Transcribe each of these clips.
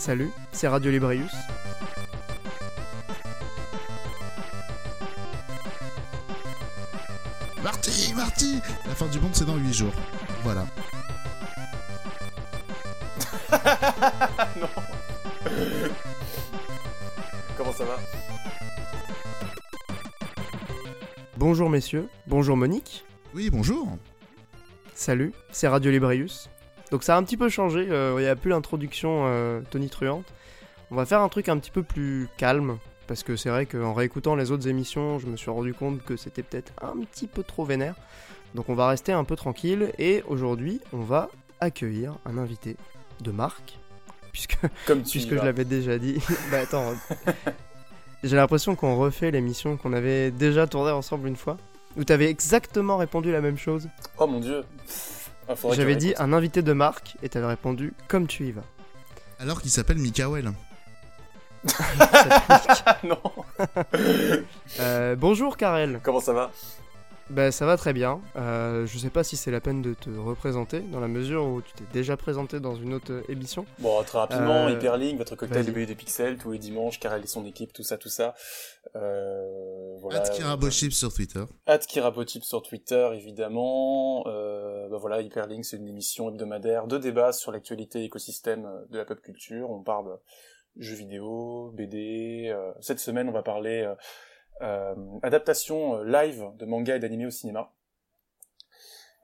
Salut, c'est Radio Librius. Marty, Marty La fin du monde, c'est dans 8 jours. Voilà. non. Comment ça va? Bonjour messieurs, bonjour Monique. Oui, bonjour. Salut, c'est Radio Librius. Donc ça a un petit peu changé, euh, il n'y a plus l'introduction euh, Tony Truante. On va faire un truc un petit peu plus calme, parce que c'est vrai qu'en réécoutant les autres émissions, je me suis rendu compte que c'était peut-être un petit peu trop vénère. Donc on va rester un peu tranquille, et aujourd'hui, on va accueillir un invité de marque, puisque, Comme tu y puisque je l'avais déjà dit. bah attends, j'ai l'impression qu'on refait l'émission qu'on avait déjà tournée ensemble une fois, où t'avais exactement répondu la même chose. Oh mon dieu. Ah, J'avais dit un invité de marque et t'avais répondu comme tu y vas. Alors qu'il s'appelle Mikael. Ah non. Euh, bonjour Karel. Comment ça va? Bah ça va très bien. Euh, je sais pas si c'est la peine de te représenter dans la mesure où tu t'es déjà présenté dans une autre émission. Bon, très rapidement, Euh, Hyperlink, votre cocktail de. BU des pixels, tous les dimanches, Karel et son équipe, tout ça, tout ça. Euh, voilà. At Kirabochip sur Twitter. At Kirabotip sur Twitter, évidemment. Euh, bah voilà, Hyperlink, c'est une émission hebdomadaire de débat sur l'actualité écosystème euh, de la pop culture. On parle jeux vidéo, BD. cette semaine, on va parler adaptation euh, live de manga et d'animé au cinéma.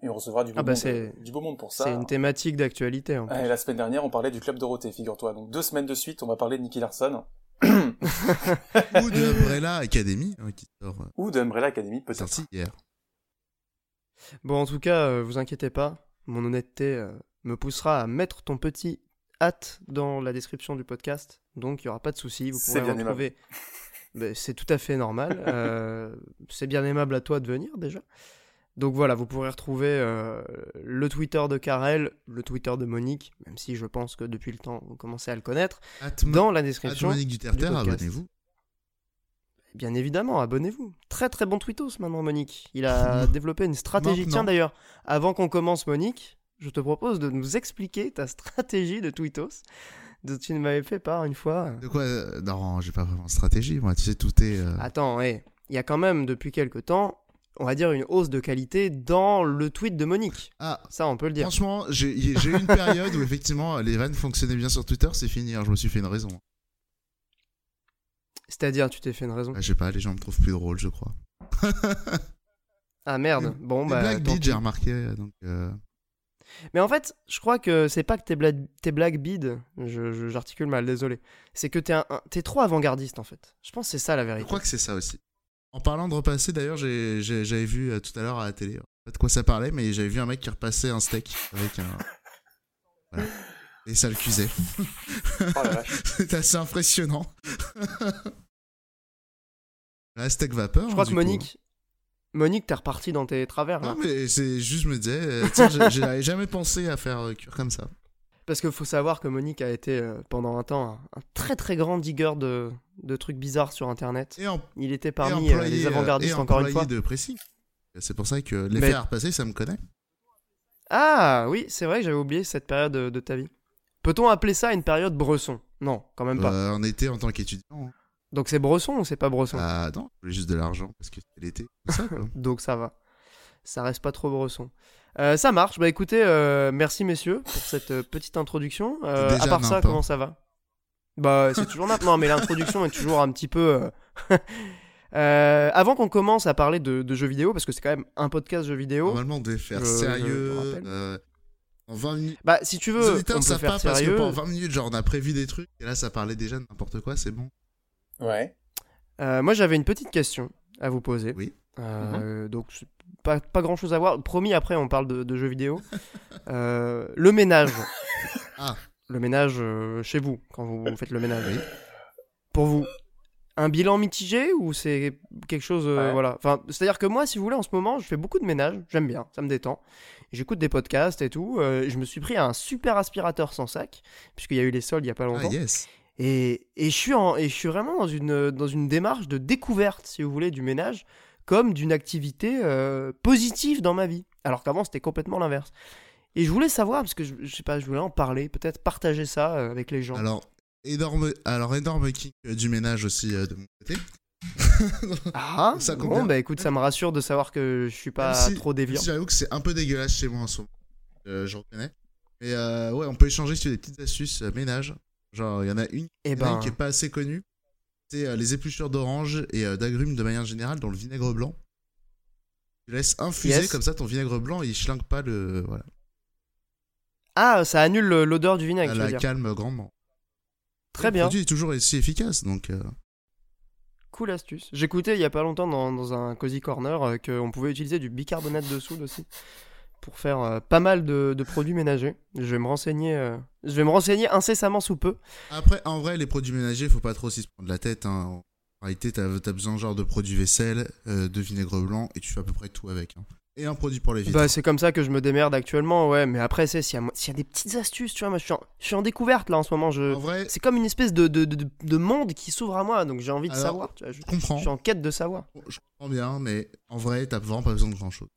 Et on recevra du beau, Ah bah monde, c'est- euh, du beau monde pour ça. C'est une thématique d'actualité. en Ah, la semaine dernière, on parlait du Club Dorothée, figure-toi. Donc deux semaines de suite, on va parler de Nicky Larson. Ou de Umbrella Academy, hein, qui sort, euh, Ou de Umbrella Academy, peut-être. sorti hier. Bon en tout cas, euh, vous inquiétez pas, mon honnêteté euh, me poussera à mettre ton petit hâte dans la description du podcast. Donc il y aura pas de souci, vous pourrez bien retrouver. Ben, c'est tout à fait normal. euh, c'est bien aimable à toi de venir déjà. Donc voilà, vous pourrez retrouver euh, le Twitter de Karel, le Twitter de Monique, même si je pense que depuis le temps vous commencez à le connaître, dans la description. Monique du podcast. abonnez-vous. Bien évidemment, abonnez-vous. Très très bon tweetos maintenant, Monique. Il a développé une stratégie. Maintenant. Tiens d'ailleurs, avant qu'on commence, Monique, je te propose de nous expliquer ta stratégie de tweetos dont tu m'avais fait part une fois. De quoi euh, Non, j'ai pas vraiment de stratégie, moi. Tu sais, tout est. euh, Attends, hé, il y a quand même depuis quelques temps, on va dire une hausse de qualité dans le tweet de Monique. Ah, Ça, on peut le dire. franchement, j'ai eu une période où effectivement les vannes fonctionnaient bien sur Twitter, c'est fini. hein, je me suis fait une raison. C'est-à-dire, tu t'es fait une raison. Ah, je sais pas, les gens me trouvent plus drôle, je crois. Ah merde. Bon Les bah. j'ai remarqué. Donc, euh, Mais en fait, je crois que c'est pas que tes, blagues tes blagues bides, je- je- j'articule mal, désolé. C'est que t'es un- un- t'es trop avant-gardiste en fait. Je pense que c'est ça la je vérité. crois que c'est ça aussi. En parlant de repasser, d'ailleurs, j'avais vu euh, tout à l'heure à la télé. Pas de quoi ça parlait, mais j'avais vu un mec qui repassait un steak avec un. Voilà. Et ça le cuisait. Oh. C'était assez impressionnant. La steak vapeur. Je crois hein, que du coup. Monique, t'es reparti dans tes travers là. Non, mais c'est juste, je me disais, euh, tiens, j'avais jamais pensé à faire euh, comme ça. Parce qu'il faut savoir que Monique a été euh, pendant un temps un, un très très grand digger de, de trucs bizarres sur internet. Et, en, Il était et parmi euh, employé, les avant-gardistes et encore une fois. de Pressing. C'est pour ça que Mais- l'effet à repasser, ça me connaît. Ah oui, c'est vrai que j'avais oublié cette période de, de ta vie. Peut-on appeler ça une période bresson? Non, quand même pas. Euh, en été, en tant qu'étudiant. Donc c'est bresson ou c'est pas bresson? Ah non, je voulais juste de l'argent parce que c'était l'été. Donc ça va. Ça reste pas trop bresson. Euh, ça marche. Bah écoutez, euh, merci messieurs pour cette euh, petite introduction. Euh, Déjà à part ça, comment ça va? Bah c'est toujours. Non, mais l'introduction est toujours un petit peu. avant qu'on commence à parler de, de jeux vidéo, parce que c'est quand même un podcast jeux vidéo. Normalement, on devait faire Je- sérieux. en 20 minutes. Bah si tu Les veux, auditeurs on ne savent pas parce que sérieux. pendant 20 minutes, genre, on a prévu des trucs. Et là, ça parlait déjà de n'importe quoi, c'est bon. Ouais. Euh, moi j'avais une petite question à vous poser. Oui. Euh, Donc c'est pas, pas grand chose à voir. Promis, après on parle de, de jeux vidéo. Euh, le ménage. Ah. Le ménage euh, chez vous, quand vous, vous faites le ménage. Oui. Pour vous, un bilan mitigé ou c'est quelque chose. euh, Ouais. Voilà. Enfin, c'est-à-dire que moi, si vous voulez, en ce moment, je fais beaucoup de ménage. J'aime bien, ça me détend. J'écoute des podcasts et tout. euh, je me suis pris un super aspirateur sans sac, puisqu'il y a eu les soldes il y a pas Ah, longtemps. yes. Et, et, je suis en, et je suis vraiment dans une, dans une démarche de découverte, si vous voulez, du ménage, comme d'une activité euh, positive dans ma vie. Alors qu'avant, c'était complètement l'inverse. Et je voulais savoir, parce que je, je sais pas, je voulais en parler, peut-être partager ça euh, avec les gens. Alors, énorme, alors énorme kick euh, du ménage aussi euh, de mon côté. Ah, Ça bon, bah écoute, ça me rassure de savoir que je suis pas si- trop déviant. J'avoue que c'est un peu dégueulasse chez moi en ce moment. Euh, je reconnais. Mais euh, ouais, on peut échanger sur des petites astuces euh, ménage. Genre, il y en a une, Eh ben, qui est pas assez connue. C'est euh, les épluchures d'orange et euh, d'agrumes de manière générale dans le vinaigre blanc. Tu laisses infuser Yes. comme ça ton vinaigre blanc, il schlingue pas le. Voilà. ah, ça annule le- l'odeur du vinaigre, Ça veux la dire. calme grandement. Très Le bien, produit est toujours aussi efficace, donc. euh, cool astuce. J'écoutais il y a pas longtemps dans, dans un cozy corner qu'on pouvait utiliser du bicarbonate de soude aussi pour faire euh, pas mal de, de produits ménagers. Je vais me renseigner, euh, je vais me renseigner incessamment sous peu. Après, en vrai, les produits ménagers, faut pas trop s'y prendre la tête. Hein. En réalité, t'as as besoin genre de produits vaisselle, euh, de vinaigre blanc, et tu fais à peu près tout avec. hein. Et un produit pour les vitres. Bah, c'est comme ça que je me démerde actuellement, ouais. Mais après, c'est s'il y, a- s'il y a des petites astuces, tu vois, moi je suis en, je suis en découverte là en ce moment. Je... vrai, C'est comme une espèce de, de, de, de monde qui s'ouvre à moi, donc j'ai envie de Alors, savoir. Tu vois, je, je comprends. je suis en quête de savoir. Je comprends bien, mais en vrai, t'as vraiment pas besoin de grand chose.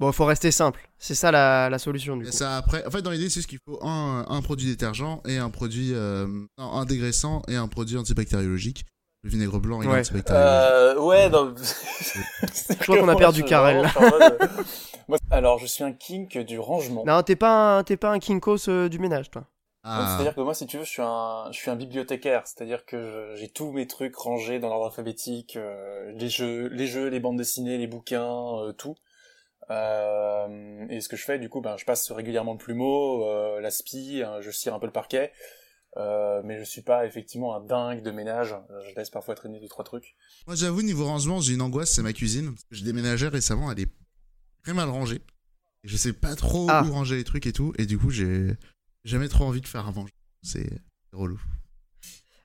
Bon, il faut rester simple. C'est ça la, la solution du coup. ça, après, en fait, dans l'idée, c'est juste qu'il faut un, un produit détergent et un produit. euh, non, un dégraissant et un produit antibactériologique. Le vinaigre blanc et Ouais. l'antibactériologique. Euh, ouais, non. Je crois qu'on a perdu Karel. Moi, alors, je suis un kink du rangement. Non, t'es pas un, t'es pas un kinkos euh, du ménage, toi. Ah, C'est-à-dire que moi, si tu veux, je suis un, je suis un bibliothécaire. C'est-à-dire que je- j'ai tous mes trucs rangés dans l'ordre alphabétique, euh, les jeux, les jeux, les bandes dessinées, les bouquins, euh, tout. Euh, et ce que je fais, du coup, ben, je passe régulièrement le plumeau, euh, la spie, hein, je cire un peu le parquet. Euh, mais je suis pas effectivement un dingue de ménage. Je laisse parfois traîner deux trois trucs. Moi, j'avoue, niveau rangement, j'ai une angoisse, c'est ma cuisine. J'ai déménagé récemment, elle est très mal rangée. Et je sais pas trop Ah. où ranger les trucs et tout. Et du coup, j'ai jamais trop envie de faire à manger. C'est relou.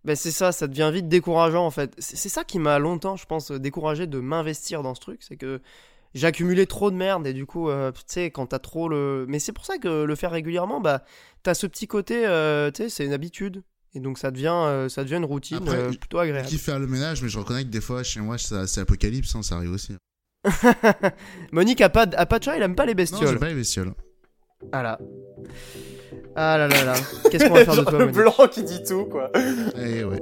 Ben c'est ça, ça devient vite décourageant en fait. C'est ça qui m'a longtemps, je pense, découragé de m'investir dans ce truc. C'est que j'ai accumulé trop de merde et du coup, euh, tu sais, quand t'as trop le. Mais c'est pour ça que le faire régulièrement, bah, t'as ce petit côté, euh, tu sais, c'est une habitude. Et donc ça devient, euh, ça devient une routine Après, euh, plutôt agréable. Qui faire le ménage, mais je reconnais que des fois, chez moi, c'est apocalypse, hein, ça arrive aussi. Monique a pas, de- a pas de chat, il aime pas les Non, bestioles. j'aime pas les bestioles. Voilà. Ah là là là. Qu'est-ce qu'on va faire de toi, le Monique? blanc qui dit tout, quoi. Eh ouais.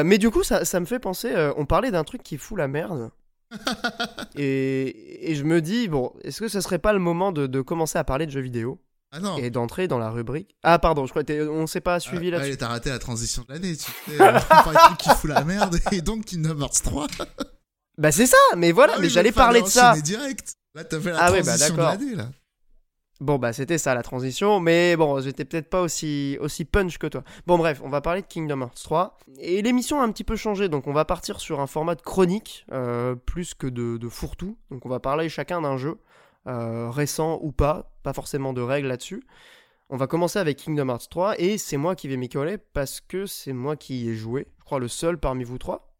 Euh, mais du coup, ça, ça me fait penser. euh, on parlait d'un truc qui fout la merde. et, et je me dis, bon, est-ce que ce serait pas le moment de, de commencer à parler de jeux vidéo Ah non. et d'entrer dans la rubrique? Ah, pardon, je crois que t'es- on s'est pas suivi Ah, là-dessus. ouais, t'as raté la transition de l'année, tu sais. euh, On parle de trucs qui fout la merde et donc Kingdom Hearts 3. Bah, c'est ça, mais voilà, Ah oui, mais j'allais parler de ça. enchaîner direct. Là, t'as fait la Ah oui, bah, transition de l'année, là. Bon, bah, c'était ça la transition, mais bon, j'étais peut-être pas aussi, punch que toi. Bon, bref, on va parler de Kingdom Hearts 3. Et l'émission a un petit peu changé, donc on va partir sur un format de chronique, euh, plus que de, de fourre-tout. Donc on va parler chacun d'un jeu, euh, récent ou pas, pas forcément de règles là-dessus. On va commencer avec Kingdom Hearts 3, et c'est moi qui vais m'y coller parce que c'est moi qui y ai joué. Je crois le seul parmi vous trois.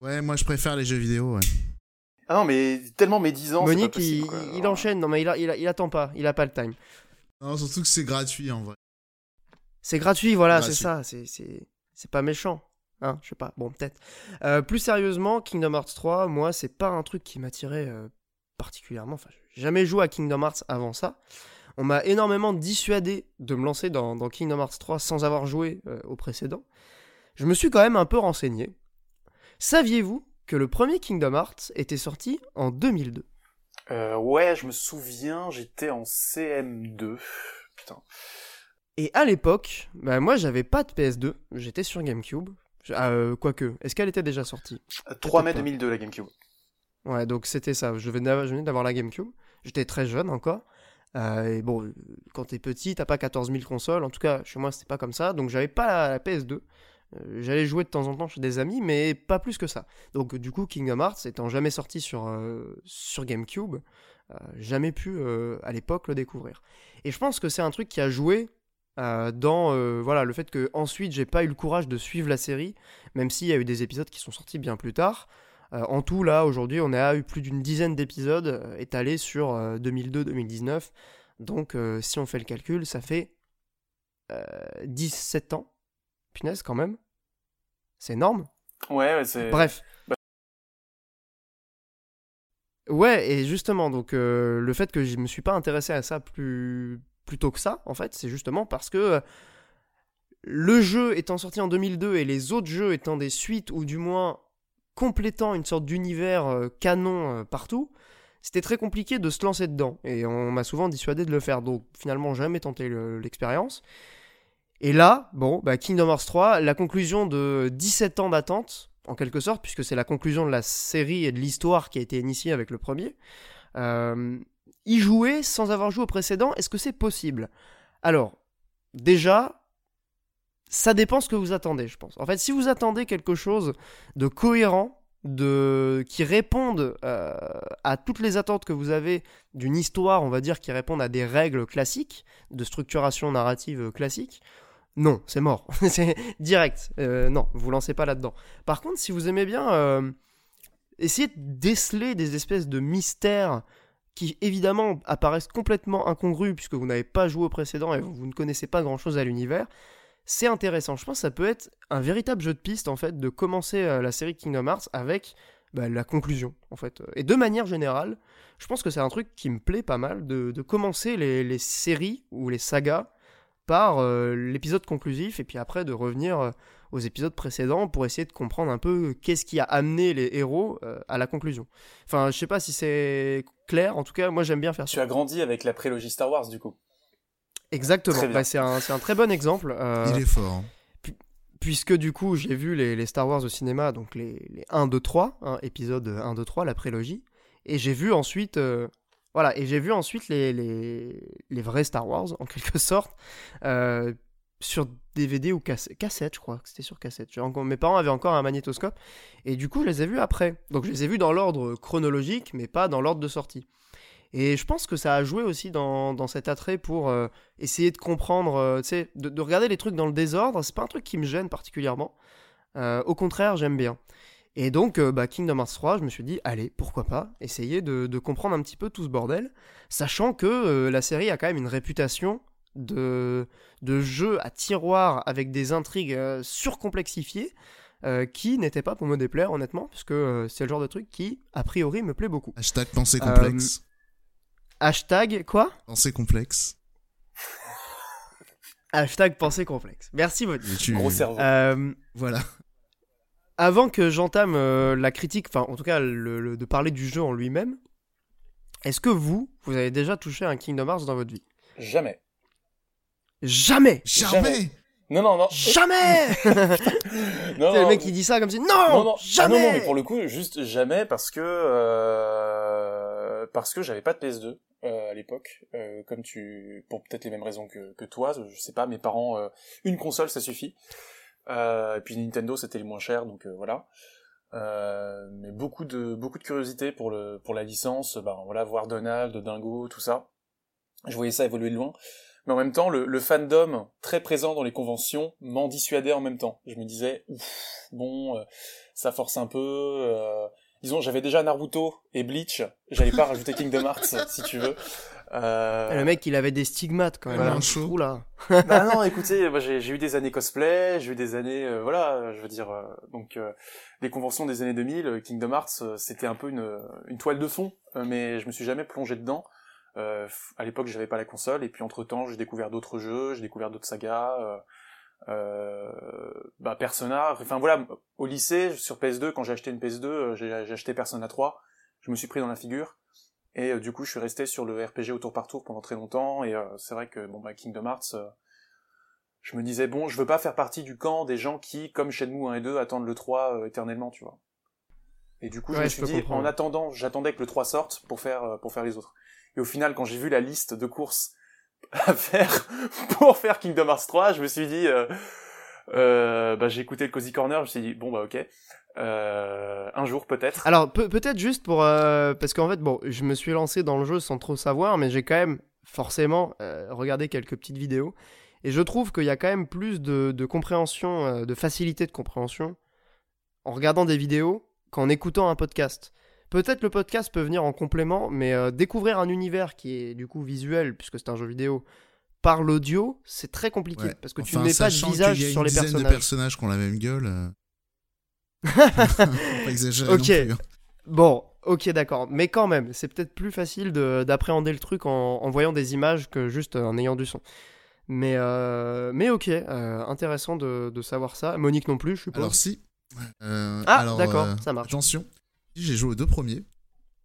Ouais, moi, je préfère les jeux vidéo, ouais. Ah non, mais tellement médisant. Monique, pas possible, il, quoi. il enchaîne, non mais il, a- il, a- il attend pas, il a pas le time. Non, surtout que c'est gratuit, en vrai. C'est gratuit, voilà, c'est ça. C'est, c'est, c'est pas méchant. Hein, je sais pas. Bon, peut-être. Euh, plus sérieusement, Kingdom Hearts 3, moi, c'est pas un truc qui m'attirait euh, particulièrement. Enfin, j'ai jamais joué à Kingdom Hearts avant ça. On m'a énormément dissuadé de me lancer dans, dans Kingdom Hearts 3 sans avoir joué euh, au précédent. Je me suis quand même un peu renseigné. Saviez-vous que le premier Kingdom Hearts était sorti en 2002 Euh, ouais, je me souviens, j'étais en CM2. Putain. Et à l'époque, bah, moi, j'avais pas de PS2. J'étais sur GameCube. Ah, euh, quoique, est-ce qu'elle était déjà sortie? 3 mai pas. 2002, la GameCube. Ouais, donc c'était ça. Je venais, d'avoir la GameCube. J'étais très jeune encore. et bon, quand t'es petit, t'as pas 14 000 consoles. En tout cas, chez moi, c'était pas comme ça. Donc, j'avais pas la, PS2. J'allais jouer de temps en temps chez des amis, mais pas plus que ça. Donc, du coup, Kingdom Hearts étant jamais sorti sur, sur GameCube, jamais pu à l'époque le découvrir. Et je pense que c'est un truc qui a joué euh, dans euh, voilà le fait que ensuite j'ai pas eu le courage de suivre la série, même s'il y a eu des épisodes qui sont sortis bien plus tard. Euh, en tout, là, aujourd'hui, on a eu plus d'une dizaine d'épisodes étalés sur 2002-2019. Donc, si on fait le calcul, ça fait 17 ans. Punaise, quand même. C'est énorme. Ouais, c'est. Bref. Bah. Ouais, et justement, donc le fait que je me suis pas intéressé à ça plus plutôt que ça, en fait, c'est justement parce que euh, le jeu étant sorti en 2002 et les autres jeux étant des suites ou du moins complétant une sorte d'univers euh, canon euh, partout, c'était très compliqué de se lancer dedans. Et on m'a souvent dissuadé de le faire, donc finalement jamais tenté l'expérience. Et là, bon, bah Kingdom Hearts 3, la conclusion de 17 ans d'attente, en quelque sorte, puisque c'est la conclusion de la série et de l'histoire qui a été initiée avec le premier y jouer sans avoir joué au précédent, est-ce que c'est possible? Alors, déjà, ça dépend ce que vous attendez, je pense. En fait, si vous attendez quelque chose de cohérent, de qui réponde euh, à toutes les attentes que vous avez d'une histoire, on va dire, qui répondent à des règles classiques, de structuration narrative classique, non, c'est mort. c'est direct. Euh, non, vous lancez pas là-dedans. Par contre, si vous aimez bien euh, essayer de déceler des espèces de mystères qui évidemment apparaissent complètement incongrus puisque vous n'avez pas joué au précédent et vous ne connaissez pas grand chose à l'univers, c'est intéressant. Je pense que ça peut être un véritable jeu de piste en fait de commencer euh, la série Kingdom Hearts avec bah, la conclusion en fait. Et de manière générale, je pense que c'est un truc qui me plaît pas mal de, commencer les, séries ou les sagas par euh, l'épisode conclusif et puis après de revenir euh, aux épisodes précédents pour essayer de comprendre un peu qu'est-ce qui a amené les héros à la conclusion. Enfin, je sais pas si c'est clair. En tout cas, moi j'aime bien faire ça. Tu as grandi avec la prélogie Star Wars du coup. Exactement. Bah, c'est un, très bon exemple. Euh, Il est fort. Hein. puisque du coup, j'ai vu les, Star Wars au cinéma, donc les, les 1, 2, 3, épisode 1, 2, 3, la prélogie. Et j'ai vu ensuite. Euh, voilà, et j'ai vu ensuite les, vrais Star Wars, en quelque sorte, euh, sur DVD ou cassette, je crois que c'était sur cassette. mes parents avaient encore un magnétoscope et du coup je les ai vus après. Donc je les ai vus dans l'ordre chronologique mais pas dans l'ordre de sortie. Et je pense que ça a joué aussi dans, cet attrait pour euh, essayer de comprendre, euh, sais, de, regarder les trucs dans le désordre. C'est pas un truc qui me gêne particulièrement. Au contraire, j'aime bien. Et donc, bah, Kingdom Hearts 3, je me suis dit, allez, pourquoi pas, essayer de, de comprendre un petit peu tout ce bordel, sachant que la série a quand même une réputation de, de jeux à tiroir avec des intrigues euh, surcomplexifiées euh, qui n'étaient pas pour me déplaire honnêtement, puisque euh, c'est le genre de truc qui, a priori, me plaît beaucoup. Hashtag pensée complexe. hashtag quoi? Pensée complexe. hashtag pensée complexe. Merci, votre gros cerveau. voilà. Avant que j'entame la critique, enfin en tout cas de parler du jeu en lui-même, est-ce que vous, vous avez déjà touché un Kingdom Hearts dans votre vie? Jamais. Jamais Jamais, Non, non, non. Jamais C'est le mec qui dit ça comme si non, non, non. jamais. Ah non, non, mais pour le coup, juste jamais parce que euh... parce que j'avais pas de PS2 euh, à l'époque, euh, comme tu, pour peut-être les mêmes raisons que, que toi, je sais pas. Mes parents, euh, une console, ça suffit. Euh, et puis Nintendo, c'était le moins cher, donc euh, voilà. mais beaucoup de beaucoup de curiosité pour le pour la licence, ben voilà, voir Donald, Dingo, tout ça. Je voyais ça évoluer de loin mais en même temps, le, fandom très présent dans les conventions m'en dissuadait en même temps. Je me disais, bon, euh, ça force un peu. Euh, disons, j'avais déjà Naruto et Bleach, j'allais pas rajouter Kingdom Hearts, si tu veux. Euh... Le mec, il avait des stigmates quand même. un chaud. là. bah non, écoutez, moi j'ai eu des années cosplay, j'ai eu des années, euh, voilà, je veux dire, donc les conventions des années 2000, Kingdom Hearts, c'était un peu une, une toile de fond, mais je me suis jamais plongé dedans. Euh, à l'époque, j'avais pas la console, et puis entre temps, j'ai découvert d'autres jeux, j'ai découvert d'autres sagas. Euh, euh, bah Persona, enfin voilà, au lycée, sur PS2, quand j'ai acheté une PS2, euh, j'ai acheté Persona 3, je me suis pris dans la figure, et du coup je suis resté sur le RPG au tour par tour pendant très longtemps, et c'est vrai que bon bah Kingdom Hearts, je me disais bon, je veux pas faire partie du camp des gens qui, comme Shenmue 1 et 2, attendent le 3 éternellement, tu vois. Et du coup je me suis dit, en attendant, j'attendais que le 3 sorte pour faire, pour faire les autres. Et au final, quand j'ai vu la liste de courses à faire pour faire Kingdom Hearts 3, je me suis dit, euh, bah, j'ai écouté le Cozy Corner, je me suis dit, bon bah ok, euh, un jour peut-être. Alors peut- peut-être juste pour... euh, parce qu'en fait, bon, je me suis lancé dans le jeu sans trop savoir, mais j'ai quand même forcément euh, regardé quelques petites vidéos. Et je trouve qu'il y a quand même plus de, compréhension, euh, de facilité de compréhension en regardant des vidéos qu'en écoutant un podcast. Peut-être le podcast peut venir en complément, mais découvrir un univers qui est du coup visuel, puisque c'est un jeu vidéo, par l'audio, c'est très compliqué. Ouais. Parce que tu ne mets pas de visage qu'il y a sur les personnages. de personnages qui ont la même gueule. euh, pas exagérer Ok. non plus, hein. Bon, ok, d'accord. Mais quand même, c'est peut-être plus facile de- d'appréhender le truc en, en voyant des images que juste en ayant du son. Mais, euh, mais ok, euh, intéressant de, de savoir ça. Monique non plus, je suppose. Alors si. Euh, ah, d'accord, euh, ça marche. Attention, j'ai joué aux deux premiers.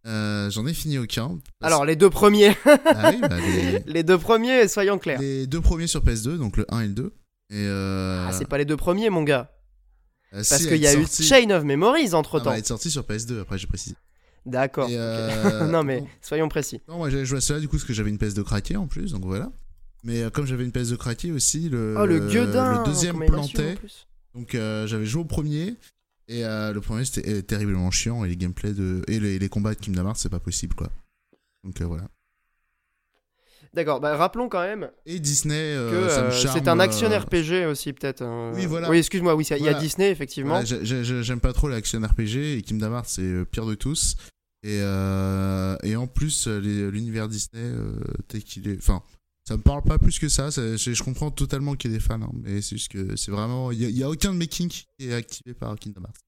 Euh, J'en ai fini aucun. Alors, les deux premiers, Ah oui, bah, les, les deux premiers, soyons clairs. les deux premiers sur PS2, donc le 1 et le 2. Et euh, Ah, c'est pas les deux premiers, mon gars. euh, Parce qu'il y a eu Chain of Memories Ah, entre bah, temps. elle est sortie sur PS2, après j'ai précisé. D'accord. Non, mais soyons précis. Non, moi j'avais joué à cela du coup parce que j'avais une PS2 craquée en plus, donc voilà. Mais comme j'avais une PS2 craquée aussi, le, oh, le deuxième plantait. Donc j'avais joué au premier. Et euh, le premier c'était terriblement chiant et les gameplays de et les, les combats de Kingdom Hearts c'est pas possible quoi. Donc euh, voilà. D'accord, bah, rappelons quand même Et Disney euh, que charme, c'est un action RPG aussi, peut-être. hein. Oui, voilà. Oui, excuse-moi, oui, il y a. Disney, effectivement. voilà, j'ai- j'ai- J'aime pas trop l'action RPG et Kingdom Hearts c'est le pire de tous. Et, et en plus les- l'univers Disney tel qu'il est, enfin ça me parle pas plus que ça. ça- je, je comprends totalement qu'il y ait des fans, hein, mais c'est juste que c'est vraiment il y, a- aucun de mes kinks qui est activé par Kingdom Hearts.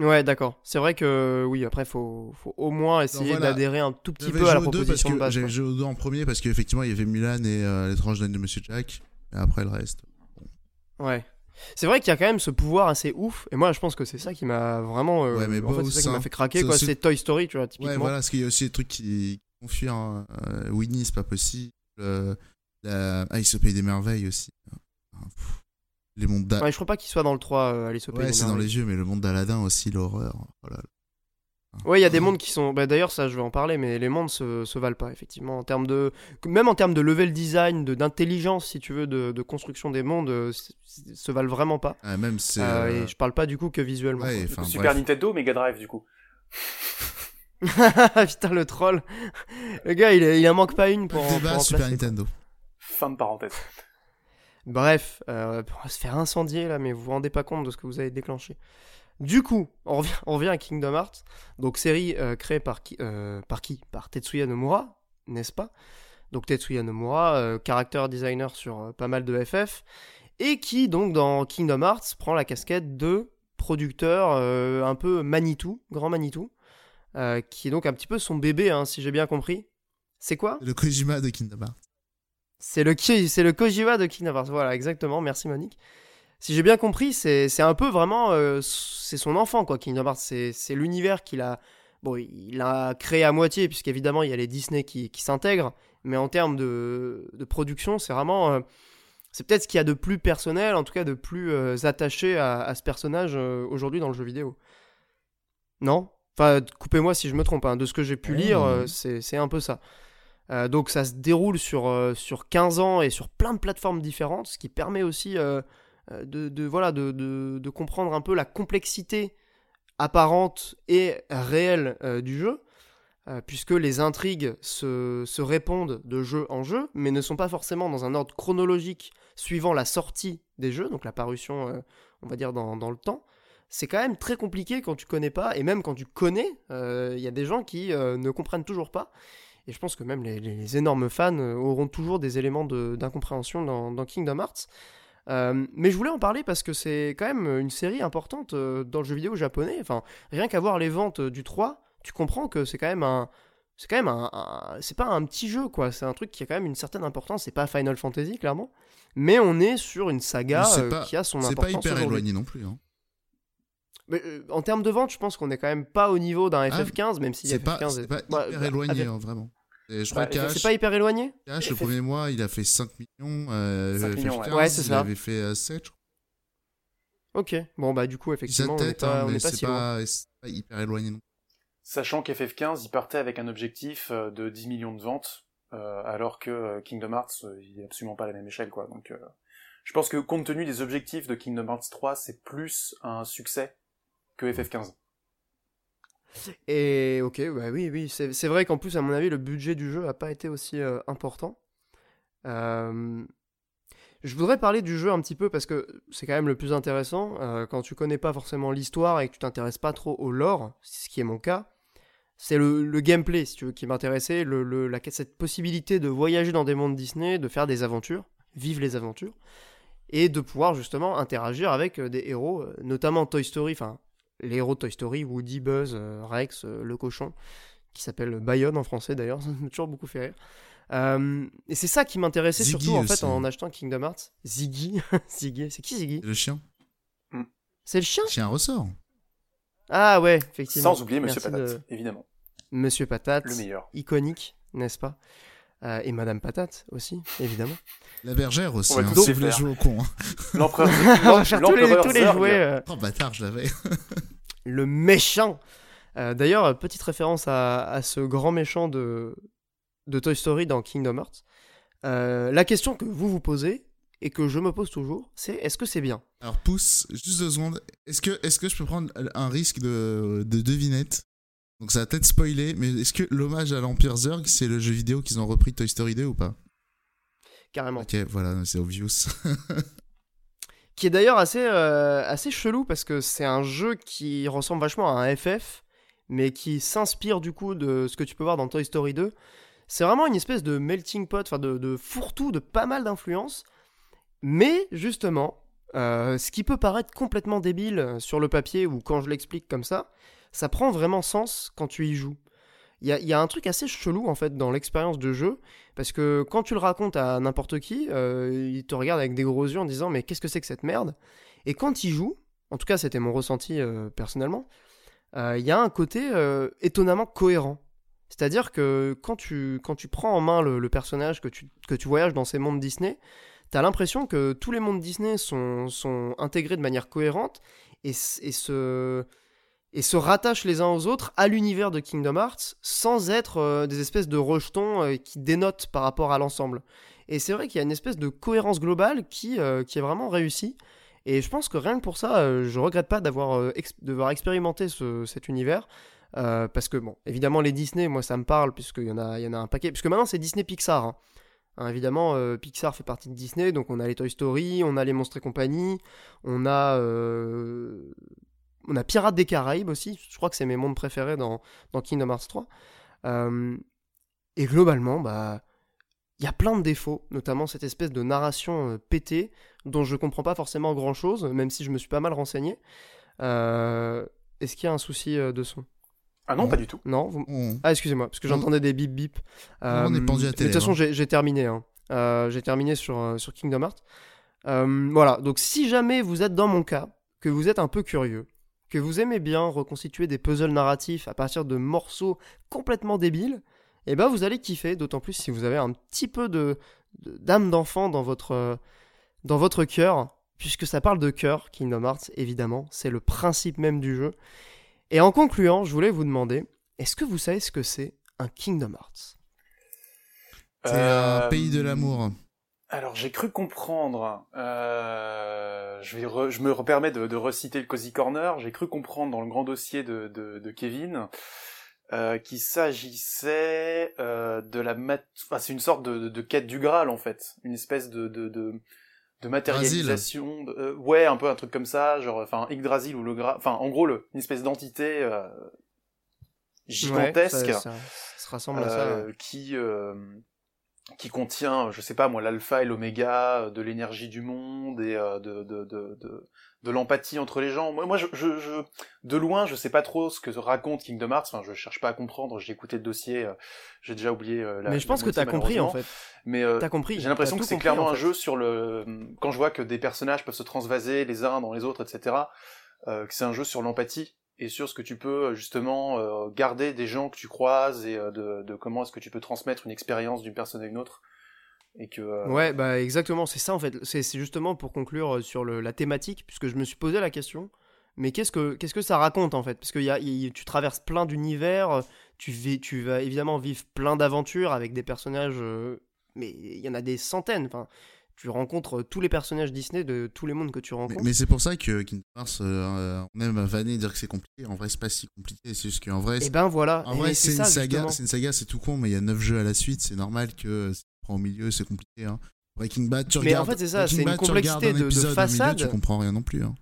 Ouais, d'accord. C'est vrai que oui, après, faut, faut au moins essayer voilà. d'adhérer un tout petit peu à la proposition de base. J'avais joué aux deux en premier parce qu'effectivement il y avait Mulan et euh, l'étrange de Monsieur Jack. Et après le reste. Ouais. C'est vrai qu'il y a quand même ce pouvoir assez ouf, et moi je pense que c'est ça qui m'a vraiment. euh, Ouais, mais en fait, c'est ça qui m'a fait craquer, c'est quoi. aussi- C'est Toy Story, tu vois, typiquement. Ouais, voilà, parce qu'il y a aussi des trucs qui confient. Hein. Euh, Winnie, c'est pas possible. Euh, la... Ah, il se paye des merveilles aussi. Ah, pff. Les mondes Ouais, je crois pas qu'il soit dans le 3, euh, Alice au Pays Ouais, des c'est dans Merveilles. les yeux, mais le monde d'Aladin aussi, l'horreur. Oh là là. Ouais, il y a des mondes qui sont. Bah, D'ailleurs, ça, je vais en parler, mais les mondes se, se valent pas, effectivement. En termes de. Même en termes de level design, de- d'intelligence, si tu veux, de, de construction des mondes, euh, se valent vraiment pas. Ah, même c'est. Euh, euh, Et je parle pas du coup que visuellement. Ouais, quoi. enfin, Super bref. Nintendo, Mega Drive du coup? Putain, le troll. Le gars, il, en manque pas une pour. Débat, pour Super. Nintendo. Fin de parenthèse. Bref, euh, on va se faire incendier là, mais vous vous rendez pas compte de ce que vous avez déclenché. Du coup, on revient, on revient à Kingdom Hearts, donc série euh, créée par qui, euh, par qui? Par Tetsuya Nomura, n'est-ce pas? Donc Tetsuya Nomura, euh, character designer sur euh, pas mal de FF, et qui donc dans Kingdom Hearts prend la casquette de producteur euh, un peu Manitou, grand Manitou, euh, qui est donc un petit peu son bébé, hein, si j'ai bien compris. C'est quoi? Le Kojima de Kingdom Hearts. c'est le, c'est le Kojima de Kingdom Hearts. Voilà, exactement. Merci Monique. Si j'ai bien compris, c'est c'est un peu vraiment. euh, c'est son enfant, quoi, Kingdom Hearts. C'est c'est l'univers qu'il a. Bon, il a créé à moitié, puisqu'évidemment, il y a les Disney qui, qui s'intègrent. Mais en termes de, de production, c'est vraiment. euh, c'est peut-être ce qu'il y a de plus personnel, en tout cas de plus euh, attaché à, à ce personnage euh, aujourd'hui dans le jeu vidéo. Non? Enfin, coupez-moi si je me trompe. hein. De ce que j'ai pu lire, euh, c'est un peu ça. Euh, donc ça se déroule sur, euh, sur 15 ans et sur plein de plateformes différentes, ce qui permet aussi euh, de, de, voilà, de, de, de comprendre un peu la complexité apparente et réelle du jeu, puisque les intrigues se, se répondent de jeu en jeu, mais ne sont pas forcément dans un ordre chronologique suivant la sortie des jeux, donc la parution, on va dire, dans, dans le temps. C'est quand même très compliqué quand tu connais pas, et même quand tu connais, il y a des gens qui euh, ne comprennent toujours pas. Et je pense que même les, les- les énormes fans euh, auront toujours des éléments de- d'incompréhension dans, dans Kingdom Hearts. Euh, mais je voulais en parler parce que c'est quand même une série importante euh, dans le jeu vidéo japonais. Enfin, rien qu'à voir les ventes euh, du 3, tu comprends que c'est quand même un. C'est quand même un. un- c'est pas un petit jeu, quoi. C'est un truc qui a quand même une certaine importance. C'est pas Final Fantasy, clairement. Mais on est sur une saga c'est euh, qui a son C'est importance. pas hyper éloigné non plus. Hein. Mais, euh, en termes de vente, je pense qu'on est quand même pas au niveau d'un Ah, FF15, même si C'est pas, FF15 c'est est- pas hyper bah, éloigné, FF hein, vraiment. Et je crois Bah, que C'est pas hyper éloigné Cash, le premier mois, il a fait 5 millions. Euh, 5 millions, FF15, ouais. Ouais, c'est il ça. avait fait euh, 7, je crois. Ok, bon bah du coup effectivement de on n'est tête, pas, hein, on mais n'est pas si loin. pas, pas hyper éloigné non Sachant qu'FF15, il partait avec un objectif de 10 millions de ventes, alors que Kingdom Hearts, il est absolument pas à la même échelle, quoi. Donc, je pense que compte tenu des objectifs de Kingdom Hearts 3, c'est plus un succès que FF15. Et ok, bah oui, oui, c'est vrai qu'en plus, à mon avis, le budget du jeu a pas été aussi important. Euh, je voudrais parler du jeu un petit peu parce que c'est quand même le plus intéressant. Euh, quand tu connais pas forcément l'histoire et que tu t'intéresses pas trop au lore, ce qui est mon cas, c'est le, gameplay, si tu veux, qui m'intéressait, cette possibilité de voyager dans des mondes Disney, de faire des aventures, vivre les aventures, et de pouvoir justement interagir avec euh, des héros, notamment Toy Story, enfin les héros de Toy Story, Woody, Buzz, Rex, le cochon, qui s'appelle Bayonne en français d'ailleurs, ça m'a toujours beaucoup fait rire. Euh, et c'est ça qui m'intéressait surtout en fait en achetant Kingdom Hearts. Ziggy, Ziggy, c'est qui Ziggy? Le chien. Hmm. C'est le chien? Chien ressort. Ah ouais, effectivement. Sans oublier Monsieur Patate, évidemment. Monsieur Patate. Le meilleur. Iconique, n'est-ce pas? Euh, Et Madame Patate aussi, évidemment. La bergère aussi, hein, si vous voulez jouer au con. Hein. L'empereur. On va faire tous les, tous les jouets. Euh. Oh bâtard, je l'avais. le méchant. D'ailleurs, petite référence à, à, ce grand méchant de, de Toy Story dans Kingdom Hearts. Euh, la question que vous vous posez et que je me pose toujours, c'est est-ce que c'est bien? Alors pousse, juste deux secondes. Est-ce que, est que je peux prendre un risque de, de devinette? Donc ça va peut-être spoiler, mais est-ce que l'hommage à l'Empire Zurg, c'est le jeu vidéo qu'ils ont repris de Toy Story 2 ou pas Carrément. Ok, voilà, c'est obvious. qui est d'ailleurs assez, euh, assez chelou parce que c'est un jeu qui ressemble vachement à un FF, mais qui s'inspire du coup de ce que tu peux voir dans Toy Story 2. C'est vraiment une espèce de melting pot, enfin de, fourre-tout de pas mal d'influences. Mais justement, euh, ce qui peut paraître complètement débile sur le papier ou quand je l'explique comme ça, ça prend vraiment sens quand tu y joues. Il y, a, un truc assez chelou en fait dans l'expérience de jeu, parce que quand tu le racontes à n'importe qui, euh, il te regarde avec des gros yeux en disant mais qu'est-ce que c'est que cette merde? Et quand il joue, en tout cas c'était mon ressenti euh, personnellement, il y a un côté étonnamment cohérent. C'est-à-dire que quand tu, quand tu prends en main le, personnage, que tu, que tu voyages dans ces mondes Disney, tu as l'impression que tous les mondes Disney sont, sont intégrés de manière cohérente et, et, se, et se rattachent les uns aux autres à l'univers de Kingdom Hearts sans être euh, des espèces de rejetons euh, qui dénotent par rapport à l'ensemble. Et c'est vrai qu'il y a une espèce de cohérence globale qui, euh, qui est vraiment réussie. Et je pense que rien que pour ça, je regrette pas d'avoir expérimenté cet univers. Parce que, bon, évidemment, les Disney, moi, ça me parle, puisqu'il y, en a, y en a un paquet. Puisque maintenant, c'est Disney Pixar. Hein. Hein, évidemment, Pixar fait partie de Disney, donc on a les Toy Story, on a les Monstres et compagnie, on a, on a Pirates des Caraïbes aussi. Je crois que c'est mes mondes préférés dans, dans Kingdom Hearts 3. et globalement, bah. Il y a plein de défauts, notamment cette espèce de narration pétée dont je comprends pas forcément grand chose, même si je me suis pas mal renseigné. Est-ce qu'il y a un souci de son? Ah non, pas du tout. Non. Ah excusez-moi, parce que j'entendais des bip bip. on est pendu à télé. De toute façon, hein. j'ai terminé. Hein. Euh, j'ai terminé sur, euh, sur Kingdom Hearts. Euh, voilà, donc si jamais vous êtes dans mon cas, que vous êtes un peu curieux, que vous aimez bien reconstituer des puzzles narratifs à partir de morceaux complètement débiles, eh ben vous allez kiffer, d'autant plus si vous avez un petit peu de d'âme d'enfant dans votre dans votre cœur, puisque ça parle de cœur, Kingdom Hearts évidemment, c'est le principe même du jeu. Et en concluant, je voulais vous demander, est-ce que vous savez ce que c'est un Kingdom Hearts? C'est un euh, pays de l'amour. Alors j'ai cru comprendre, euh, je, vais je me permets de, reciter le Cozy Corner, j'ai cru comprendre dans le grand dossier de, de, Kevin euh, qu'il s'agissait de la... Mat... Enfin, c'est une sorte de, quête du Graal en fait, une espèce de, de matérialisation euh, ouais un peu un truc comme ça genre enfin Yggdrasil ou le Graal enfin en gros le, une espèce d'entité euh, gigantesque ça, se rassemble à ça euh, qui qui contient je sais pas moi l'alpha et l'oméga de l'énergie du monde et de, de, de, de de l'empathie entre les gens. Moi, moi je, je, de loin, je sais pas trop ce que raconte Kingdom Hearts. Enfin, je cherche pas à comprendre. J'ai écouté le dossier. Euh, j'ai déjà oublié euh, la. Mais je pense que t'as compris en fait. Mais euh, t'as compris. J'ai l'impression que c'est clairement un jeu sur le. Quand je vois que des personnages peuvent se transvaser les uns dans les autres, etc. que c'est un jeu sur l'empathie et sur ce que tu peux justement garder des gens que tu croises et de, de comment est-ce que tu peux transmettre une expérience d'une personne à une autre et que euh, ouais bah exactement c'est ça en fait c'est justement pour conclure euh, sur la thématique puisque je me suis posé la question mais qu'est-ce que, que ça raconte en fait? Parce que y a, tu traverses plein d'univers, tu, tu vas évidemment vivre plein d'aventures avec des personnages, euh, mais il y en a des centaines. Tu rencontres tous les personnages Disney de tous les mondes que tu Mais, rencontres. mais c'est pour ça que Kingdom Hearts, euh, on aime vanner et dire que c'est compliqué. En vrai, c'est pas si compliqué. C'est juste qu'en vrai, Et c'est- ben voilà. en vrai, c'est une saga. C'est une saga, c'est tout con, mais il y a 9 jeux à la suite. C'est normal que si tu prends au milieu, c'est compliqué. Hein. Breaking Bad, tu Mais regardes. en fait, c'est ça, c'est une complexité un de- de épisode au milieu, façade. tu comprends rien non plus. Hein.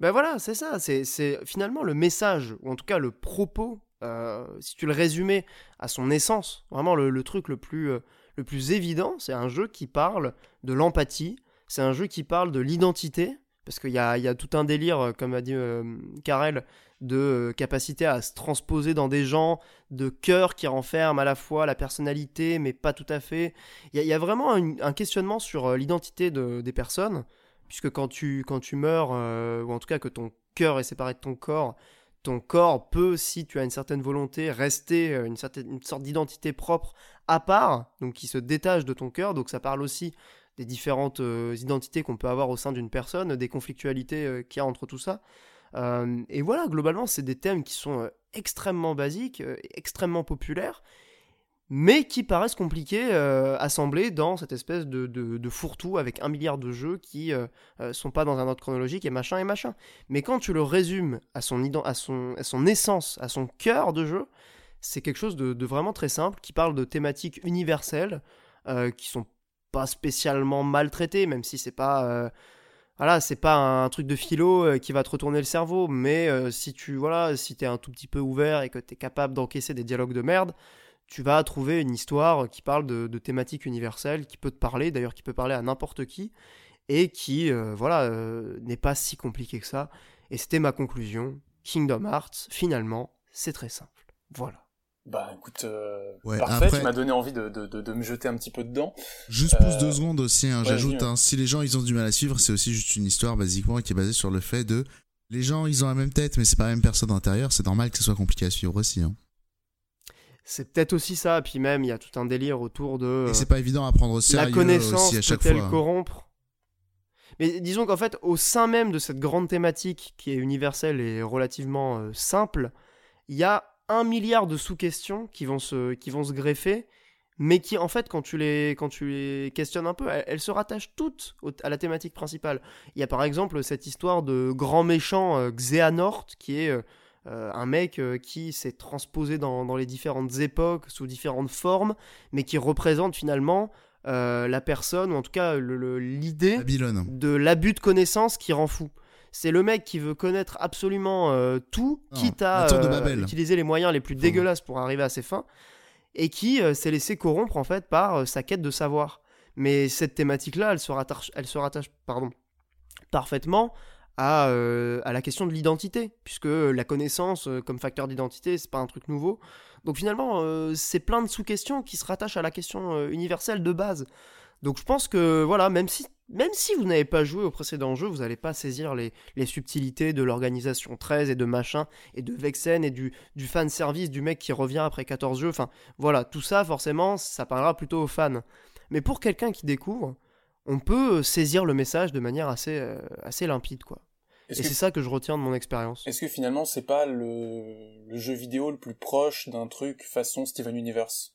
Ben voilà, c'est ça. C'est, c'est finalement le message, ou en tout cas le propos, euh, si tu le résumais à son essence, vraiment le, le truc le plus, euh, le plus évident, c'est un jeu qui parle de l'empathie, c'est un jeu qui parle de l'identité, parce qu'il y a, tout un délire, euh, comme a dit euh, Karel, de euh, capacité à se transposer dans des gens, de cœur qui renferme à la fois la personnalité, mais pas tout à fait. Il y a, vraiment un, questionnement sur l'identité de- des personnes puisque quand tu, meurs, ou en tout cas que ton cœur est séparé de ton corps, ton corps peut, si tu as une certaine volonté, rester une, certaine, une sorte d'identité propre à part, donc qui se détache de ton cœur, donc ça parle aussi des différentes euh, identités qu'on peut avoir au sein d'une personne, des conflictualités euh, qu'il y a entre tout ça. Euh, et voilà, globalement, c'est des thèmes qui sont extrêmement basiques, extrêmement populaires, mais qui paraissent compliqués assemblés dans cette espèce de, fourre-tout avec un milliard de jeux qui sont pas dans un ordre chronologique et machin et machin. Mais quand tu le résumes à son, à son, à son essence, à son cœur de jeu, c'est quelque chose de, vraiment très simple qui parle de thématiques universelles euh, qui sont pas spécialement maltraitées, même si c'est pas. euh, voilà, c'est pas un truc de philo euh, qui va te retourner le cerveau, mais euh, si tu voilà, si t'es un tout petit peu ouvert et que t'es capable d'encaisser des dialogues de merde, tu vas trouver une histoire qui parle de, thématiques universelles, qui peut te parler, d'ailleurs qui peut parler à n'importe qui, et qui, voilà, n'est pas si compliqué que ça. Et c'était ma conclusion. Kingdom Hearts, finalement, c'est très simple. Voilà. Bah écoute, euh, Ouais, parfait, après- tu m'as donné envie de, de, de, de me jeter un petit peu dedans. Juste Euh, pouce deux secondes aussi, hein, ouais, j'ajoute, hein, si les gens ils ont du mal à suivre, c'est aussi juste une histoire basiquement qui est basée sur le fait de les gens ils ont la même tête mais c'est pas la même personne intérieure, c'est normal que ce soit compliqué à suivre aussi. Hein. C'est peut-être aussi ça, puis même, il y a tout un délire autour de... Et c'est pas évident à prendre au la sérieux connaissance aussi à chaque peut-elle fois. corrompre Mais disons qu'en fait, au sein même de cette grande thématique qui est universelle et relativement euh, simple, il y a un milliard de sous-questions qui vont se, qui vont se greffer, mais qui, en fait, quand tu les, quand tu les questionnes un peu, elles, elles se rattachent toutes au- à la thématique principale. Il y a par exemple cette histoire de grand méchant euh, Xehanort, qui est euh, euh, un mec euh, qui s'est transposé dans, dans les différentes époques, sous différentes formes, mais qui représente finalement la personne, ou en tout cas l'idée de l'abus de connaissance qui rend fou. C'est le mec qui veut connaître absolument euh, tout, Non, quitte à euh, utiliser les moyens les plus dégueulasses pour arriver à ses fins, et qui euh, s'est laissé corrompre en fait par sa quête de savoir. Mais cette thématique-là, elle se rattache, elle se rattache pardon, parfaitement à, euh, à la question de l'identité, puisque la connaissance euh, comme facteur d'identité, c'est pas un truc nouveau. Donc finalement, euh, c'est plein de sous-questions qui se rattachent à la question universelle de base. Donc je pense que voilà, même si, même si vous n'avez pas joué au précédent jeu, vous n'allez pas saisir les, les subtilités de l'organisation 13 et de machin, et de Vexen et du, du fan service du mec qui revient après 14 jeux. Enfin voilà, tout ça forcément, ça parlera plutôt aux fans. Mais pour quelqu'un qui découvre, on peut saisir le message de manière assez, euh, assez limpide, quoi. Et c'est ça que je retiens de mon expérience. est-ce que finalement c'est pas le, le jeu vidéo le plus proche d'un truc façon Steven Universe?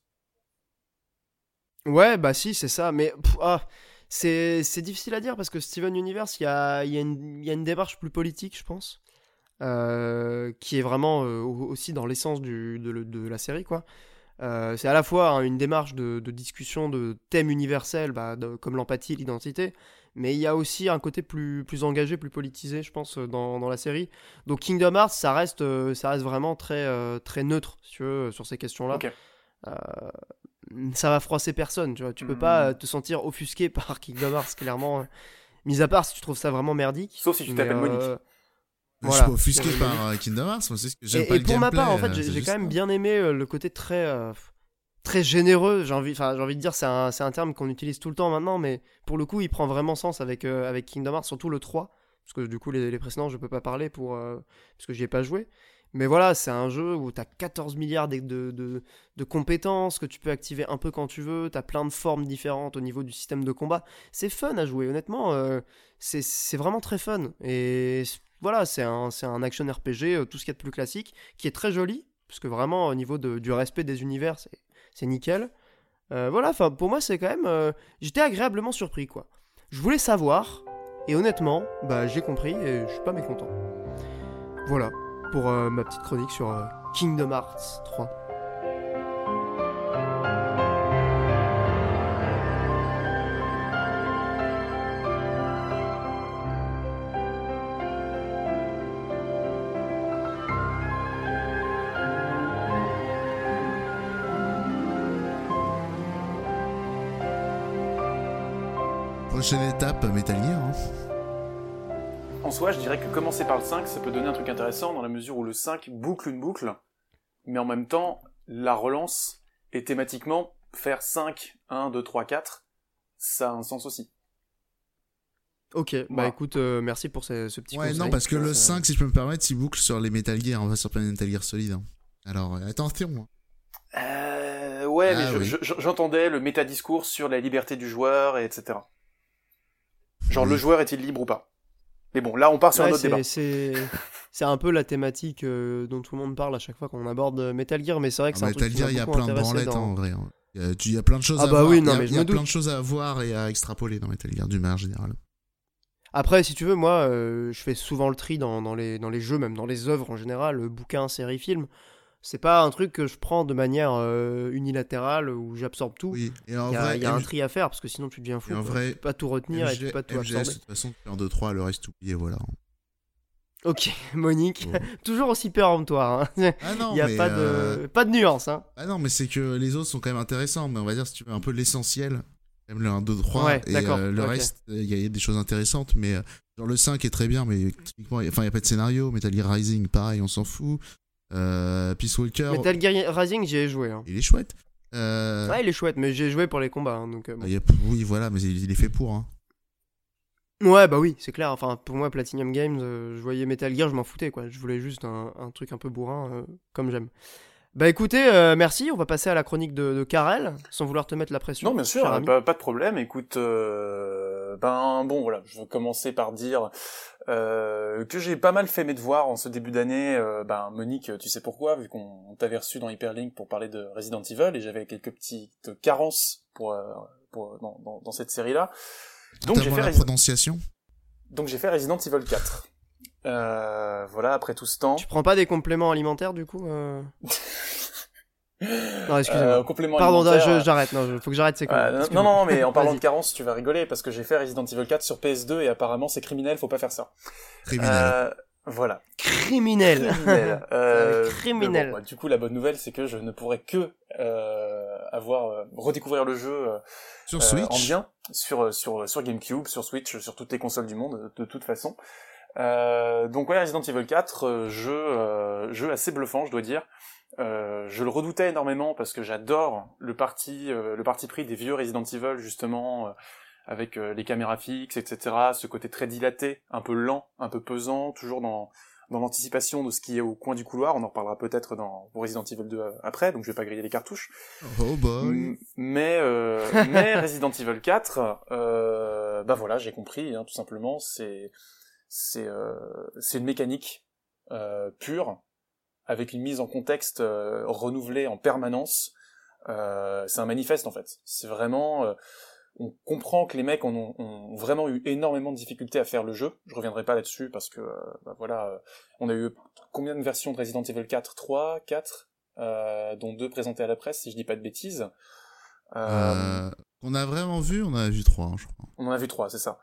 Ouais, bah si, c'est ça. Mais pff, ah, c'est difficile à dire parce que Steven Universe, il y a, il y, a une- il y a une démarche plus politique, je pense, euh, qui est vraiment euh, au- aussi dans l'essence de, la série, quoi. Euh, c'est à la fois hein, une démarche de, de discussion de thèmes universels, bah, de- comme l'empathie, l'identité, mais il y a aussi un côté plus, plus engagé, plus politisé, je pense, dans, dans la série. Donc Kingdom Hearts, ça reste, ça reste vraiment très, très neutre, si tu veux, sur ces questions-là. Ok. Euh, ça va froisser personne, tu vois. Tu peux pas euh, te sentir offusqué par Kingdom Hearts, clairement. Mis à part si tu trouves ça vraiment merdique. Sauf si tu t'appelles euh, Monique. Je suis pas offusqué Ouais, par euh, Kingdom Hearts, moi c'est ce que j'aime Et, pas et le pour ma part, en fait, euh, j'ai quand même bien aimé euh, le côté très, euh, très généreux. J'ai envie, enfin, j'ai envie de dire, c'est un, c'est un terme qu'on utilise tout le temps maintenant, mais pour le coup, il prend vraiment sens avec, euh, avec Kingdom Hearts, surtout le 3. Parce que du coup, les, les précédents, je peux pas parler pour, euh, parce que j'y ai pas joué. Mais voilà, c'est un jeu où tu as 14 milliards de, de, compétences que tu peux activer un peu quand tu veux. Tu as plein de formes différentes au niveau du système de combat. C'est fun à jouer, honnêtement. euh, c'est vraiment très fun. Et voilà, c'est un, un action RPG, tout ce qu'il y a de plus classique, qui est très joli, parce que vraiment, au niveau du respect des univers, c'est, nickel. voilà, enfin, pour moi, c'est quand même. J'étais agréablement surpris, quoi. Je voulais savoir, et honnêtement, bah, j'ai compris et je suis pas mécontent. Voilà, pour ma petite chronique sur Kingdom Hearts 3. Prochaine étape, Metal Gear. Hein. En soi, je dirais que commencer par le 5, ça peut donner un truc intéressant dans la mesure où le 5 boucle une boucle, mais en même temps, la relance et thématiquement, faire 5, 1, 2, 3, 4, ça a un sens aussi. Ok, bah écoute, euh, merci pour ce, petit Ouais, non, parce que le 5, si je peux me permettre, il boucle sur les Metal Gear, on va sur plein Metal Gear solide. Hein. Alors, euh, attention. Euh, ouais, mais ah j'entendais le métadiscours sur la liberté du joueur, et etc. Genre, le joueur est-il libre ou pas? Mais bon, là, on part sur un autre débat. C'est un peu la thématique euh, dont tout le monde parle à chaque fois qu'on aborde Metal Gear, mais c'est vrai que c'est un truc Gear, il y a plein de branlettes hein, en vrai. Hein. Il y, a, plein de choses ah à bah voir. Oui, non, il y a, plein de choses à voir et à extrapoler dans Metal Gear, du manière générale. Après, si tu veux, moi, euh, je fais souvent le tri dans, dans, les, dans les jeux, même dans les œuvres en général, bouquins, séries, films c'est pas un truc que je prends de manière euh, unilatérale où j'absorbe tout. Oui. Et en il y a, y a un tri à faire parce que sinon tu deviens fou. En vrai, tu peux pas tout retenir et tu peux pas tout absorber. De toute façon, 1, 2, 3, le reste oublié, voilà. Ok, Monique, toujours aussi péremptoire. Hein. Ah non, il n'y a pas, de... Euh, pas de nuance. Hein. Ah non, mais c'est que les autres sont quand même intéressants, mais on va dire si tu veux un peu l'essentiel, même le 1, 2, 3, ouais, et euh, le reste, il y a des choses intéressantes, mais genre le 5 est très bien, mais typiquement, enfin il n'y a pas de scénario, Metal Gear Rising, pareil, on s'en fout. Euh, Peace Walker. Metal Gear Rising, j'y ai joué. Hein. Il est chouette. Euh... Ouais, il est chouette, mais j'ai joué pour les combats. Hein, donc, euh, Oui, voilà, mais il, est fait pour. Hein. Ouais, bah oui, c'est clair. Enfin, pour moi, Platinum Games, euh, je voyais Metal Gear, je m'en foutais, quoi. Je voulais juste un, un truc un peu bourrin, euh, comme j'aime. Bah écoutez, merci. On va passer à la chronique de, de Karel, sans vouloir te mettre la pression. Non, bien sûr, pas, pas, de problème. Écoute, ben bon, voilà, je vais commencer par dire euh, que j'ai pas mal fait mes devoirs en ce début d'année. Euh, ben Monique, tu sais pourquoi, vu qu'on t'avait reçu dans Hyperlink pour parler de Resident Evil et j'avais quelques petites carences pour, euh, pour dans, dans, dans, cette série-là. Donc j'ai fait la prononciation? Donc j'ai fait Resident Evil 4. Euh, voilà, après tout ce temps. Tu prends pas des compléments alimentaires du coup euh... Non, excusez-moi. Euh, complément Pardon, j'arrête. Non, faut que j'arrête ces euh, Non, non, mais en parlant de carence, tu vas rigoler parce que j'ai fait Resident Evil 4 sur PS2 et apparemment c'est criminel, faut pas faire ça. Criminel. Euh, voilà. Criminel. Criminel. Euh, criminel. Bon, du coup, la bonne nouvelle, c'est que je ne pourrais que euh, avoir euh, redécouvrir le jeu sur Switch en bien sur sur sur GameCube, sur Switch, sur toutes les consoles du monde, de, toute façon. donc ouais, Resident Evil 4, jeu jeu assez bluffant, je dois dire. Euh, je le redoutais énormément parce que j'adore le parti, euh, le parti pris des vieux Resident Evil justement, euh, avec les caméras fixes, etc. Ce côté très dilaté, un peu lent, un peu pesant, toujours dans dans l'anticipation de ce qui est au coin du couloir. On en reparlera peut-être dans Resident Evil 2 après, donc je vais pas griller les cartouches. Oh boy. Mais mais Resident Evil 4, bah voilà, j'ai compris, hein, tout simplement, c'est c'est c'est une mécanique pure avec une mise en contexte euh, renouvelée en permanence. Euh, c'est un manifeste en fait. C'est vraiment, euh, on comprend que les mecs ont, ont, vraiment eu énormément de difficultés à faire le jeu. Je reviendrai pas là-dessus parce que bah, voilà, on a eu combien de versions de Resident Evil 4 3, 4, dont deux présentées à la presse si je dis pas de bêtises. On a vraiment vu, on en a vu trois, hein, je crois. On en a vu trois, c'est ça.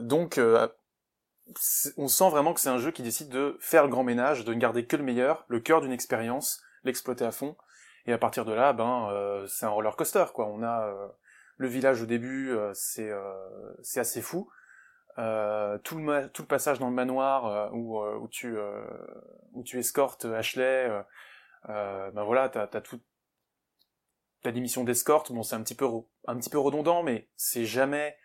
Donc, on sent vraiment que c'est un jeu qui décide de faire le grand ménage, de ne garder que le meilleur, le cœur d'une expérience, l'exploiter à fond. Et à partir de là, ben, euh, c'est un roller coaster, quoi. On a euh, le village au début, euh, c'est c'est assez fou. tout le tout le passage dans le manoir où où tu où tu escortes Ashley, ben voilà, t'as t'as tout t'as des missions d'escorte. Bon, c'est un petit peu un petit peu redondant, mais c'est jamais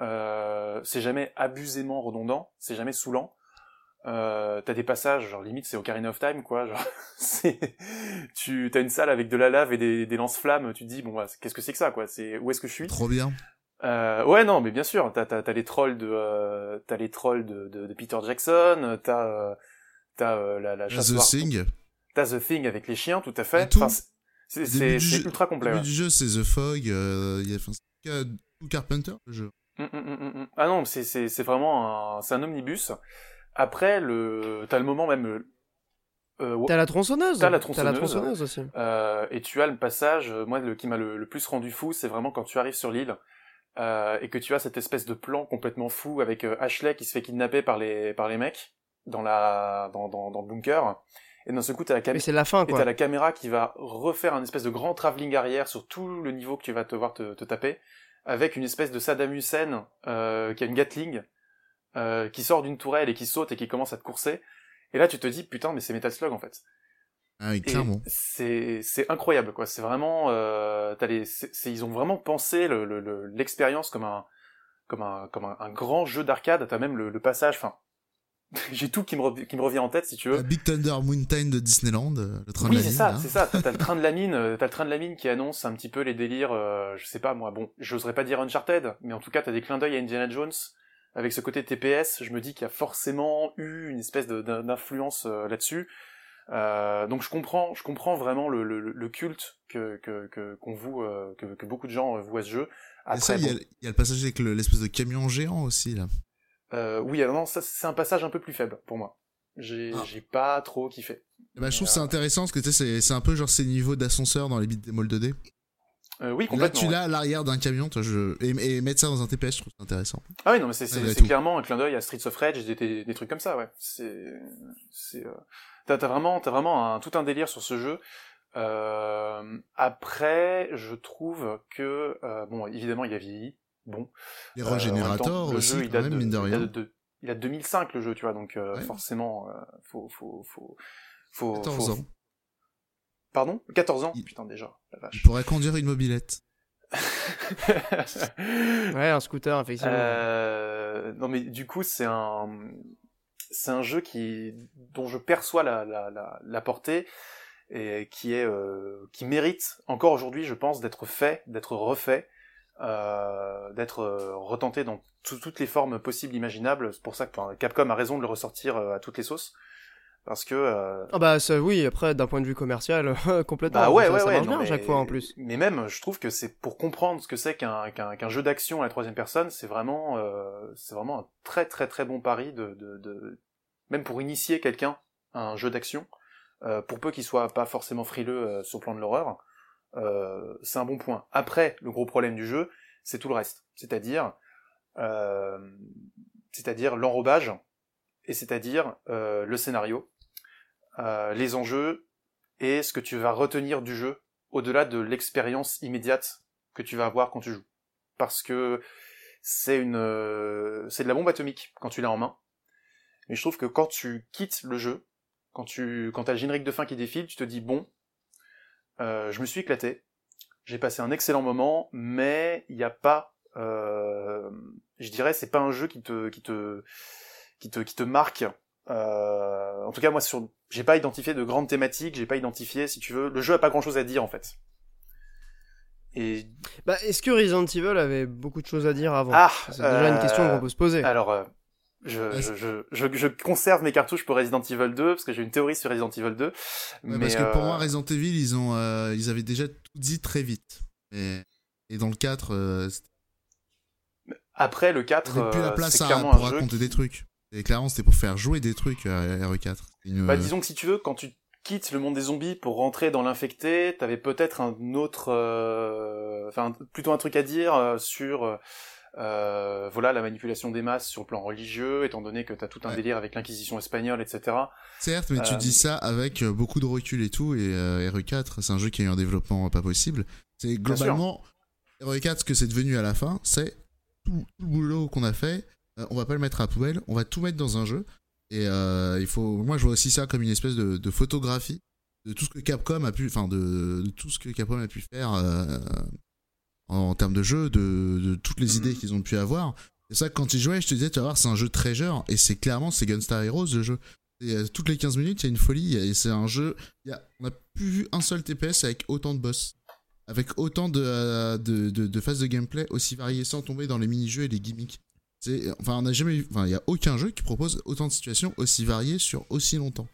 euh, c'est jamais abusément redondant, c'est jamais saoulant. Euh, t'as des passages, genre limite c'est Ocarina of Time quoi, genre c'est tu t'as une salle avec de la lave et des, des lance-flammes, tu te dis bon bah, qu'est-ce que c'est que ça quoi, c'est où est-ce que je suis? Trop bien. Euh, ouais, non, mais bien sûr, t'as as, les trolls de euh, t'as les trolls de, de, de, Peter Jackson, t'as euh, t'as euh, la, la chasse The Thing. T'as The Thing avec les chiens, tout à fait. Enfin, c'est c'est ultra complet. Le ouais. du jeu, c'est The Fog. Euh, il y a enfin, tout Carpenter le jeu. Mm, mm, mm, ah non, c'est c'est c'est vraiment un c'est un omnibus. Après le t'as le moment même euh, T'as la tronçonneuse. T'as la tronçonneuse. As la tronçonneuse aussi. Euh, et tu as le passage, euh, moi, le, qui m'a le, le, plus rendu fou, c'est vraiment quand tu arrives sur l'île euh, et que tu as cette espèce de plan complètement fou avec euh, Ashley qui se fait kidnapper par les par les mecs dans la dans dans, dans le bunker. Et dans ce coup, t'as la caméra. c'est la fin, quoi. Et t'as la caméra qui va refaire un espèce de grand travelling arrière sur tout le niveau que tu vas te voir te, te taper, avec une espèce de Saddam Hussein euh, qui a une Gatling, euh, qui sort d'une tourelle et qui saute et qui commence à te courser. Et là, tu te dis, putain, mais c'est Metal Slug, en fait. Ah oui, clairement. C'est, c'est incroyable, quoi. C'est vraiment, euh, les, ils ont vraiment pensé le, le, l'expérience comme un, comme un, comme un, un grand jeu d'arcade. T'as même le, le passage, enfin, j'ai tout qui me, re... qui me revient en tête, si tu veux. La Big Thunder Mountain de Disneyland, euh, le train oui, de la c'est mine. ça, hein. c'est ça. T'as, le train de la mine, euh, t'as le train de la mine qui annonce un petit peu les délires, euh, je sais pas, moi, bon, j'oserais pas dire Uncharted, mais en tout cas, t'as des clins d'œil à Indiana Jones, avec ce côté TPS, je me dis qu'il y a forcément eu une espèce d'influence euh, là-dessus. Euh, donc je comprends, je comprends vraiment le, le, le culte que que que qu'on voue, que, que beaucoup de gens vouent à ce jeu. Et ça, il y, a- il y a le passage avec le- l'espèce de camion géant aussi, là. Euh, oui, alors non, ça c'est un passage un peu plus faible pour moi. J'ai Ah. j'ai pas trop kiffé. Bah, je trouve Mais, c'est euh, intéressant parce que tu sais, c'est- c'est un peu genre ces niveaux d'ascenseur dans les beats des molles 2D. Euh, oui, Là, complètement. tu ouais. l'as à l'arrière d'un camion, toi, je... et, et mettre ça dans un TPS, je trouve ça intéressant. Ah oui, non, mais c'est clairement un clin d'œil à Streets of Rage, des, des, des trucs comme ça, ouais. C'est, c'est, euh, t'as t'as vraiment, t'as vraiment un, tout un délire sur ce jeu. Euh, après, je trouve que, euh, bon, évidemment, il a vieilli. Bon. Les Euh, régénérateurs le aussi, jeu, il quand date même, de, mine de il rien. date de- il a 2005 le jeu, tu vois, donc euh, Ouais. forcément, euh, faut, faut, faut, faut, 14 faut- ans. Pardon? 14 ans? Il- Putain, déjà, la Il vache. pourrait conduire une mobilette. Ouais, un scooter, effectivement. Euh, non mais du coup c'est un c'est un jeu qui dont je perçois la la la, la portée et qui est euh, qui mérite encore aujourd'hui je pense d'être fait d'être refait euh, d'être euh, retenté dans tout- toutes les formes possibles imaginables c'est pour ça que enfin, Capcom a raison de le ressortir euh, à toutes les sauces parce que euh, Ah bah ça, oui, après, d'un point de vue commercial, complètement. bah ouais, ça, ouais, ça ouais. marche non, bien à mais- chaque fois en plus. Mais même, je trouve que c'est pour comprendre ce que c'est qu'un qu'un qu'un jeu d'action à la troisième personne, c'est vraiment, euh, c'est vraiment un très très très bon pari de, de, de... même pour initier quelqu'un à un jeu d'action, euh, pour peu qu'il soit pas forcément frileux euh, sur le plan de l'horreur, euh, c'est un bon point. Après, le gros problème du jeu, c'est tout le reste, c'est-à-dire, euh, c'est-à-dire l'enrobage et c'est-à-dire euh, le scénario, euh, les enjeux et ce que tu vas retenir du jeu au-delà de l'expérience immédiate que tu vas avoir quand tu joues. Parce que c'est une, euh, c'est de la bombe atomique quand tu l'as en main. Mais je trouve que quand tu quittes le jeu, quand tu, quand t'as le générique de fin qui défile, tu te dis bon, euh, je me suis éclaté, j'ai passé un excellent moment, mais il n'y a pas, euh, je dirais, c'est pas un jeu qui te, qui te, qui te, qui te marque. Euh, en tout cas, moi, sur, j'ai pas identifié de grandes thématiques, j'ai pas identifié, si tu veux, le jeu a pas grand chose à dire en fait. Et Bah, est-ce que Resident Evil avait beaucoup de choses à dire avant? Ah, C'est déjà une euh, question qu'on peut se poser. Alors, euh, je, je, je, je, conserve mes cartouches pour Resident Evil 2 parce que j'ai une théorie sur Resident Evil 2. Ouais, mais parce que pour euh, moi, Resident Evil, ils, ont, euh, ils avaient déjà tout dit très vite. Et, et dans le 4, euh, après le 4, il y avait plus la euh, place à, pour raconter qui- des trucs. Et clairement, c'était pour faire jouer des trucs à RE4. C'est Une, Bah, disons que si tu veux, quand tu quittes le monde des zombies pour rentrer dans l'infecté, t'avais peut-être un autre, euh, enfin plutôt un truc à dire euh, sur, euh, voilà, la manipulation des masses sur le plan religieux, étant donné que t'as tout un Ouais. délire avec l'inquisition espagnole, etc. Certes, mais tu Euh, dis ça avec euh, beaucoup de recul et tout, et euh, RE4, c'est un jeu qui a eu un développement pas possible. C'est globalement, RE4, ce que c'est devenu à la fin, c'est tout, tout le boulot qu'on a fait, on va pas le mettre à la poubelle, on va tout mettre dans un jeu. Et il faut, moi je vois aussi ça comme une espèce de, de photographie de tout ce que Capcom a pu, enfin de, de tout ce que Capcom a pu faire en, termes de jeu, de, toutes les mhm. idées qu'ils ont pu avoir. C'est ça, quand ils jouaient, je te disais, tu vas voir, c'est un jeu treasure, et c'est clairement, c'est Gunstar Heroes le jeu. Et euh, toutes les 15 minutes, il y a une folie, et c'est un jeu. Y a, on n'a plus vu un seul TPS avec autant de boss, avec autant euh, de, phases de gameplay aussi variées, sans tomber dans les mini-jeux et les gimmicks. Enfin, on n'a jamais vu. enfin, il n'y a aucun jeu qui propose autant de situations aussi variées sur aussi longtemps.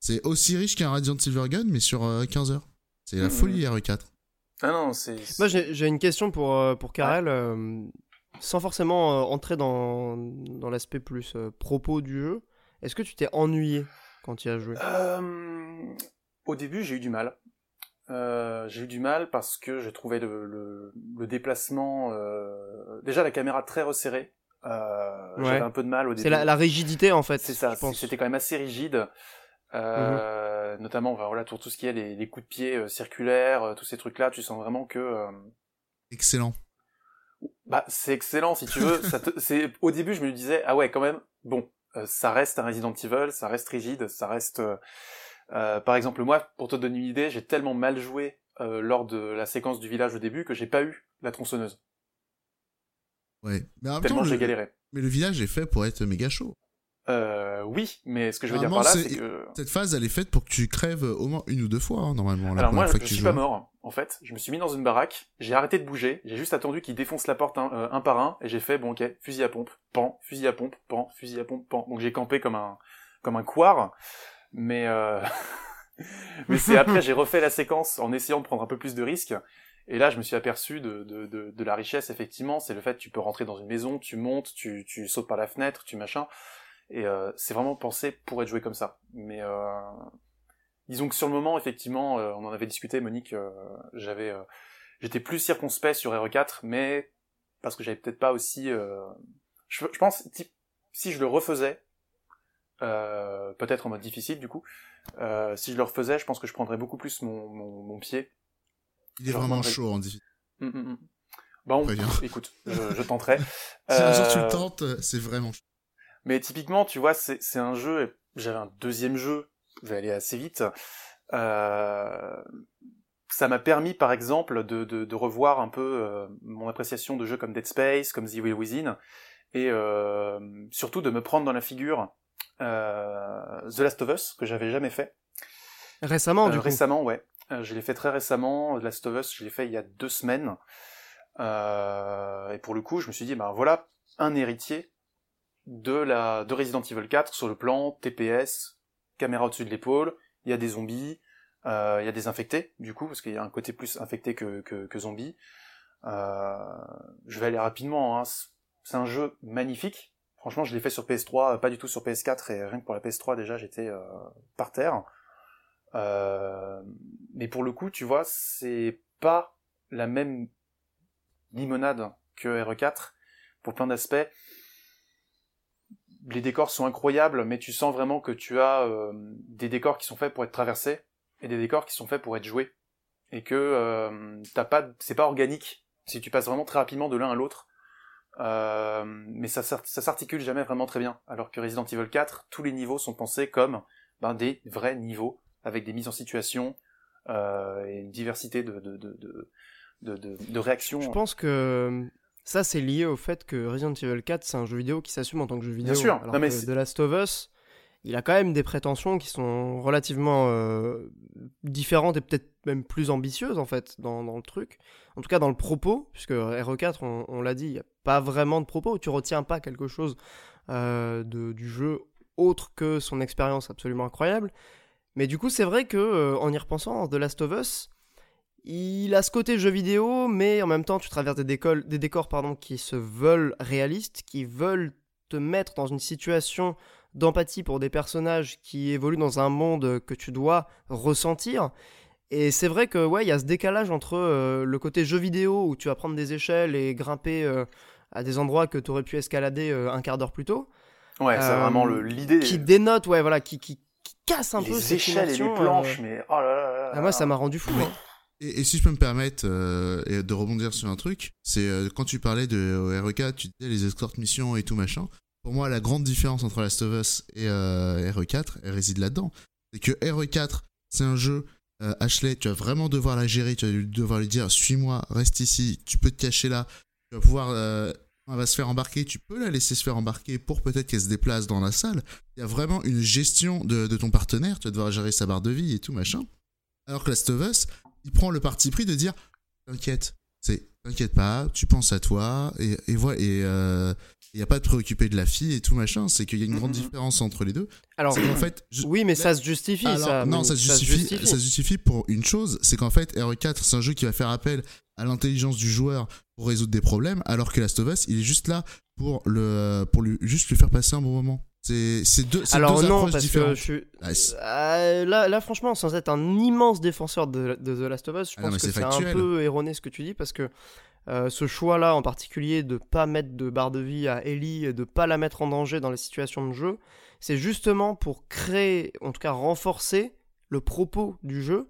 C'est aussi riche qu'un Radiant Silvergun, mais sur euh, 15 heures. C'est la mhm. folie R4. Ah non, c'est. Moi, j'ai une question pour, pour Karel sans forcément euh, entrer dans, dans l'aspect plus euh, propos du jeu, est-ce que tu t'es ennuyé quand tu as joué? Euh, Au début, j'ai eu du mal. j'ai eu du mal parce que je trouvais le, le, déplacement, déjà la caméra très resserrée. J'avais un peu de mal au début. C'est la, rigidité en fait. C'est ça. C'était quand même assez rigide. Mhm. Notamment, voilà, pour tout ce qui est les, les coups de pied circulaires, tous ces trucs-là, tu sens vraiment que. Excellent. Bah, c'est excellent si tu veux. ça c'est au début, je me disais ah ouais, quand même. Bon, euh, ça reste un Resident Evil, ça reste rigide, ça reste. Euh, euh par exemple, moi, pour te donner une idée, j'ai tellement mal joué euh, lors de la séquence du village au début que j'ai pas eu la tronçonneuse. Ouais. Mais en tellement j'ai galéré. Mais le village est fait pour être méga chaud. Euh, oui, mais ce que je veux dire par là, c'est que cette phase, elle est faite pour que tu crèves au moins une ou deux fois hein, normalement. La Alors moi, fois je, suis pas mort. En fait, je me suis mis dans une baraque, j'ai arrêté de bouger, j'ai juste attendu qu'il défonce la porte un, euh, par un, et j'ai fait bon ok, fusil à pompe, pan, fusil à pompe, pan, fusil à pompe, pan. Donc j'ai campé comme un comme un couard, mais euh... mais c'est après j'ai refait la séquence en essayant de prendre un peu plus de risques. Et là, je me suis aperçu de, de, de, de la richesse, effectivement. C'est le fait que tu peux rentrer dans une maison, tu montes, tu, tu sautes par la fenêtre, tu machin. Et euh, c'est vraiment pensé pour être joué comme ça. Mais euh, disons que sur le moment, effectivement, euh, on en avait discuté, Monique, j'avais, j'étais plus circonspect sur RE4, mais parce que j'avais peut-être pas aussi, je, je, pense, si je le refaisais, peut-être en mode difficile du coup, si je le refaisais, je pense que je prendrais beaucoup plus mon, mon, mon pied. Il est vraiment chaud en difficile. Hum, hum, hum. Bon, écoute, je, je tenterai. si un jour tu le tentes, c'est vraiment chaud. Mais typiquement, tu vois, c'est un jeu, j'avais un deuxième jeu, je vais aller assez vite. Euh, ça m'a permis, par exemple, de, de, de revoir un peu euh, mon appréciation de jeux comme Dead Space, comme The Will Within, et euh, surtout de me prendre dans la figure The Last of Us, que j'avais jamais fait. Récemment, du coup Récemment, ouais. je l'ai fait très récemment. The Last of Us, je l'ai fait il y a deux semaines. et pour le coup, je me suis dit, ben voilà, un héritier de la de Resident Evil 4 sur le plan TPS, caméra au-dessus de l'épaule, il y a des zombies, euh, il y a des infectés du coup parce qu'il y a un côté plus infecté que zombie. Euh, je vais aller rapidement. Hein. C'est un jeu magnifique. Franchement, je l'ai fait sur PS3, pas du tout sur PS4 et rien que pour la PS3 déjà j'étais euh, par terre. Euh, mais pour le coup, tu vois, c'est pas la même limonade que RE4 pour plein d'aspects les décors sont incroyables, mais tu sens vraiment que tu as euh, des décors qui sont faits pour être traversés et des décors qui sont faits pour être joués et que euh, t'as pas, c'est pas organique. Si tu passes vraiment très rapidement de l'un à l'autre, euh, mais ça, s'articule jamais vraiment très bien. Alors que Resident Evil 4, tous les niveaux sont pensés comme ben, des vrais niveaux avec des mises en situation et une diversité de réactions. Je pense que ça, c'est lié au fait que Resident Evil 4, c'est un jeu vidéo qui s'assume en tant que jeu vidéo. Bien sûr. Alors que The Last of Us, il a quand même des prétentions qui sont relativement euh, différentes et peut-être même plus ambitieuses, en fait, dans, dans, le truc. En tout cas, dans le propos, puisque RE4, on, on l'a dit, il n'y a pas vraiment de propos. Tu retiens pas quelque chose euh, de, du jeu autre que son expérience absolument incroyable. Mais du coup, c'est vrai que euh, en y repensant, The Last of Us, il a ce côté jeu vidéo, mais en même temps, tu traverses des, des décors pardon, qui se veulent réalistes, qui veulent te mettre dans une situation d'empathie pour des personnages qui évoluent dans un monde que tu dois ressentir. Et c'est vrai que ouais, il y a ce décalage entre euh, le côté jeu vidéo où tu vas prendre des échelles et grimper euh, à des endroits que tu aurais pu escalader euh, un quart d'heure plus tôt. Ouais, c'est vraiment l'idée. Qui dénote, ouais, voilà, qui, qui, casse un les peu les échelles et les planches, mais oh là là. là ah, moi, ça m'a rendu fou. Hein. Et, si je peux me permettre euh, de rebondir sur un truc, c'est euh, quand tu parlais de euh, RE4, tu disais les escortes missions et tout machin. Pour moi, la grande différence entre Last of Us et RE4, elle réside là-dedans. C'est que RE4, c'est un jeu, Ashley, tu vas vraiment devoir la gérer, tu vas devoir lui dire, suis-moi, reste ici, tu peux te cacher là, tu vas pouvoir elle va se faire embarquer, tu peux la laisser se faire embarquer pour peut-être qu'elle se déplace dans la salle. Il y a vraiment une gestion de, de, ton partenaire, tu vas devoir gérer sa barre de vie et tout machin. Alors que Last of Us, il prend le parti pris de dire t'inquiète. C'est t'inquiète pas, tu penses à toi et et voilà et euh, il y a pas de préoccuper de la fille et tout machin. C'est qu'il y a une grande Mhm. différence entre les deux. Alors, fait, je- oui, mais ça se justifie, alors, ça. non, ça se, justifie, ça se justifie pour une chose, c'est qu'en fait, RE4, c'est un jeu qui va faire appel à l'intelligence du joueur pour résoudre des problèmes, alors que Last of Us, il est juste là pour le, pour lui, juste lui faire passer un bon moment. C'est, deux, Alors deux non, approches parce différentes. que je suis... Ah, Euh, là, là, franchement, sans être un immense défenseur de, de The Last of Us, je Ah pense que c'est un peu erroné ce que tu dis parce que euh, ce choix-là, en particulier, de pas mettre de barre de vie à Ellie, et de pas la mettre en danger dans les situations de jeu, c'est justement pour créer, en tout cas renforcer le propos du jeu,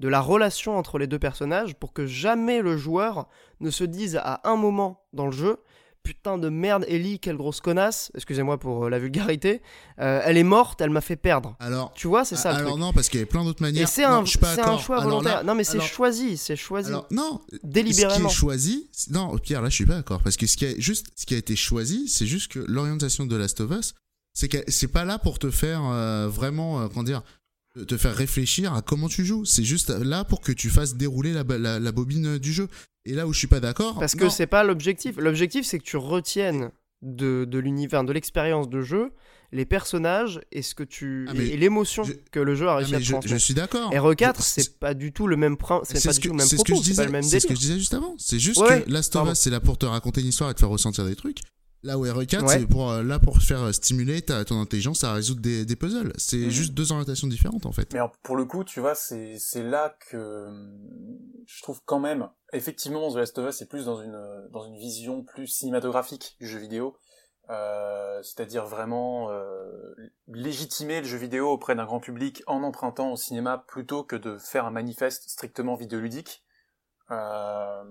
de la relation entre les deux personnages, pour que jamais le joueur ne se dise à un moment dans le jeu Putain de merde, Ellie, quelle grosse connasse, excusez-moi pour euh, la vulgarité, euh, elle est morte, elle m'a fait perdre. Alors, Tu vois, c'est ça le alors truc. non, parce qu'il y a plein d'autres manières. Et c'est un, choix Alors volontaire. là- non, mais c'est choisi, c'est choisi. Alors, non, délibérément. Ce qui est choisi, non, Pierre, là, je suis pas d'accord. Parce que ce qui a, juste, ce qui a été choisi, c'est juste que l'orientation de Last of Us, c'est que c'est pas là pour te faire euh, vraiment, euh, comment dire, te- te faire réfléchir à comment tu joues. C'est juste là pour que tu fasses dérouler la, la, la bobine du jeu. Et là où je suis pas d'accord. Parce que c'est pas l'objectif. L'objectif, c'est que tu retiennes de, de l'univers, de l'expérience de jeu, les personnages et ce que tu Ah, et, et l'émotion je- que le jeu a Ah, réussi à je, je transmettre. suis d'accord. RE4, Je- c'est pas du tout le même prin- c'est pas ce du que, tout le même c'est ce que propos, je c'est pas disais, le même c'est ce que je disais juste avant. C'est juste Ouais, que Last of. Us, c'est là pour te raconter une histoire et te faire ressentir des trucs. Là où RE4, Ouais. c'est pour, euh, là pour faire euh, stimuler ta, ton intelligence à résoudre des, des puzzles. C'est Mhm. juste deux orientations différentes en fait. Mais alors, pour le coup, tu vois, c'est c'est là que hum, je trouve quand même, effectivement, The Last of Us est plus dans une dans une vision plus cinématographique du jeu vidéo, euh, c'est-à-dire vraiment euh, légitimer le jeu vidéo auprès d'un grand public en empruntant au cinéma plutôt que de faire un manifeste strictement vidéoludique. Euh,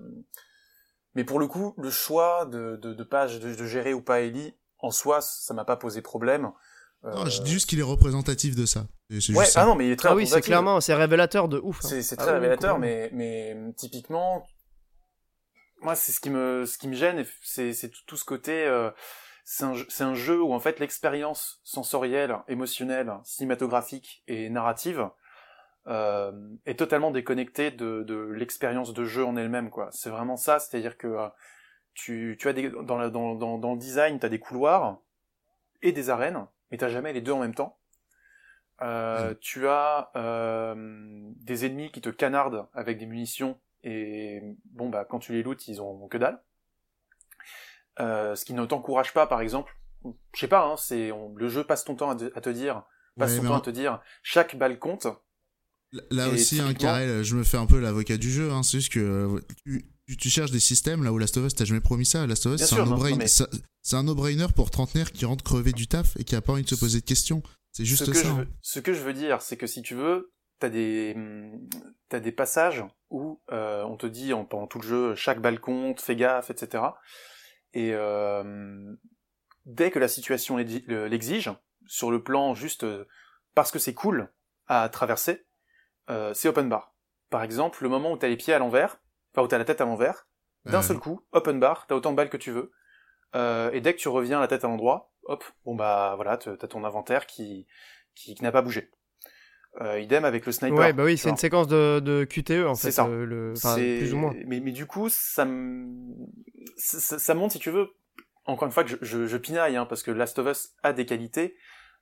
mais pour le coup, le choix de de, de page de, de gérer ou pas Ellie, en soi, ça m'a pas posé problème. Non, je dis juste qu'il est représentatif de ça. C'est Ouais, ah non, mais il est très Ah oui, c'est clairement, c'est révélateur de ouf. hein. C'est, Ah très oui, révélateur, mais, mais typiquement, moi, c'est ce qui me, ce qui me gêne, c'est, c'est tout, tout ce côté. euh, c'est un, un jeu où en fait l'expérience sensorielle, émotionnelle, cinématographique et narrative euh, est totalement déconnectée de, de l'expérience de jeu en elle-même. Quoi. C'est vraiment ça, c'est-à-dire que euh, tu, tu as des, dans, la, dans, dans, dans le design, tu as des couloirs et des arènes, mais t'as jamais les deux en même temps. Euh, Tu as euh, des ennemis qui te canardent avec des munitions et bon bah quand tu les lootes ils ont que dalle. Euh, ce qui ne t'encourage pas par exemple. Je sais pas, hein, c'est on- le jeu passe ton temps à, te- à te dire, passe Ouais, mais temps à te dire chaque balle compte. Là aussi, hein, typiquement- Karel, je me fais un peu l'avocat du jeu. Hein, c'est juste que tu, cherches des systèmes là où Last of Us, t'as jamais promis ça. Last of Us, Bien c'est un mais- no-brainer pour trentenaire qui rentre crever du taf et qui a pas envie de se poser de questions. C'est juste ce que ça. Je hein. veux, ce que je veux dire, c'est que si tu veux, t'as des t'as des passages où euh, on te dit en- pendant tout le jeu chaque balle compte, fais gaffe, etc. Et euh, dès que la situation l'exi- le- l'exige, sur le plan juste euh, parce que c'est cool à traverser, euh, c'est open bar. Par exemple, le moment où t'as les pieds à l'envers, enfin où t'as la tête à l'envers, d'un seul coup, open bar, t'as autant de balles que tu veux. Euh, et dès que tu reviens la tête à l'endroit, hop, bon bah voilà, t'as ton inventaire qui, qui, qui n'a pas bougé. Euh, idem avec le sniper. Ouais, bah oui, c'est une séquence de, de QTE en C'est fait, ça. euh, le... enfin, C'est- plus ou moins. Mais, mais du coup, ça me... ça, ça- ça montre, si tu veux, encore une fois que je, je, je pinaille, hein, parce que Last of Us a des qualités,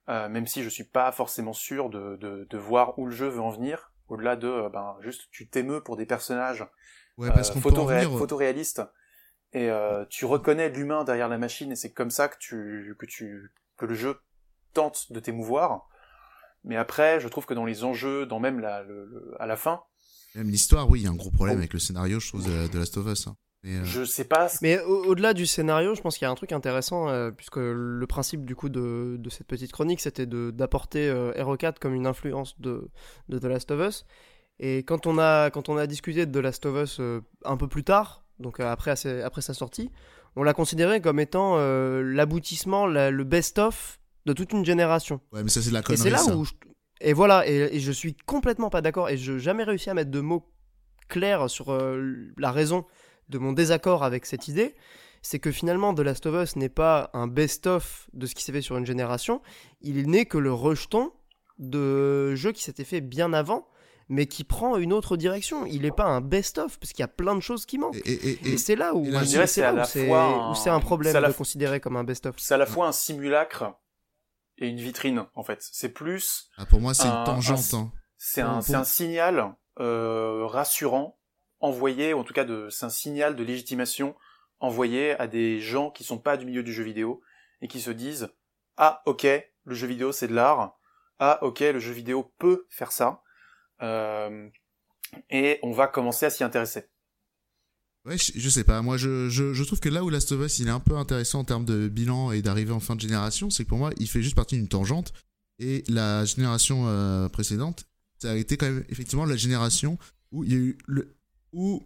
euh, même si je suis pas forcément sûr de, de, de voir où le jeu veut en venir, au-delà de, ben, juste, tu t'émeus pour des personnages Ouais, parce euh, en photoré- photoréalistes, et euh, tu reconnais l'humain derrière la machine, et c'est comme ça que tu, que tu, que le jeu tente de t'émouvoir. Mais après, je trouve que dans les enjeux, dans même la, le, le- à la fin, Même l'histoire, oui, il y a un gros problème Oh. avec le scénario, je trouve, de, de Last of Us. hein. Mais, euh, je sais pas. Mais au- au-delà du scénario, je pense qu'il y a un truc intéressant, euh, puisque le principe du coup de, de cette petite chronique, c'était de- d'apporter euh, RE4 comme une influence de, de The Last of Us. Et quand on a, quand on a discuté de The Last of Us euh, un peu plus tard, donc euh, après, après sa sortie, on l'a considéré comme étant euh, l'aboutissement, la- le best-of de toute une génération. Ouais, mais ça, c'est de la Et connerie. c'est là ça. où je... Et voilà, et, et je suis complètement pas d'accord, et je n'ai jamais réussi à mettre de mots clairs sur euh, la raison de mon désaccord avec cette idée, c'est que finalement The Last of Us n'est pas un best-of de ce qui s'est fait sur une génération, il n'est que le rejeton de jeux qui s'étaient faits bien avant, mais qui prend une autre direction. Il n'est pas un best-of, parce qu'il y a plein de choses qui manquent. Et, et- et- Et, c'est là où, c'est un un- problème de f- considérer comme un best-of. C'est à la fois un simulacre et une vitrine, en fait. C'est plus, Ah, pour moi, c'est un- une tangente. un- hein. c'est un, pour- c'est un signal euh, rassurant envoyé, ou en tout cas de, c'est un signal de légitimation envoyé à des gens qui sont pas du milieu du jeu vidéo et qui se disent ah ok le jeu vidéo c'est de l'art ah ok le jeu vidéo peut faire ça et on va commencer à s'y intéresser. Ouais, je, sais pas. Moi, je, je, je trouve que là où Last of Us il est un peu intéressant en termes de bilan et d'arrivée en fin de génération, c'est que pour moi, il fait juste partie d'une tangente. Et la génération euh, précédente, ça a été quand même effectivement la génération où il y a eu le où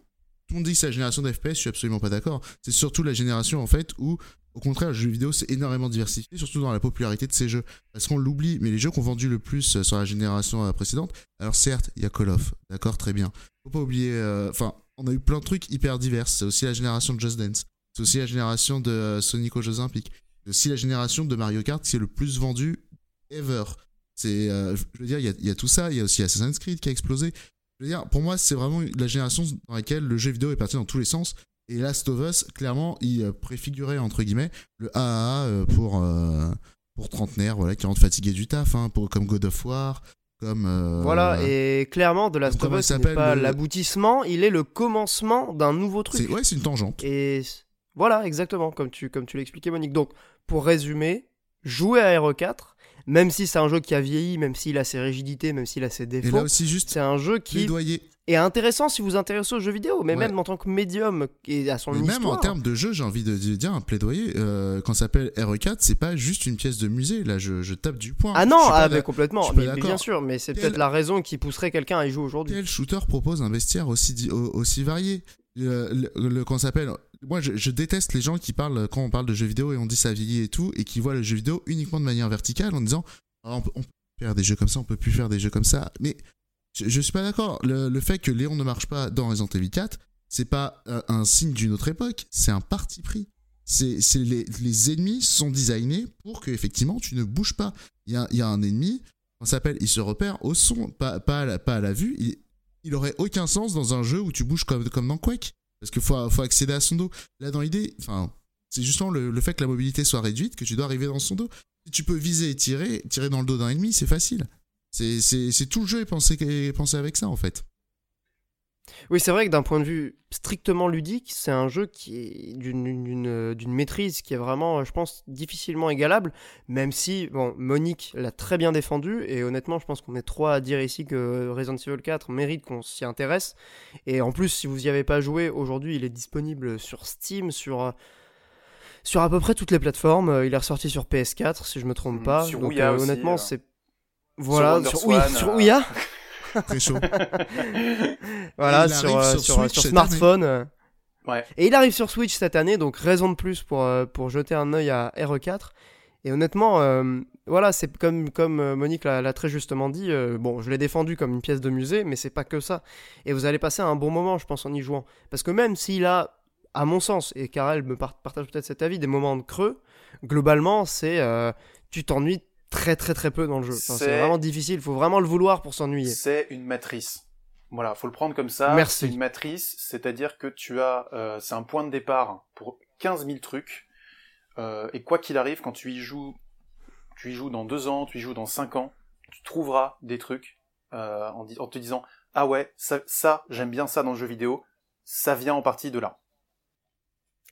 tout le monde dit que c'est la génération d'FPS, je suis absolument pas d'accord. C'est surtout la génération en fait où au contraire le jeu vidéo s'est énormément diversifié, surtout dans la popularité de ces jeux. Parce qu'on l'oublie, mais les jeux qui ont vendu le plus euh, sur la génération euh, précédente, alors certes, il y a Call of, d'accord, très bien. Faut pas oublier, euh, enfin, on a eu plein de trucs hyper divers. C'est aussi la génération de Just Dance, c'est aussi la génération de Sonic aux Jeux Olympiques, c'est aussi la génération de Mario Kart qui est le plus vendu ever. C'est, je veux dire, il y y a tout ça, il y a aussi Assassin's Creed qui a explosé. Je veux dire, pour moi, c'est vraiment la génération dans laquelle le jeu vidéo est parti dans tous les sens. Et Last of Us, clairement, il euh, préfigurait, entre guillemets, le AAA euh, pour, euh, pour trentenaires, voilà, qui rentrent fatigués du taf, hein, pour, comme God of War, comme... euh, Voilà, et clairement, de Last of Us n'est pas le- l'aboutissement, il est le commencement d'un nouveau truc. c'est, ouais, c'est une tangente. Et voilà, exactement, comme tu, comme tu l'expliquais, Monique. Donc, pour résumer, jouer à RE4, même si c'est un jeu qui a vieilli, même s'il a ses rigidités, même s'il a ses défauts, c'est un jeu qui plaidoyer. Est intéressant si vous vous intéressez aux jeux vidéo, mais Ouais. même en tant que médium et à son Mais même histoire. en termes de jeu, j'ai envie de, dire un plaidoyer. Euh, quand ça s'appelle RE4, c'est pas juste une pièce de musée. Là, je, je tape du poing. Ah non, ah, mais complètement, mais- mais bien sûr, mais c'est peut-être la raison qui pousserait quelqu'un à y jouer aujourd'hui. Quel shooter propose un bestiaire aussi, varié le, le, le- Qu'on s'appelle. Moi, je, je déteste les gens qui parlent, quand on parle de jeux vidéo et on dit ça vieillit et tout, et qui voient le jeu vidéo uniquement de manière verticale en disant Ah, on, peut, on peut faire des jeux comme ça, on peut plus faire des jeux comme ça. Mais je, je suis pas d'accord. Le, fait que Léon ne marche pas dans Resident Evil 4, c'est pas un, un signe d'une autre époque, c'est un parti pris. C'est les, ennemis sont designés pour que effectivement tu ne bouges pas. Il y a, un ennemi, on s'appelle, il se repère au son, pas, à, la, pas à la vue. Il, il aurait aucun sens dans un jeu où tu bouges comme, dans Quake. Parce qu'il faut, accéder à son dos. Là, dans l'idée, c'est justement le, le fait que la mobilité soit réduite que tu dois arriver dans son dos. Si tu peux viser et tirer, tirer dans le dos d'un ennemi, c'est facile. C'est tout le jeu est pensé, avec ça, en fait. Oui, c'est vrai que d'un point de vue strictement ludique, c'est un jeu qui est d'une- d'une maîtrise qui est vraiment, je pense, difficilement égalable, même si, bon, Monique l'a très bien défendu, et honnêtement, je pense qu'on est trois à dire ici que Resident Evil 4 mérite qu'on s'y intéresse. Et en plus, si vous y avez pas joué, aujourd'hui, il est disponible sur Steam, sur... euh, Sur à peu près toutes les plateformes, Euh, il est ressorti sur PS4 si je me trompe Mm, pas. sur Donc euh, aussi, honnêtement, euh. c'est voilà sur, oui, Swan, sur euh. Ouya. Très chaud. Voilà, sur, euh, sur sur, Switch sur smartphone. euh. Ouais. Et il arrive sur Switch cette année, donc raison de plus pour, euh, pour jeter un œil à RE4. Et honnêtement, euh, voilà, c'est comme, comme euh, Monique l'a très justement dit, euh, bon, je l'ai défendu comme une pièce de musée, mais c'est pas que ça. Et vous allez passer un bon moment, je pense, en y jouant. Parce que même s'il a, à mon sens, et Karel me par- partage peut-être cet avis, des moments de creux, globalement, c'est euh, tu t'ennuies très très très peu dans le jeu. Enfin, c'est vraiment difficile, il faut vraiment le vouloir pour s'ennuyer. C'est une matrice. Voilà, faut le prendre comme ça. Merci. C'est une matrice, c'est-à-dire que tu as, euh, c'est un point de départ pour 15 000 trucs. Euh, et quoi qu'il arrive, quand tu y joues, tu y joues dans deux ans, tu y joues dans cinq ans, tu trouveras des trucs euh, en, te disant ah ouais, ça, ça j'aime bien ça dans le jeu vidéo. Ça vient en partie de là.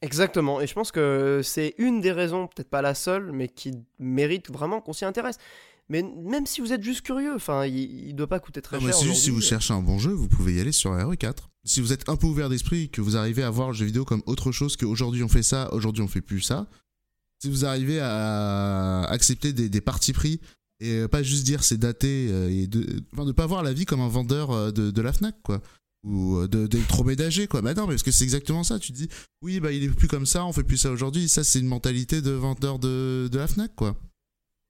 Exactement, et je pense que c'est une des raisons, peut-être pas la seule, mais qui mérite vraiment qu'on s'y intéresse. Mais même si vous êtes juste curieux, enfin, il, il doit pas coûter très Non, mais cher. c'est juste si vous aujourd'hui. cherchez un bon jeu, vous pouvez y aller sur RE4. Si vous êtes un peu ouvert d'esprit, que vous arrivez à voir le jeu vidéo comme autre chose qu'aujourd'hui on fait ça, aujourd'hui on fait plus ça, si vous arrivez à accepter des, des partis pris et pas juste dire c'est daté euh, et de, enfin, de pas voir la vie comme un vendeur euh, de, de la Fnac, quoi. Ou euh, d'électroménager, quoi. Bah non, mais parce que c'est exactement ça. Tu dis, oui, bah il est plus comme ça, on fait plus ça aujourd'hui. Ça, c'est une mentalité de vendeur de, de la Fnac, quoi.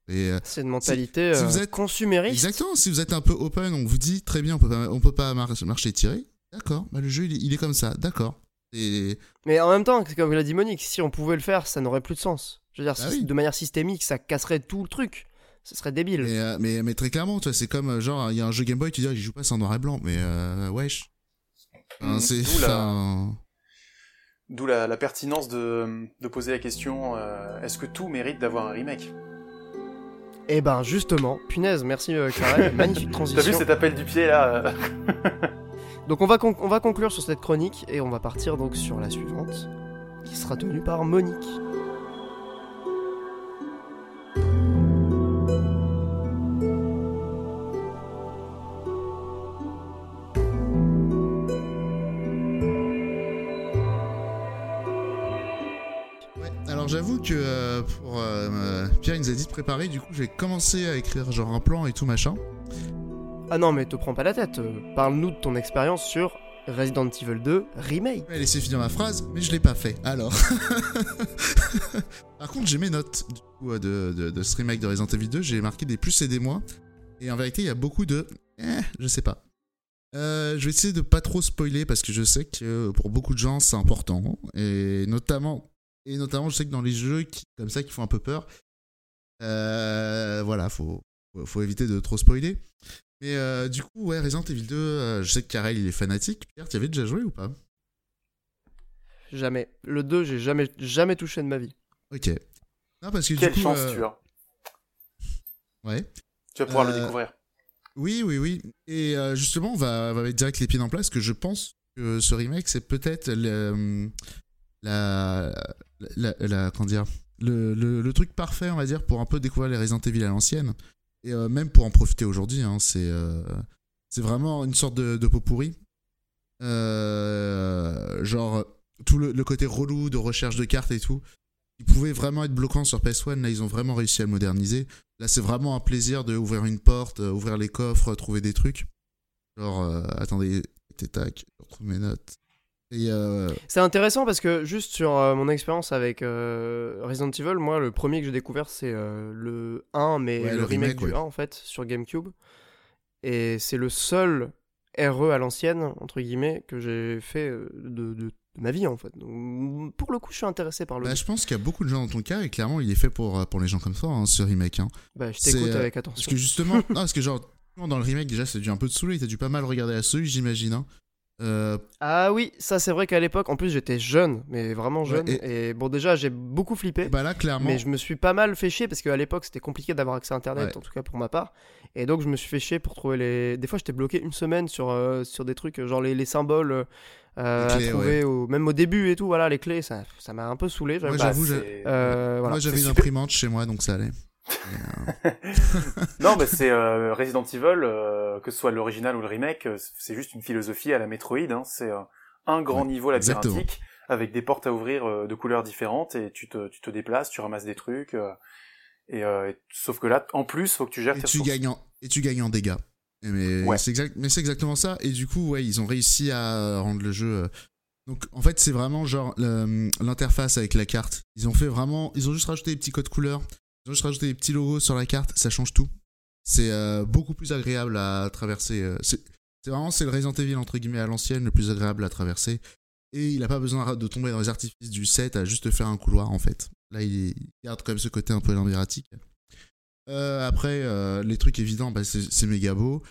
Euh, C'est une mentalité si euh, vous êtes- consumériste. Exactement, si vous êtes un peu open, on vous dit très bien, on peut pas, on peut pas mar- marcher tiré. D'accord, bah, le jeu il est, il est comme ça, d'accord. Et Mais en même temps, comme l'a dit Monique, si on pouvait le faire, ça n'aurait plus de sens. Je veux dire, Bah si- oui. de manière systémique, ça casserait tout le truc. Ce serait débile. Mais, euh, mais, mais très clairement, tu vois, c'est comme genre, il y a un jeu Game Boy, tu dis, ah, il joue pas, en noir et blanc. Mais euh, wesh. Enfin, Mhm. c'est. D'où la- enfin, D'où la, la pertinence de, de poser la question euh, est-ce que tout mérite d'avoir un remake? Eh ben justement, punaise, merci euh, Karel, magnifique T'as vu transition. cet appel du pied là euh Donc on va, on va conclure sur cette chronique et on va partir donc sur la suivante, qui sera tenue par Monique. Que euh, pour euh, euh, Pierre, il nous a dit de préparer, du coup j'ai commencé à écrire genre un plan et tout machin. Ah non mais te prends pas la tête, parle-nous de ton expérience sur Resident Evil 2 Remake. Je vais laisser finir ma phrase, mais je l'ai pas fait. Alors. Par contre, j'ai mes notes du coup, de, de, de ce remake de Resident Evil 2. J'ai marqué des plus et des moins. Et en vérité, il y a beaucoup de. Eh, je sais pas. Euh, je vais essayer de pas trop spoiler parce que je sais que pour beaucoup de gens c'est important. Et notamment, et notamment, je sais que dans les jeux qui, comme ça qui font un peu peur, euh, voilà, faut, faut, éviter de trop spoiler. Mais euh, du coup, ouais, Resident Evil 2, euh, je sais que Karel il est fanatique. Pierre, tu avais déjà joué ou pas? Jamais. Le 2, j'ai jamais, jamais touché de ma vie. Ok. Non, parce que Quelle du coup. chance euh, tu as Ouais. Tu vas pouvoir Euh, le découvrir. Oui, oui, oui. Et euh, justement, on va, on va mettre direct les pieds en place, que je pense que ce remake, c'est peut-être le- la, la, la- comment dire, le, le, truc parfait, on va dire, pour un peu découvrir les Resident Evil à l'ancienne. Et euh, même pour en profiter aujourd'hui, hein, c'est euh, vraiment une sorte de, pot pourri. Euh, genre, tout le, côté relou de recherche de cartes et tout, qui pouvait vraiment être bloquant sur PS1, là, ils ont vraiment réussi à le moderniser. Là, c'est vraiment un plaisir de ouvrir une porte, ouvrir les coffres, trouver des trucs. Genre, attendez, tac, je retrouve mes notes. Euh, C'est intéressant parce que juste sur euh, mon expérience avec euh, Resident Evil, moi le premier que j'ai découvert c'est le 1 mais Ouais, le, le remake, remake, du ouais. 1 en fait sur GameCube. Et c'est le seul RE à l'ancienne entre guillemets que j'ai fait de, de- de ma vie en fait. Donc, pour le coup je suis intéressé par le bah, je pense qu'il y a beaucoup de gens dans ton cas, et clairement, il est fait pour, pour les gens comme toi, hein, ce remake. Hein. Bah, je t'écoute avec Parce attention. que justement, non, parce que genre, dans le remake, déjà, c'est dû un peu te saouler, t'as dû pas mal regarder la souris, j'imagine. Hein. Euh, Ah oui, ça c'est vrai qu'à l'époque, en plus j'étais jeune, mais vraiment Ouais, jeune. et- et... bon déjà j'ai beaucoup flippé. bah là, clairement, Mais je me suis pas mal fait chier parce qu'à l'époque c'était compliqué d'avoir accès à internet, Ouais. en tout cas pour ma part. Et donc je me suis fait chier pour trouver les. Des fois j'étais bloqué une semaine sur, euh, sur des trucs, genre les, les symboles euh, Les clés, à trouver, même au début et tout, voilà, les clés, ça ça m'a un peu saoulé. Moi, j'avoue. j'avais une imprimante chez moi, donc ça allait. Non, mais c'est euh, Resident Evil, euh, que ce soit l'original ou le remake, euh, c'est juste une philosophie à la Metroid. Hein, c'est euh, un grand Ouais, niveau exactement. labyrinthique avec des portes à ouvrir de couleurs différentes et tu te, tu te déplaces, tu ramasses des trucs. et, et- sauf que là, en plus, faut que tu gères et tes tu gagnes en, et tu gagnes en dégâts. Mais Ouais. c'est exact, mais c'est exactement ça. Et du coup, ouais, ils ont réussi à rendre le jeu. Donc, en fait, c'est vraiment genre l'interface avec la carte. Ils ont fait vraiment, ils ont juste rajouté des petits codes couleurs. Ils ont juste rajouté des petits logos sur la carte. Ça change tout. C'est euh, beaucoup plus agréable à traverser. euh, c'est vraiment c'est le Resident Evil entre guillemets à l'ancienne le plus agréable à traverser. Et il a pas besoin de tomber dans les artifices du set à juste faire un couloir en fait. Là, il, garde quand même ce côté un peu labyrinthique. Euh, après, euh, les trucs évidents, bah, c'est méga beau.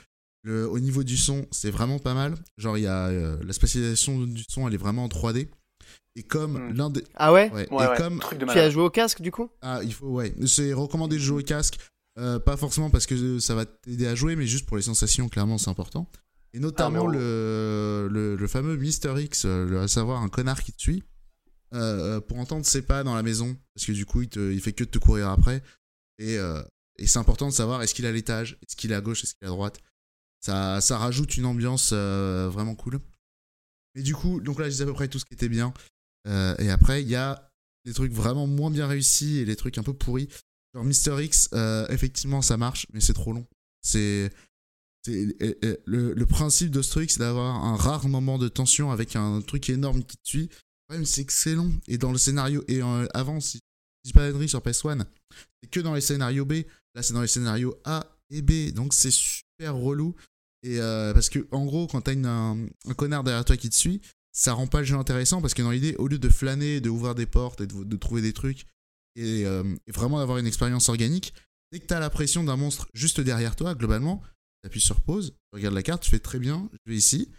Au niveau du son, c'est vraiment pas mal. Genre, il y a la spécialisation du son, elle est vraiment en 3D. Et comme Mm. l'un des. Ah ouais, Ouais, Ouais, et ouais, comme. truc de Tu as joué au casque du coup? Ah, il faut, ouais. C'est recommandé de jouer au casque. euh, pas forcément parce que ça va t'aider à jouer, mais juste pour les sensations, clairement, c'est important. Et notamment Ah, le, le, le fameux Mister X, euh, le- à savoir un connard qui te suit, euh, pour entendre ses pas dans la maison, parce que du coup, il, te, il fait que de te courir après. Et, euh, et c'est important de savoir est-ce qu'il est à l'étage, est-ce qu'il est à gauche, est-ce qu'il est à droite? Ça, ça rajoute une ambiance euh, vraiment cool. Et du coup, donc là, je disais à peu près tout ce qui était bien. Euh, et après, il y a des trucs vraiment moins bien réussis et les trucs un peu pourris. Genre Mister X, euh, effectivement, ça marche, mais c'est trop long. C'est. Le, le principe de ce truc, c'est d'avoir un rare moment de tension avec un truc énorme qui te suit. Le problème, c'est que c'est long. Et dans le scénario. Et euh, avant, si je dis pas d'annerie sur PS1, c'est que dans les scénarios B. Là, c'est dans les scénarios A et B. Donc, c'est super relou. Et parce que, en gros, quand t'as un, un connard derrière toi qui te suit, ça rend pas le jeu intéressant parce que dans l'idée, au lieu de flâner, de ouvrir des portes et de, trouver des trucs et, euh, et vraiment d'avoir une expérience organique, dès que t'as la pression d'un monstre juste derrière toi, globalement, t'appuies sur pause, tu regardes la carte, tu fais très bien, je vais ici,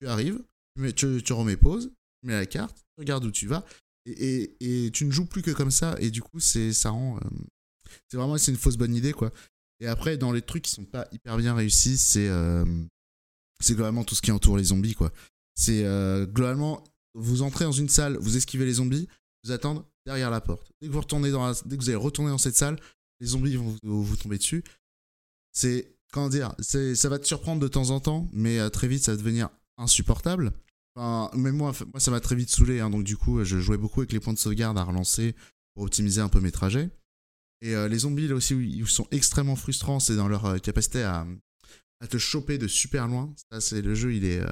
tu arrives, tu, tu, tu remets pause, tu mets la carte, tu regardes où tu vas, et tu ne joues plus que comme ça, et du coup, c'est ça rend. euh, c'est vraiment c'est une fausse bonne idée, quoi. Et après, dans les trucs qui sont pas hyper bien réussis, c'est euh, c'est globalement tout ce qui entoure les zombies, quoi. C'est euh, globalement, vous entrez dans une salle, vous esquivez les zombies, vous attendez derrière la porte. Dès que vous retournez dans dès que vous allez retourner dans cette salle, les zombies vont vous, tomber dessus. C'est comment dire, ça va te surprendre de temps en temps, mais euh, très vite ça va devenir insupportable. Enfin, même moi, moi ça m'a très vite saoulé, hein, donc du coup je jouais beaucoup avec les points de sauvegarde à relancer pour optimiser un peu mes trajets. Et euh, les zombies là aussi ils sont extrêmement frustrants, c'est dans leur capacité à, te choper de super loin. Ça c'est le jeu, il est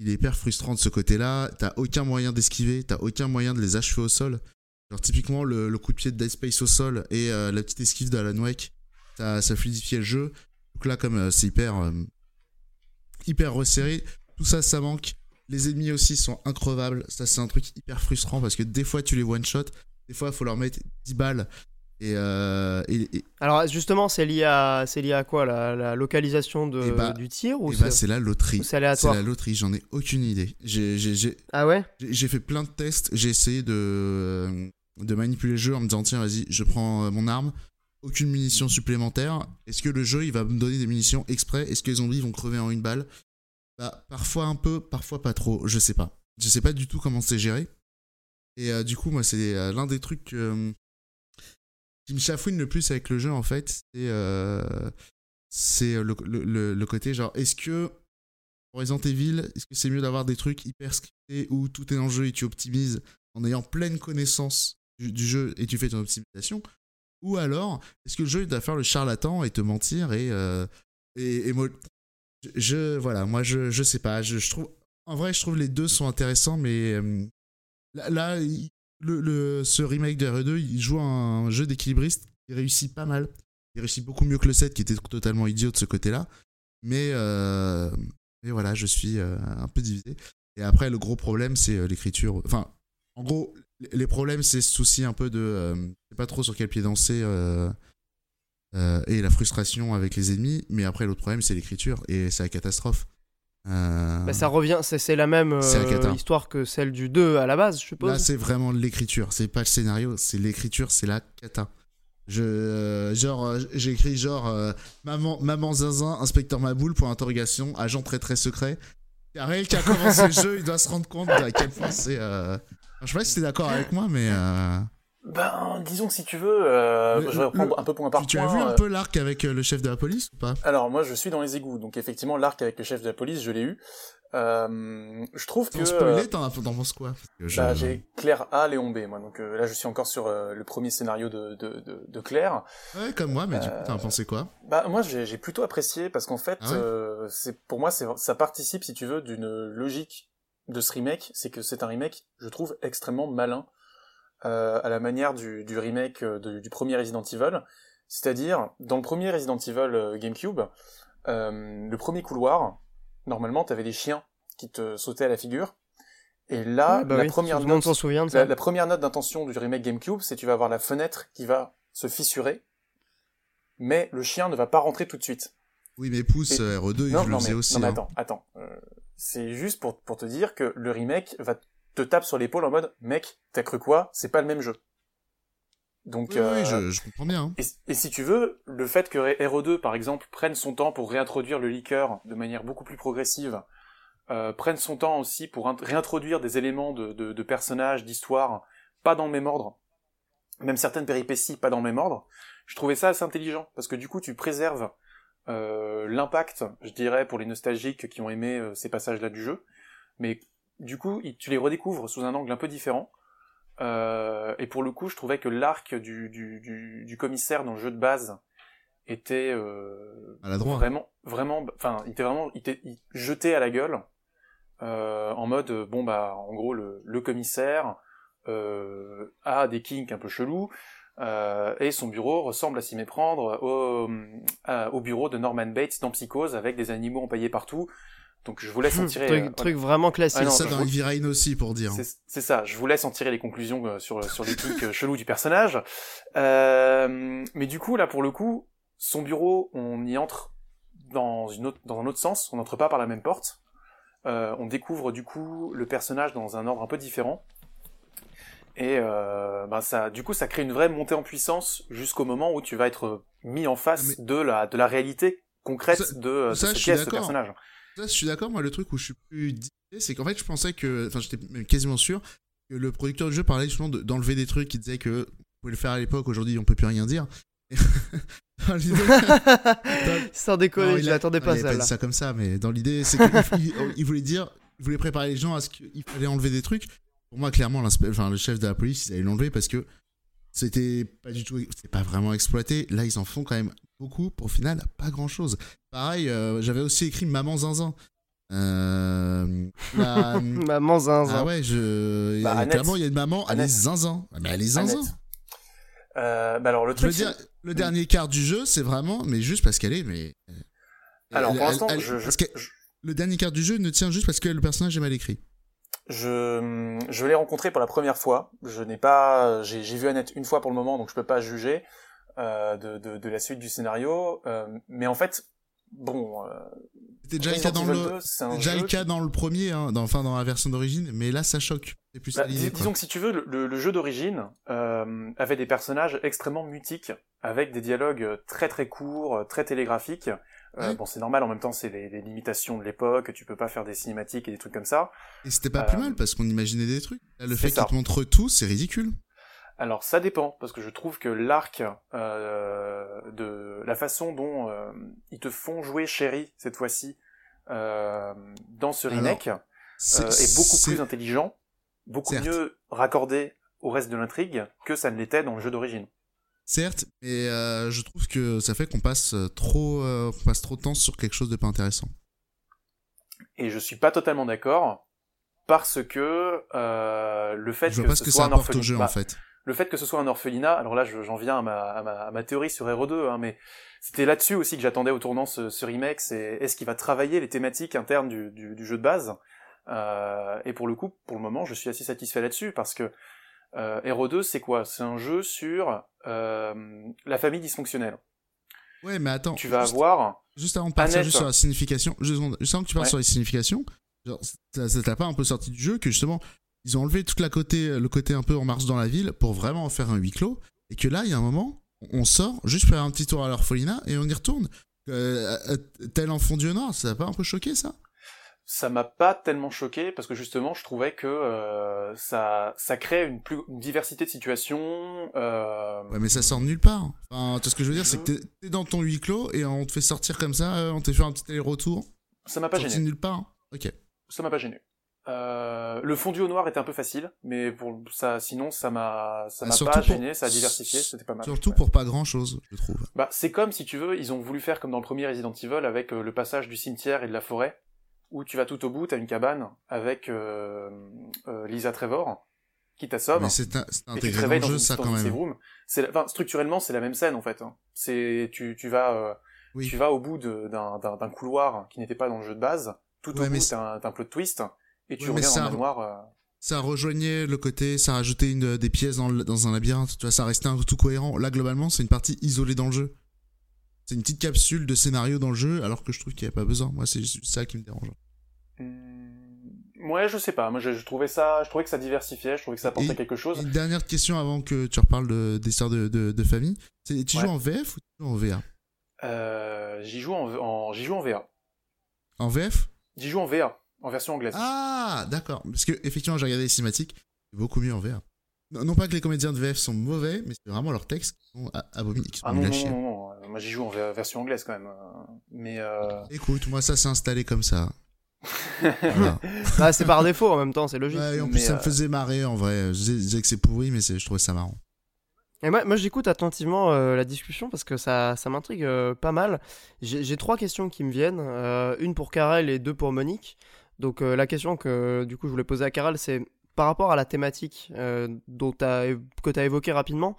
il est hyper frustrant de ce côté-là. T'as aucun moyen d'esquiver, t'as aucun moyen de les achever au sol. Typiquement le, coup de pied de Dead Space au sol et euh, la petite esquive d'Alan Wake, ça, ça fluidifiait le jeu. Donc là comme euh, c'est hyper euh, hyper resserré, tout ça ça manque. Les ennemis aussi sont increvables. Ça c'est un truc hyper frustrant parce que des fois tu les one shot, des fois il faut leur mettre 10 balles. Et, euh, et, et- Alors justement, c'est lié à c'est lié à quoi la, la localisation de, Eh bah- du tir ou c'est bah c'est la loterie. c'est C'est aléatoire la loterie, j'en ai aucune idée. J'ai- j'ai- j'ai- Ah ouais? J'ai fait plein de tests, j'ai essayé de, euh, de manipuler le jeu en me disant tiens vas-y je prends euh, mon arme, aucune munition supplémentaire, est-ce que le jeu il va me donner des munitions exprès, est-ce que les zombies vont crever en une balle? Bah parfois un peu, parfois pas trop, je sais pas. Je sais pas du tout comment c'est géré. Et euh, du coup moi c'est l'un des trucs euh, qui me chafouine le plus avec le jeu en fait, c'est euh, c'est le, le- le- côté genre est-ce que Resident Evil, est-ce que c'est mieux d'avoir des trucs hyper scriptés où tout est en jeu et tu optimises en ayant pleine connaissance du, jeu et tu fais ton optimisation? Ou alors, est-ce que le jeu doit faire le charlatan et te mentir et. euh, et, et mo- je, Voilà, moi je, je sais pas. Je, je trouve, en vrai, je trouve les deux sont intéressants, mais euh, là, le, le- ce remake de RE2, il joue un jeu d'équilibriste qui réussit pas mal. Il réussit beaucoup mieux que le 7 qui était totalement idiot de ce côté-là. Mais, euh, voilà, je suis euh, un peu divisé. Et après, le gros problème, c'est euh, l'écriture. Enfin, en gros, les- problèmes, c'est ce souci un peu de. pas trop sur quel pied danser. et la frustration avec les ennemis. Mais après, l'autre problème, c'est l'écriture. Et c'est la catastrophe. Euh, Bah, ça revient, c'est la même euh, histoire que celle du 2 à la base, je suppose. Là, c'est vraiment l'écriture. C'est pas le scénario, c'est l'écriture, c'est la cata. Je, euh, genre, j'ai écrit genre maman, maman zinzin, inspecteur Maboul pour interrogation, agent très très secret. Karel qui a commencé le jeu, il doit se rendre compte à quel point c'est. Je sais pas si t'es d'accord avec moi, mais Ben, disons que si tu veux, euh, Le- je vais reprendre le- un peu point par tu, tu point. as vu un euh, peu l'arc avec euh, le chef de la police ou pas? Alors moi, je suis dans les égouts, donc effectivement, l'arc avec le chef de la police, je l'ai eu. Euh, je trouve que spoiler, t'en as- t'en penses quoi? Bah, j'ai Claire A, Léon B, moi. Donc euh, là, je suis encore sur euh, le premier scénario de, de, de, de Claire. Ouais, comme moi, mais du coup, t'en Euh, pensé quoi? Bah moi, j'ai plutôt apprécié parce qu'en fait, Ah ouais? euh, c'est pour moi, c'est ça participe, si tu veux, d'une logique de ce remake, c'est que c'est un remake, je trouve, extrêmement malin euh, à la manière du, du remake euh, de- du premier Resident Evil. C'est-à-dire, dans le premier Resident Evil euh, GameCube, euh, le premier couloir, normalement, t'avais des chiens qui te sautaient à la figure. Et là, Ouais, bah la oui, première tout le monde note s'en souvient de ça. la, la première note d'intention du remake GameCube, c'est tu vas avoir la fenêtre qui va se fissurer, mais le chien ne va pas rentrer tout de suite. Oui, mais pousse Et- euh, RE2, il non, le non, faisait mais, aussi. non, mais hein. attends, attends. Euh, c'est juste pour, pour te dire que le remake va te taper sur l'épaule en mode, mec, t'as cru quoi? C'est pas le même jeu. Donc, Oui, oui, euh, je, je comprends bien. hein. et, et si tu veux, le fait que RE2, par exemple, prenne son temps pour réintroduire le liqueur de manière beaucoup plus progressive, euh, prenne son temps aussi pour int- réintroduire des éléments de, de, de personnages, d'histoire, pas dans le même ordre, même certaines péripéties pas dans le même ordre, je trouvais ça assez intelligent, parce que du coup tu préserves euh, l'impact, je dirais, pour les nostalgiques qui ont aimé euh, ces passages-là du jeu, mais du coup tu les redécouvres sous un angle un peu différent, euh, et pour le coup, je trouvais que l'arc du, du, du, du commissaire dans le jeu de base était euh, vraiment, vraiment, enfin, il était vraiment, il était il- jeté à la gueule euh, en mode, bon bah, en gros, le, le commissaire a des kinks un peu chelous. et son bureau ressemble à s'y méprendre au bureau de Norman Bates dans Psychose avec des animaux empaillés partout. Donc je vous laisse en Hmm, tirer. truc, euh, truc vraiment classique. Ah non, ça dans vous- Heavy Rain aussi pour dire. C'est ça, je vous laisse en tirer les conclusions euh, sur, sur les trucs euh, chelous du personnage. Euh, mais du coup, là, pour le coup, son bureau, on y entre dans, une autre, dans un autre sens, on n'entre pas par la même porte. Euh, on découvre du coup le personnage dans un ordre un peu différent. Et euh, ben ça, du coup, ça crée une vraie montée en puissance jusqu'au moment où tu vas être mis en face Mais- de, la, de la réalité concrète Ça- de, de ça, ce je suis qu'est ce d'accord. personnage. Ça, je suis d'accord. Moi, le truc où je suis plus c'est qu'en fait, je pensais que, enfin, j'étais quasiment sûr que le producteur du jeu parlait justement de- d'enlever des trucs. Il disait que on pouvait le faire à l'époque. Aujourd'hui, on peut plus rien dire. Dans Sans Non, déconner, il je l'attendais pas il a pas dit ça comme ça, mais dans l'idée, c'est qu'il il, il voulait dire, il voulait préparer les gens à ce qu'il fallait enlever des trucs. Pour moi, clairement, enfin, le chef de la police, ils allaient l'enlever parce que c'était pas du tout, c'était pas vraiment exploité. Là, ils en font quand même beaucoup. Pour au final, pas grand chose. Pareil, euh, j'avais aussi écrit Maman Zinzin. Euh, la- Maman zinzin. ah ouais, je, Bah, clairement, il y a une maman, elle est zinzin. Mais elle est zinzin. Euh, bah alors le Je veux truc, dire, le dernier quart du jeu, c'est vraiment, mais juste parce qu'elle est, mais. alors elle- pour l'instant, je, je- le dernier quart du jeu ne tient juste parce que le personnage est mal écrit. Je, je l'ai rencontré pour la première fois. Je n'ai pas, j'ai, j'ai vu Annette une fois pour le moment, donc je peux pas juger euh, de, de, de la suite du scénario. Euh, mais en fait, bon, euh, C'était déjà le cas dans le, 2, c'est un déjà le cas dans le premier, hein, dans, enfin dans la version d'origine, mais là ça choque. Plus Bah, dis- disons que si tu veux, le, le- le jeu d'origine euh, avait des personnages extrêmement mutiques, avec des dialogues euh, très très courts, euh, très télégraphiques. Euh. Bon, c'est normal, en même temps, c'est les, les limitations de l'époque, tu peux pas faire des cinématiques et des trucs comme ça. Et c'était pas plus euh, mal parce qu'on imaginait des trucs. Là, le fait qu'ils te montrent tout, c'est ridicule. Alors ça dépend, parce que je trouve que l'arc euh, de la façon dont euh, ils te font jouer Sherry cette fois-ci euh, dans ce Alors, remake euh, est beaucoup plus intelligent, beaucoup mieux raccordé au reste de l'intrigue que ça ne l'était dans le jeu d'origine. Certes, mais euh, je trouve que ça fait qu'on passe euh, trop, euh, passe trop de temps sur quelque chose de pas intéressant. Et je suis pas totalement d'accord parce que euh, le fait Je que ce que soit ça un orphelinat, jeu bah, en fait. le fait que ce soit un orphelinat, alors là je- j'en viens à ma, à, ma, à ma théorie sur RE2, hein, mais c'était là-dessus aussi que j'attendais au tournant ce, ce remake, c'est est-ce qu'il va travailler les thématiques internes du, du, du jeu de base? Et pour le coup, pour le moment, je suis assez satisfait là-dessus, parce que euh, RE2 c'est quoi? C'est un jeu sur euh, la famille dysfonctionnelle. Ouais, mais attends. Tu vas juste- avoir... Juste avant de partir juste sur la signification, juste avant, juste avant que tu partes Ouais. sur les significations, genre, ça ça t'a pas un peu sorti du jeu que justement ils ont enlevé toute la côté, le côté un peu en marche dans la ville pour vraiment en faire un huis clos et que là il y a un moment on sort juste pour faire un petit tour à l'orphelinat et on y retourne. Euh, euh, tel enfant Dieu noir, ça t'a pas un peu choqué ça? Ça m'a pas tellement choqué parce que justement je trouvais que euh, ça ça crée une plus une diversité de situations euh, Ouais, mais ça sort de nulle part. Enfin, tout ce que je veux dire, Je- c'est que t'es- t'es dans ton huis clos et on te fait sortir comme ça, euh, on te fait un petit aller-retour. ça m'a pas Sorti gêné de nulle part. Ok. ça m'a pas gêné euh, le fondu au noir était un peu facile mais pour ça sinon ça m'a ça Ah, m'a pas pour- gêné ça a diversifié c'était pas mal Surtout Ouais. pour pas grand chose, je trouve. bah c'est comme si tu veux ils ont voulu faire comme dans le premier Resident Evil avec euh, le passage du cimetière et de la forêt où tu vas tout au bout t'as une cabane avec euh, euh, Lisa Trevor qui t'assomme Mais c'est intégré dans le jeu, une, ça quand même. enfin, structurellement, c'est la même scène en fait. hein. C'est, tu, tu vas, euh, Oui. tu vas au bout d'un, couloir qui n'était pas dans le jeu de base. Tout Ouais, au bout, t'as un, un plot twist et tu Ouais, reviens manoir. euh, Ça rejoignait le côté, ça rajoutait une, des pièces dans, le- dans un labyrinthe, tu vois, ça restait un tout cohérent. Là, globalement, c'est une partie isolée dans le jeu. C'est une petite capsule de scénario dans le jeu, alors que je trouve qu'il n'y a pas besoin. Moi, c'est ça qui me dérange. hum, Ouais, je sais pas. Moi, je, je trouvais ça, je trouvais que ça diversifiait, je trouvais que ça apportait Et- quelque chose. Une dernière question avant que tu reparles de- d'histoires de, de, de famille. C'est, tu Ouais. joues en VF ou tu joues en VA Euh, j'y joue en, en, j'y joue en VA. En VF J'y joue en VA, en version anglaise. Ah, d'accord. Parce que, effectivement, j'ai regardé les cinématiques, c'est beaucoup mieux en VA. Non, non pas que les comédiens de VF sont mauvais, mais c'est vraiment leurs textes qui sont abominables, qui sont Ah non, non, chier. non, Moi, j'y joue en version anglaise quand même. Mais euh... Écoute, moi, ça s'est installé comme ça. Voilà. Bah, c'est par défaut en même temps, c'est logique. Ouais, et en Mais, plus, ça me euh, faisait marrer en vrai. Je disais, que c'est pourri, mais je trouvais ça marrant. Et moi, moi j'écoute attentivement euh, la discussion parce que ça, ça m'intrigue euh, pas mal. J'ai trois questions qui me viennent, euh, une pour Karel et deux pour Monique. Donc euh, la question que du coup je voulais poser à Karel, c'est par rapport à la thématique euh, dont que tu as évoqué rapidement.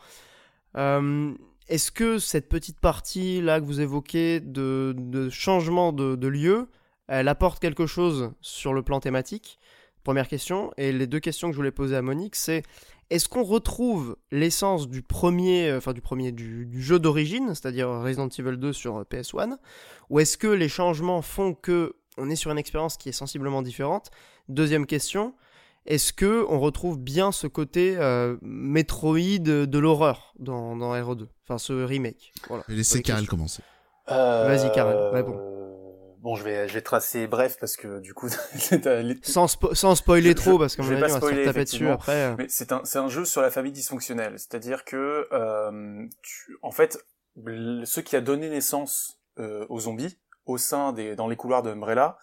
Est-ce que cette petite partie là que vous évoquez de, changement de, de lieu, elle apporte quelque chose sur le plan thématique? Première question. Et les deux questions que je voulais poser à Monique, c'est est-ce qu'on retrouve l'essence du premier, euh, enfin du premier, du, jeu d'origine, c'est-à-dire Resident Evil 2 sur euh, PS1, ou est-ce que les changements font que on est sur une expérience qui est sensiblement différente? Deuxième question, est-ce que on retrouve bien ce côté euh, Metroid de l'horreur dans, dans RE2, enfin ce remake voilà. Laissez Karel commencer. Vas-y Karel, réponds. Bon, je vais, je vais tracer bref parce que du coup, sans, sans spoiler trop parce qu'on va se taper dessus après. Mais c'est un, c'est un jeu sur la famille dysfonctionnelle, c'est-à-dire que, euh, tu, en fait, ce qui a donné naissance euh, aux zombies au sein des, dans les couloirs de Umbrella,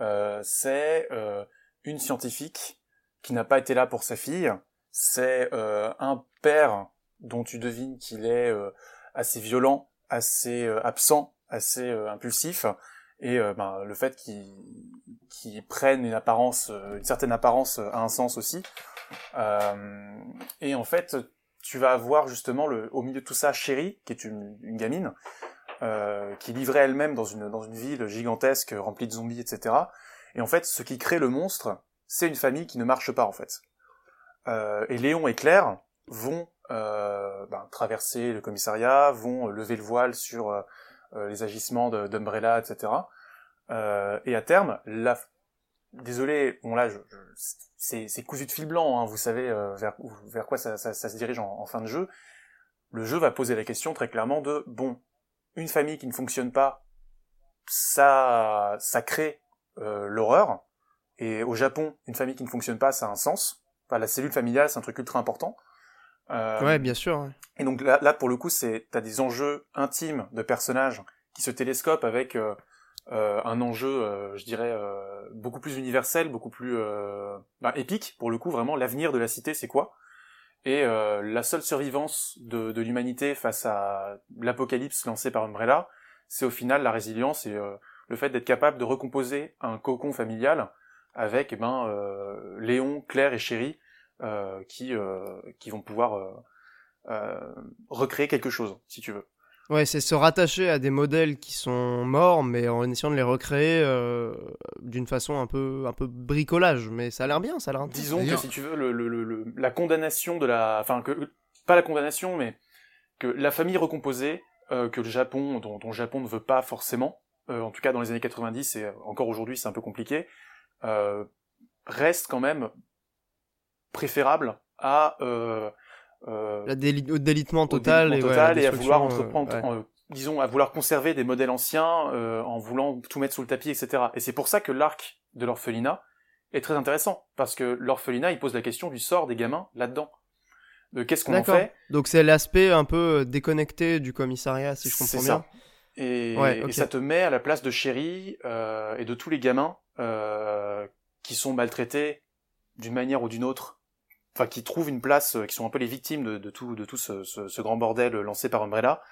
euh, c'est euh, une scientifique qui n'a pas été là pour sa fille. C'est euh, un père dont tu devines qu'il est euh, assez violent, assez absent, assez impulsif et euh, ben, le fait qu'ils prennent une apparence, euh, une certaine apparence euh, a un sens aussi. et en fait, tu vas avoir justement le, au milieu de tout ça Chérie, qui est une, une gamine, qui livrait elle-même dans une, dans une ville gigantesque remplie de zombies, etc. Et en fait, ce qui crée le monstre, c'est une famille qui ne marche pas en fait. et Léon et Claire vont ben, traverser le commissariat, vont lever le voile sur euh, les agissements d'Umbrella, etc. Euh, et à terme, la... désolé, bon là, c'est cousu de fil blanc, hein, vous savez euh, vers, quoi ça, se dirige en, fin de jeu. Le jeu va poser la question très clairement de bon, une famille qui ne fonctionne pas, ça, ça crée euh, l'horreur. Et au Japon, une famille qui ne fonctionne pas, ça a un sens. Enfin, la cellule familiale, c'est un truc ultra important. Euh, ouais, bien sûr. Et donc là, là, pour le coup, c'est t'as des enjeux intimes de personnages qui se télescopent avec euh, euh un enjeu, euh, je dirais, beaucoup plus universel, beaucoup plus bah, épique. Pour le coup, vraiment, l'avenir de la cité, c'est quoi? Et la seule survivance de, de l'humanité face à l'apocalypse lancé par Umbrella, c'est au final la résilience et le fait d'être capable de recomposer un cocon familial avec eh ben, Léon, Claire et Chéri euh, qui euh, qui vont pouvoir euh, recréer quelque chose, si tu veux. Ouais, c'est se rattacher à des modèles qui sont morts, mais en essayant de les recréer d'une façon un peu, un peu bricolage. Mais ça a l'air bien, ça a l'air Disons que si tu veux, le, le, le, la condamnation de la, enfin que pas la condamnation, mais que la famille recomposée, que le Japon, dont, dont, le Japon ne veut pas forcément, en tout cas dans les années 90 et encore aujourd'hui c'est un peu compliqué, reste quand même préférable à euh, euh, la au délitement total, et, à vouloir entreprendre, euh, disons, à vouloir conserver des modèles anciens en voulant tout mettre sous le tapis, etc. Et c'est pour ça que l'arc de l'orphelinat est très intéressant parce que l'orphelinat il pose la question du sort des gamins là-dedans. De qu'est-ce qu'on en fait? Donc c'est l'aspect un peu déconnecté du commissariat, si je comprends bien. Ça. Et, et, ça te met à la place de Chéri euh, et de tous les gamins euh, qui sont maltraités d'une manière ou d'une autre enfin qui trouvent une place, euh, qui sont un peu les victimes de, de tout, de tout ce, ce, ce, grand bordel lancé par Umbrella.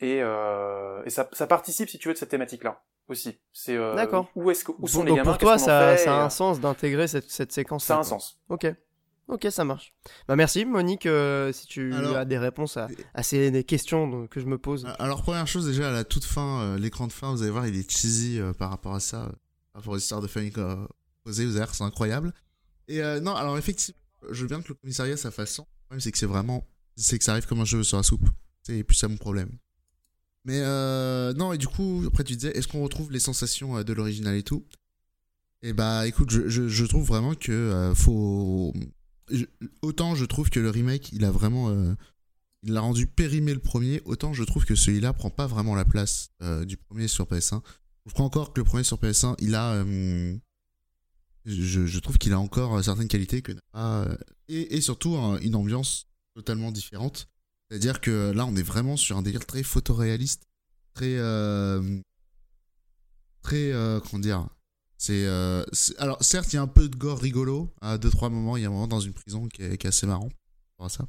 Et, euh, et ça, ça, participe, si tu veux, de cette thématique-là aussi. C'est euh, D'accord. Où est-ce que où sont les gamins? Pour toi, ça, ça, a un sens d'intégrer cette, cette séquence. Ça a un sens. Ok. Ok, ça marche. Bah merci Monique, euh, si tu as des réponses à, à ces questions que je me pose. Alors première chose déjà à la toute fin, euh, l'écran de fin, vous allez voir, il est cheesy par rapport à ça, par rapport aux histoires de famille posées, vous allez voir, c'est incroyable. Et non, alors effectivement, je veux bien que le commissariat ça fasse Le problème, c'est que c'est vraiment. C'est que ça arrive comme un cheveu sur la soupe. C'est plus ça mon problème. Mais euh, non, et du coup, après tu disais, est-ce qu'on retrouve les sensations euh, de l'original et tout? Et bah écoute, je, je, trouve vraiment que euh, autant je trouve que le remake, il a vraiment. Euh, il l'a rendu périmé le premier, autant je trouve que celui-là prend pas vraiment la place du premier sur PS1. Je crois encore que le premier sur PS1, il a je, je trouve qu'il a encore euh, certaines qualités que. Euh, et, et, surtout une ambiance totalement différente. C'est-à-dire que là, on est vraiment sur un délire très photoréaliste, très. Euh, très. Euh, comment dire c'est euh, alors certes il y a un peu de gore rigolo à deux trois moments il y a un moment dans une prison qui est, qui est assez marrant pour ça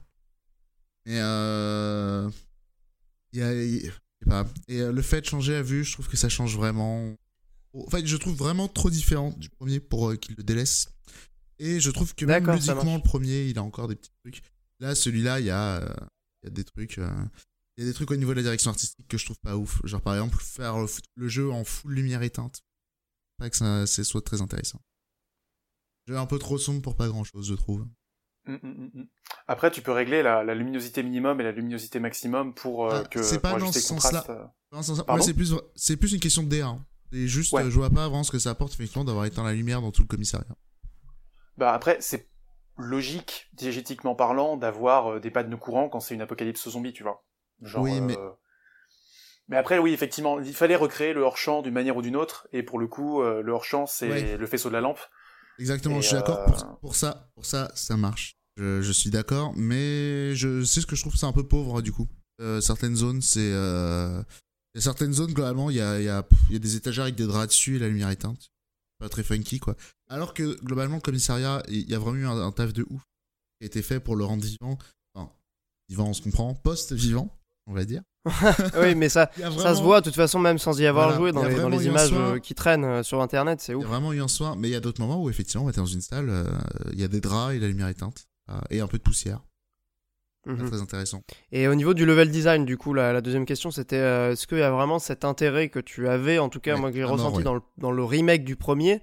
mais euh, il y a, y a pas. et le fait de changer à vue je trouve que ça change vraiment en fait, je trouve vraiment trop différent du premier pour euh, qu'il le délaisse. Et je trouve que même musiquement, le premier, il a encore des petits trucs. Là, celui-là, il y, a, euh, il y a des trucs. Euh, il y a des trucs au niveau de la direction artistique que je trouve pas ouf. Genre, par exemple, faire le, jeu en full lumière éteinte. Pas que ça, ça soit très intéressant. Jeu un peu trop sombre pour pas grand chose, je trouve. Mm, mm, mm, Après, tu peux régler la, la, luminosité minimum et la luminosité maximum pour euh, Ah, que c'est pas pour dans ce sens-là. euh. C'est c'est plus, c'est plus une question de DA. hein. C'est juste, Ouais. euh, je vois pas vraiment ce que ça apporte, effectivement, d'avoir éteint la lumière dans tout le commissariat. Bah après, c'est logique, diégétiquement parlant, d'avoir euh, des panneaux courants quand c'est une apocalypse zombie, tu vois. Genre, Oui, mais- euh, mais après, oui, effectivement, il fallait recréer le hors-champ d'une manière ou d'une autre, et pour le coup, euh, le hors-champ, c'est Ouais. le faisceau de la lampe. Exactement, Et, je suis d'accord. euh, Pour, pour ça, pour ça, ça marche. Je, je suis d'accord, mais je sais ce que je trouve, c'est un peu pauvre du coup. Euh, certaines zones, c'est. Certaines zones, globalement, il y a, y, a, y a des étagères avec des draps dessus et la lumière éteinte. Pas très funky, quoi. Alors que, globalement, le commissariat, il y a vraiment eu un, un taf de ouf qui a été fait pour le rendre vivant. Enfin, vivant, on se comprend. Post-vivant, on va dire. oui, mais ça, ça se voit de toute façon, même sans y avoir Voilà, joué dans les, dans images soin. euh, qui traînent euh, sur internet, c'est Il y ouf. a vraiment eu un soin, mais il y a d'autres moments où, effectivement, on était dans une salle, euh, il y a des draps et la lumière éteinte. euh, et un peu de poussière. Mhm. Très intéressant. Et au niveau du level design, du coup, la, la deuxième question, c'était euh, est-ce qu'il y a vraiment cet intérêt que tu avais, en tout cas, Ouais, moi que j'ai ressenti ouais. dans, le, dans le remake du premier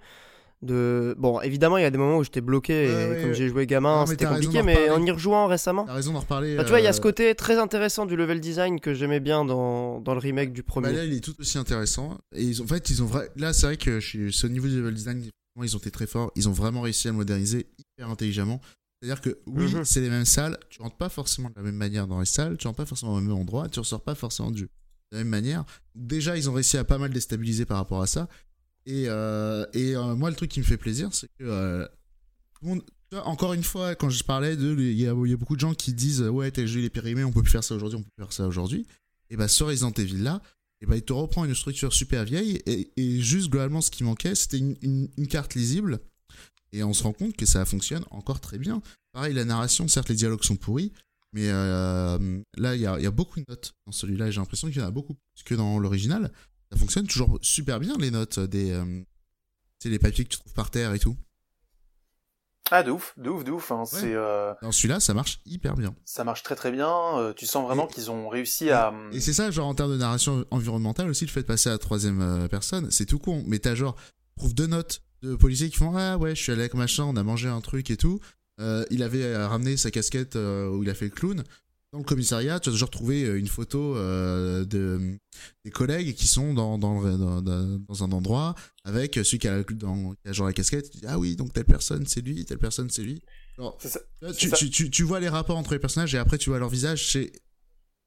de... Bon, évidemment, il y a des moments où j'étais bloqué, et Ouais, comme ouais. j'ai joué gamin, c'était compliqué, mais en y rejouant récemment... T'as raison d'en reparler. Bah, tu vois, il y a ce euh, côté très intéressant du level design que j'aimais bien dans, dans le remake du premier. Bah là, il est tout aussi intéressant. Et ils ont, en fait, ils ont. Là, c'est vrai que je suis- au niveau du level design, ils ont été très forts. Ils ont vraiment réussi à le moderniser hyper intelligemment. C'est-à-dire que oui, Mhm. c'est les mêmes salles. Tu rentres pas forcément de la même manière dans les salles. Tu rentres pas forcément au même endroit. Tu ressors pas forcément du, de la même manière. Déjà, ils ont réussi à pas mal déstabiliser par rapport à ça. Et, euh, et euh, moi, le truc qui me fait plaisir, c'est que euh, encore une fois, quand je parlais de, il y a, beaucoup de gens qui disent ouais, tel jeu il est périmé, on peut plus faire ça aujourd'hui, on peut plus faire ça aujourd'hui. Et bah sur Resident Evil là, et bah il te reprend une structure super vieille et, juste globalement ce qui manquait, c'était une, carte lisible. Et on se rend compte que ça fonctionne encore très bien. Pareil, la narration, certes les dialogues sont pourris, mais là il y y a beaucoup de notes dans celui-là. et J'ai l'impression qu'il y en a beaucoup plus que dans l'original. Ça fonctionne toujours super bien les notes des, euh, tu sais, les papiers que tu trouves par terre et tout. Ah, de ouf, de ouf, de ouf. Hein. C'est, euh, Dans celui-là, ça marche hyper bien. ça marche très très bien. euh, tu sens vraiment qu'ils ont réussi à. Et c'est ça, genre en termes de narration environnementale aussi, le fait de passer à la troisième euh, personne, c'est tout con. Mais t'as genre, trouve deux notes de policiers qui font Ah ouais, je suis allé avec machin, on a mangé un truc et tout. Euh, il avait euh, ramené sa casquette euh, où il a fait le clown. Dans le commissariat, tu as genre trouvé euh, une photo euh, de, des collègues qui sont dans, dans, le- dans, dans- dans un endroit avec celui qui a, la- dans, qui a genre la casquette. Tu dis, ah oui, donc telle personne c'est lui, telle personne c'est lui. Ça. Tu, tu, tu, tu vois les rapports entre les personnages et après tu vois leur visage,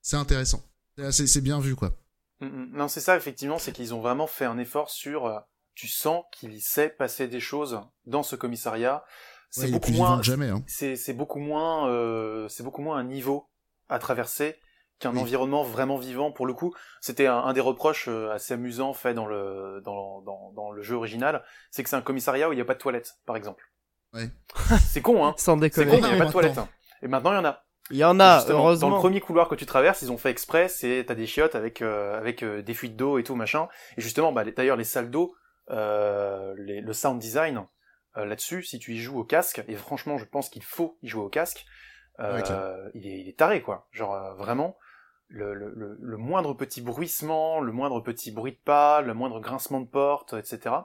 c'est intéressant. C'est bien vu quoi. Mm, mm. Non, c'est ça, effectivement, c'est qu'ils ont vraiment fait un effort sur. euh, tu sens qu'il sait passer des choses dans ce commissariat. C'est Ouais, beaucoup plus vivant moins. Hein. C'est beaucoup moins. euh, c'est beaucoup moins un niveau à traverser qu'un Oui. environnement vraiment vivant. Pour le coup, c'était un, un des reproches euh, assez amusants fait dans le dans, dans, dans le jeu original, c'est que c'est un commissariat où il n'y a pas de toilette, par exemple. Ouais. C'est con, hein. Sans C'est con, déconner. il n'y a pas de toilette. hein. Et maintenant, il y en a. Il y en a, Justement, Dans le heureusement. premier couloir que tu traverses, ils ont fait exprès, c'est t'as des chiottes avec euh, avec euh, des fuites d'eau et tout machin. Et justement, bah, les- d'ailleurs les salles d'eau, euh, le sound design euh, là-dessus, si tu y joues au casque, et franchement, je pense qu'il faut y jouer au casque, euh, Ouais, clairement. il, est, il est taré quoi. Genre euh, vraiment, le, le, le, le moindre petit bruissement, le moindre petit bruit de pas, le moindre grincement de porte, etc.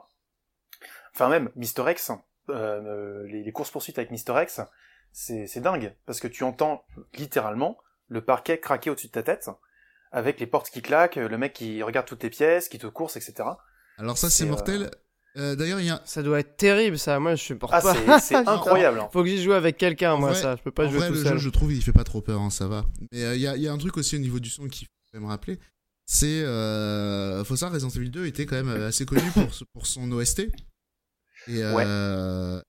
Enfin même Mister X, euh, les, les courses poursuites avec Mister X, c'est dingue parce que tu entends littéralement le parquet craquer au-dessus de ta tête avec les portes qui claquent, le mec qui regarde toutes tes pièces, qui te course, etc. Alors ça C'est, euh, mortel. Euh, D'ailleurs il y a Ça doit être terrible, ça. Moi, je supporte Ah pas. c'est c'est incroyable. hein. Faut que j'y joue avec quelqu'un, moi, vrai- ça. Je peux pas en jouer vrai tout le seul. jeu je trouve il fait pas trop peur, hein, ça va. Mais euh, il y, a, il y a un truc aussi au niveau du son qu'il faut quand même rappeler. C'est euh, faut savoir Resident Evil 2 était quand même euh, assez connu pour, pour son OST. Et euh,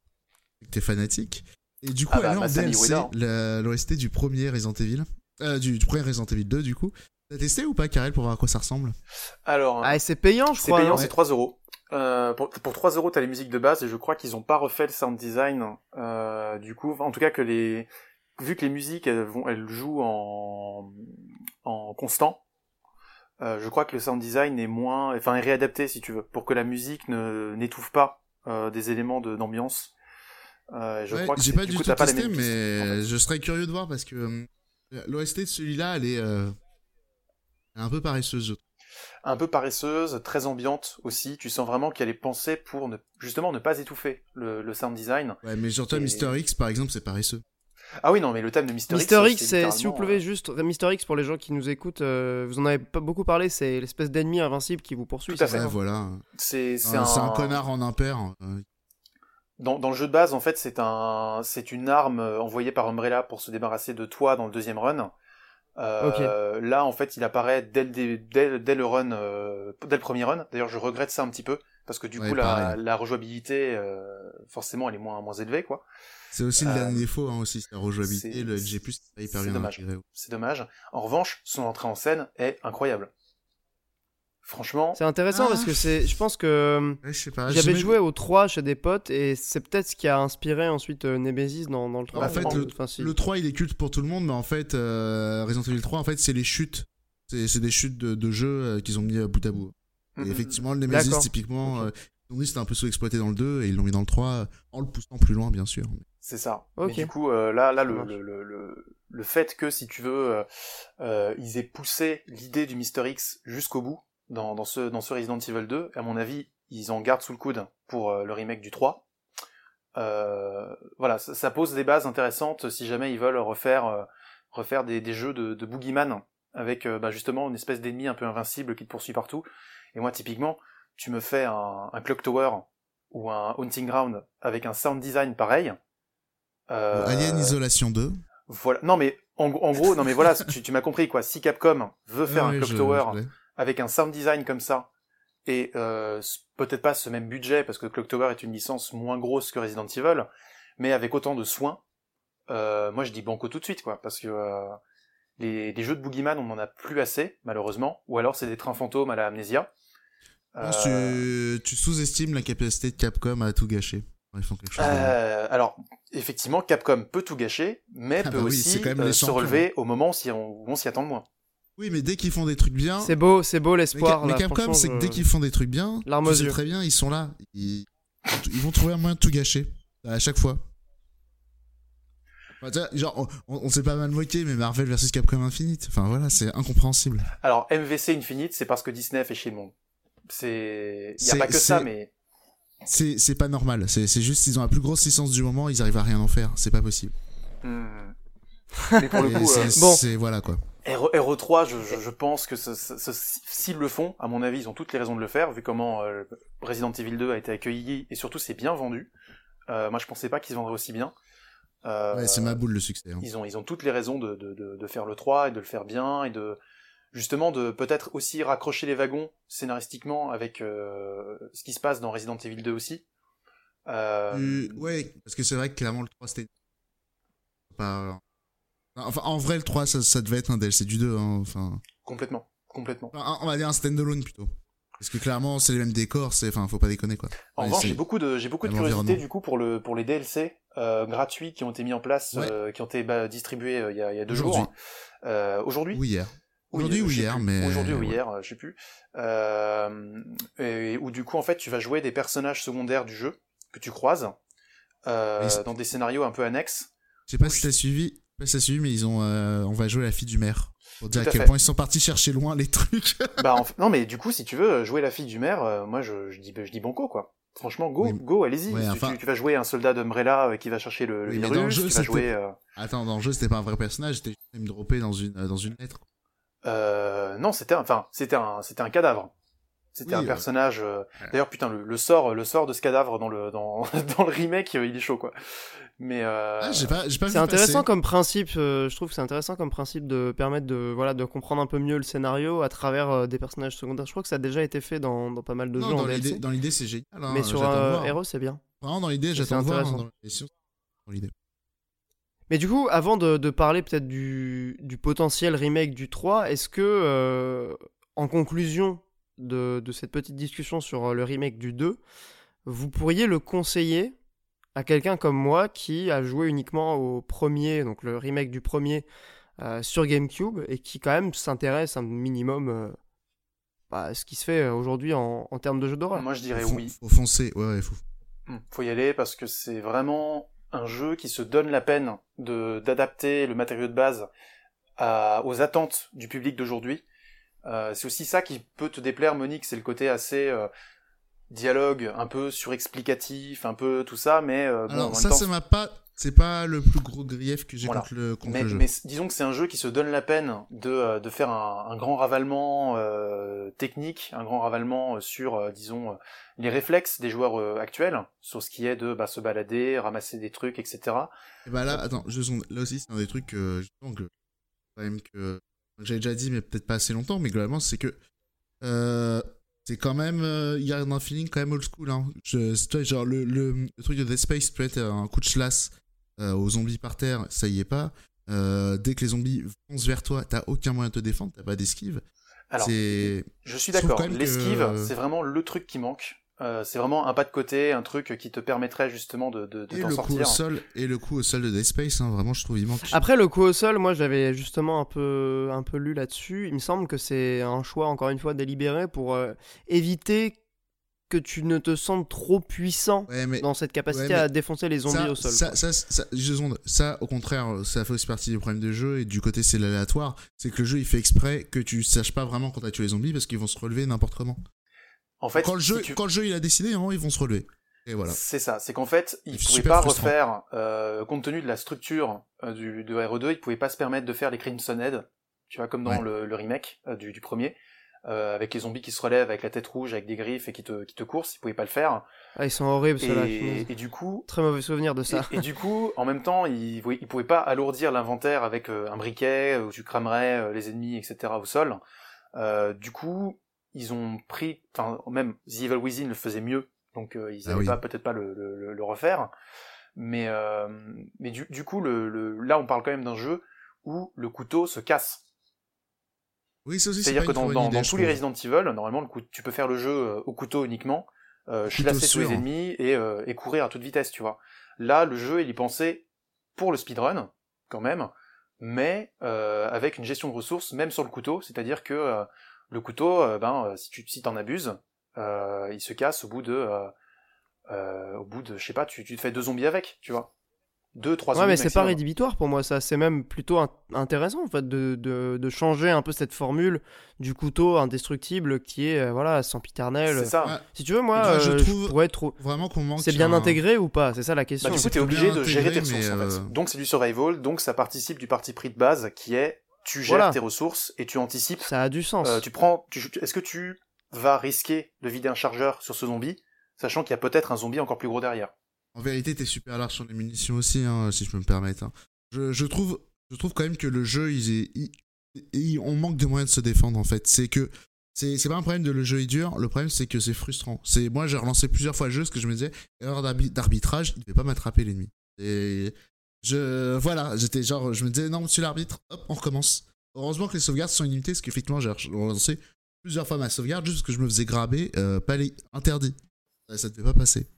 t'es fanatique. Et du coup Ah bah, elle est en DLC l'OST du premier Resident Evil. Euh, du, du premier Resident Evil 2 du coup. T'as testé ou pas Karel pour voir à quoi ça ressemble? Alors, Ah, c'est payant, je c'est crois. payant, non? c'est 3 euros. Euh, pour, pour 3 euros, t'as les musiques de base et je crois qu'ils ont pas refait le sound design. Euh, du coup, en tout cas que les, vu que les musiques elles vont, elles jouent en, en constant. euh, je crois que le sound design est moins, enfin est réadapté si tu veux, pour que la musique ne n'étouffe pas des éléments de- d'ambiance. Euh, je Ouais, crois que J'ai pas du du coup, tout pas testé, mêmes mais pistes, en fait. je serais curieux de voir parce que l'OST de celui-là, elle est un peu paresseuse. Un peu paresseuse, très ambiante aussi. Tu sens vraiment qu'elle est pensée pour ne, justement ne pas étouffer le, le sound design. Ouais, mais genre toi, Et- Mister X, par exemple, c'est paresseux. Ah oui, non, mais le thème de. Mister ça, X, c'est si vous pouvez juste Mister X pour les gens qui nous écoutent, euh, vous en avez pas beaucoup parlé, c'est l'espèce d'ennemi invincible qui vous poursuit. Tout à c'est fait. Ouais, voilà. C'est c'est Un- un... C'est un connard en impair. euh, Dans, dans le jeu de base, en fait, c'est un, c'est une arme euh, envoyée par Umbrella pour se débarrasser de toi dans le deuxième run. Euh, Là, en fait, il apparaît dès le, dès, dès le run, euh, dès le premier run. D'ailleurs, je regrette ça un petit peu parce que du Ouais, coup, la, la rejouabilité, euh, forcément, elle est moins moins élevée, quoi. C'est aussi le Euh, dernier défaut, hein, aussi, la rejouabilité. Le LG+, c'est pas hyper c'est bien dommage. C'est dommage. En revanche, son entrée en scène est incroyable. Franchement, C'est intéressant Ah. parce que c'est, je pense que Ouais, pas. j'avais joué au 3 chez des potes et c'est peut-être ce qui a inspiré ensuite euh, Nemesis dans, dans le 3. En fait, le, Enfin, si. le 3, il est culte pour tout le monde, mais en fait, euh, Resident Evil 3, en fait, c'est les chutes. C'est c'est des chutes de, de jeux euh, qu'ils ont mis euh, bout à bout. Et mhm. effectivement, le Nemesis, typiquement, euh, ils ont dit que c'était un peu sous-exploité dans le 2 et ils l'ont mis dans le 3 euh, en le poussant plus loin, bien sûr. C'est ça. Ok. Mais du coup, euh, là, là, le, le, le, le, le fait que, si tu veux, euh, euh, ils aient poussé l'idée du Mister X jusqu'au bout dans, dans, ce, dans ce Resident Evil 2, à mon avis, ils en gardent sous le coude pour euh, le remake du 3. Euh, voilà, ça, ça pose des bases intéressantes si jamais ils veulent refaire, euh, refaire des, des jeux de, de boogeyman avec euh, bah, justement une espèce d'ennemi un peu invincible qui te poursuit partout. Et moi, typiquement, tu me fais un, un Clock Tower ou un Haunting Ground avec un sound design pareil. Alien Isolation 2. voilà. Non mais en, en gros, non mais voilà, tu, tu m'as compris quoi. Si Capcom veut faire un Clock je- Tower je. Avec un sound design comme ça et euh, peut-être pas ce même budget parce que Clock Tower est une licence moins grosse que Resident Evil, mais avec autant de soins, euh, moi je dis banco tout de suite quoi, parce que euh, les, les jeux de Boogeyman on en a plus assez malheureusement, ou alors c'est des trains fantômes à la pense Euh, tu, tu sous-estimes la capacité de Capcom à tout gâcher. Ils font quelque chose. de- alors, effectivement, Capcom peut tout gâcher, mais Ah peut bah oui, aussi quand même se relever au moment où on s'y attend moins. Oui, mais dès qu'ils font des trucs bien. C'est beau, c'est beau Mais, l'espoir. Mais là, Capcom, c'est que dès qu'ils font des trucs bien, tu sais très bien, ils sont là. Ils, ils vont trouver un moyen de tout gâcher. À chaque fois. Enfin, tu vois, genre, on, on s'est pas mal moqué, mais Marvel vs Capcom Infinite. Enfin voilà, c'est incompréhensible. Alors, MVC Infinite, c'est parce que Disney fait chier le monde. C'est, y a pas que ça, mais C'est pas normal. C'est juste, ils ont la plus grosse licence du moment, ils arrivent à rien en faire. C'est pas possible. Hmm. mais pour le coup, euh, c'est- bon. c'est voilà quoi. RE RE3, je, je, je pense que ce- ce- ce- s'ils le font, à mon avis, ils ont toutes les raisons de le faire, vu comment euh, Resident Evil 2 a été accueilli et surtout c'est bien vendu. Euh, moi, je pensais pas qu'ils se vendraient aussi bien. Euh, Ouais, c'est ma boule le succès. hein. ils ont ils ont toutes les raisons de, de, de, de faire le 3 et de le faire bien et de justement de peut-être aussi raccrocher les wagons scénaristiquement avec euh, ce qui se passe dans Resident Evil 2 aussi. Euh, Euh, ouais, parce que c'est vrai que clairement le 3 c'était. Pas... Enfin, en vrai, le 3 ça, ça devait être un DLC du 2. Hein. Enfin, Complètement, complètement. Enfin, on va dire un standalone plutôt. Parce que clairement, c'est les mêmes décors, c'est. Enfin, faut pas déconner quoi. En revanche, j'ai beaucoup de j'ai beaucoup de curiosité du coup pour le pour les DLC euh, gratuits qui ont été mis en place, Ouais. euh, qui ont été bah, distribués euh, il y a il y a deux jours. Euh, Aujourd'hui? Ou hier. Aujourd'hui ou hier, mais. Aujourd'hui ou hier, je sais plus. Et où du coup, en fait, tu vas jouer des personnages secondaires du jeu que tu croises dans des scénarios un peu annexes. Je sais pas si t'as suivi. T'as suivi, mais ils ont. euh, on va jouer la fille du maire. Pour dire à quel fait. point ils sont partis chercher loin les trucs. bah, en fait- non, mais du coup, si tu veux jouer la fille du maire, euh, moi, je, je dis, je dis banco, quoi. Franchement, go, Oui. go, allez-y. Tu- enfin- tu, tu vas jouer un soldat d'Umbrella euh, qui va chercher le, le Oui, mais dans virus. le jeu, tu vas c'était- jouer. euh, Attends, dans le jeu, c'était pas un vrai personnage, c'était juste me dropper dans une, euh, dans une lettre. Euh, non, c'était enfin, c'était un, c'était un cadavre. C'était Oui, un ouais. personnage. euh, D'ailleurs, putain, le, le sort, le sort de ce cadavre dans le dans, dans le remake, euh, il est chaud quoi. Mais euh, Ah, j'ai pas, j'ai pas vu C'est intéressant passer. comme principe, euh, je trouve que c'est intéressant comme principe de permettre de, voilà, de comprendre un peu mieux le scénario à travers euh, des personnages secondaires. Je crois que ça a déjà été fait dans, dans pas mal de Non, jeux dans l'idée, dans l'idée, c'est génial. hein, mais sur voir. héros, c'est bien. Vraiment, dans l'idée, c'est j'attends de voir. hein. Dans l'idée. Mais du coup, avant de, de parler peut-être du, du potentiel remake du 3, est-ce que, euh, en conclusion de, de cette petite discussion sur euh, le remake du 2, vous pourriez le conseiller à quelqu'un comme moi qui a joué uniquement au premier, donc le remake du premier euh, sur GameCube, et qui quand même s'intéresse un minimum euh, bah, à ce qui se fait aujourd'hui en, en termes de jeux d'horreur moi je dirais faut, oui. faut foncer. Ouais, ouais, faut. Hmm, Faut y aller parce que c'est vraiment un jeu qui se donne la peine de d'adapter le matériau de base à, aux attentes du public d'aujourd'hui. Euh, c'est aussi ça qui peut te déplaire, Monique, c'est le côté assez euh, dialogue, un peu surexplicatif, un peu tout ça, mais euh, bon, Alors ça, temps, ça m'a pas. C'est pas le plus gros grief que j'ai Voilà. contre le, contre mais, le jeu. mais disons que c'est un jeu qui se donne la peine de, euh, de faire un, un grand ravalement technique, un grand ravalement sur, disons, les réflexes des joueurs actuels, sur ce qui est de bah, se balader, ramasser des trucs, etc. Et bah là, attends, je sonde- là aussi, c'est un des trucs que, justement, que, quand même que j'avais déjà dit, mais peut-être pas assez longtemps, mais globalement, c'est que, euh, c'est quand même, euh, il y a un feeling quand même old school, hein. Je, genre, le, le, le truc de Dead Space peut être un coup de chlasse euh, aux zombies par terre, ça y est pas. Dès que les zombies foncent vers toi, t'as aucun moyen de te défendre, t'as pas d'esquive. Alors, je suis d'accord, que- l'esquive, c'est vraiment le truc qui manque. Euh, c'est vraiment un pas de côté, un truc qui te permettrait justement de, de, de et t'en le coup sortir. au sol, et le coup au sol de Dead Space, hein, vraiment, je trouve, il manque. Après le coup au sol, moi j'avais justement un peu, un peu lu là-dessus. Il me semble que c'est un choix encore une fois délibéré pour euh, éviter que tu ne te sentes trop puissant Ouais, mais, dans cette capacité Ouais, mais à défoncer les zombies ça, au sol. Ça, au contraire, ça fait aussi partie du problème du jeu et du côté c'est l'aléatoire. C'est que le jeu il fait exprès que tu saches pas vraiment quand t'as tué les zombies parce qu'ils vont se relever n'importe comment. En fait, quand, le jeu, si tu- quand le jeu il a décidé, hein, ils vont se relever. Et voilà. C'est ça, c'est qu'en fait, ils C'est pouvaient pas frustrant. refaire, euh, compte tenu de la structure euh, du, de RE2, ils pouvaient pas se permettre de faire les Crimson Head, tu vois, comme dans Ouais. le, le remake euh, du, du premier, euh, avec les zombies qui se relèvent avec la tête rouge, avec des griffes et qui te, qui te coursent, ils pouvaient pas le faire. Ah, ils sont horribles ceux-là. Et, du coup, Très mauvais souvenir de ça. et, et du coup, en même temps, ils, ils pouvaient pas alourdir l'inventaire avec euh, un briquet où tu cramerais euh, les ennemis, etc. au sol. Euh, du coup, ils ont pris, enfin même The Evil Within le faisait mieux, donc euh, ils Ah oui. pas peut-être pas le, le, le- le refaire. Mais euh, mais du, du coup, le, le, là, on parle quand même d'un jeu où le couteau se casse. Oui, ça aussi c'est C'est-à-dire que dans, bonne dans, idée, dans je tous les. Resident Evil, normalement, le coup, tu peux faire le jeu euh, au couteau uniquement, euh, chlasser tous les ennemis et, et courir à toute vitesse, tu vois. Là, le jeu, il est pensé pour le speedrun, quand même, mais euh, avec une gestion de ressources, même sur le couteau, c'est-à-dire que euh, le couteau, euh, ben, euh, si tu si t'en abuses, euh, il se casse au bout de, euh, euh, au bout de, je sais pas, tu, tu te fais deux zombies avec, tu vois. Deux, trois Ouais, mais c'est pas rédhibitoire pour moi, ça. C'est même plutôt in- intéressant, en fait, de, de, de changer un peu cette formule du couteau indestructible qui est, euh, voilà, sempiternel. C'est ça. Ouais. Si tu veux, moi, je euh, trouve pourrais trop. Vraiment qu'on manque. C'est bien un- intégré ou pas? C'est ça la question. Bah, du coup, t'es obligé de gérer tes ressources, en fait. Donc, c'est du survival, donc ça participe du parti pris de base, qui est, tu gères Voilà. tes ressources et tu anticipes. Ça a du sens. Euh, tu prends, est-ce que tu vas risquer de vider un chargeur sur ce zombie, sachant qu'il y a peut-être un zombie encore plus gros derrière? En vérité, t'es super large sur les munitions aussi, hein, si je peux me permettre. hein. Je, je trouve, je trouve quand même que le jeu, il est- il- il- on manque de moyens de se défendre en fait. C'est que c'est c'est pas un problème de le jeu est dur. Le problème c'est que c'est frustrant. C'est moi j'ai relancé plusieurs fois le jeu parce que je me disais erreur d'arbi- d'arbitrage, il devait pas m'attraper l'ennemi. Et je voilà, j'étais genre je me disais non monsieur l'arbitre, hop on recommence. Heureusement que les sauvegardes sont illimitées parce qu'effectivement j'ai relancé plusieurs fois ma sauvegarde juste parce que je me faisais graber, euh, pas les interdit. Ça, ça devait pas passer.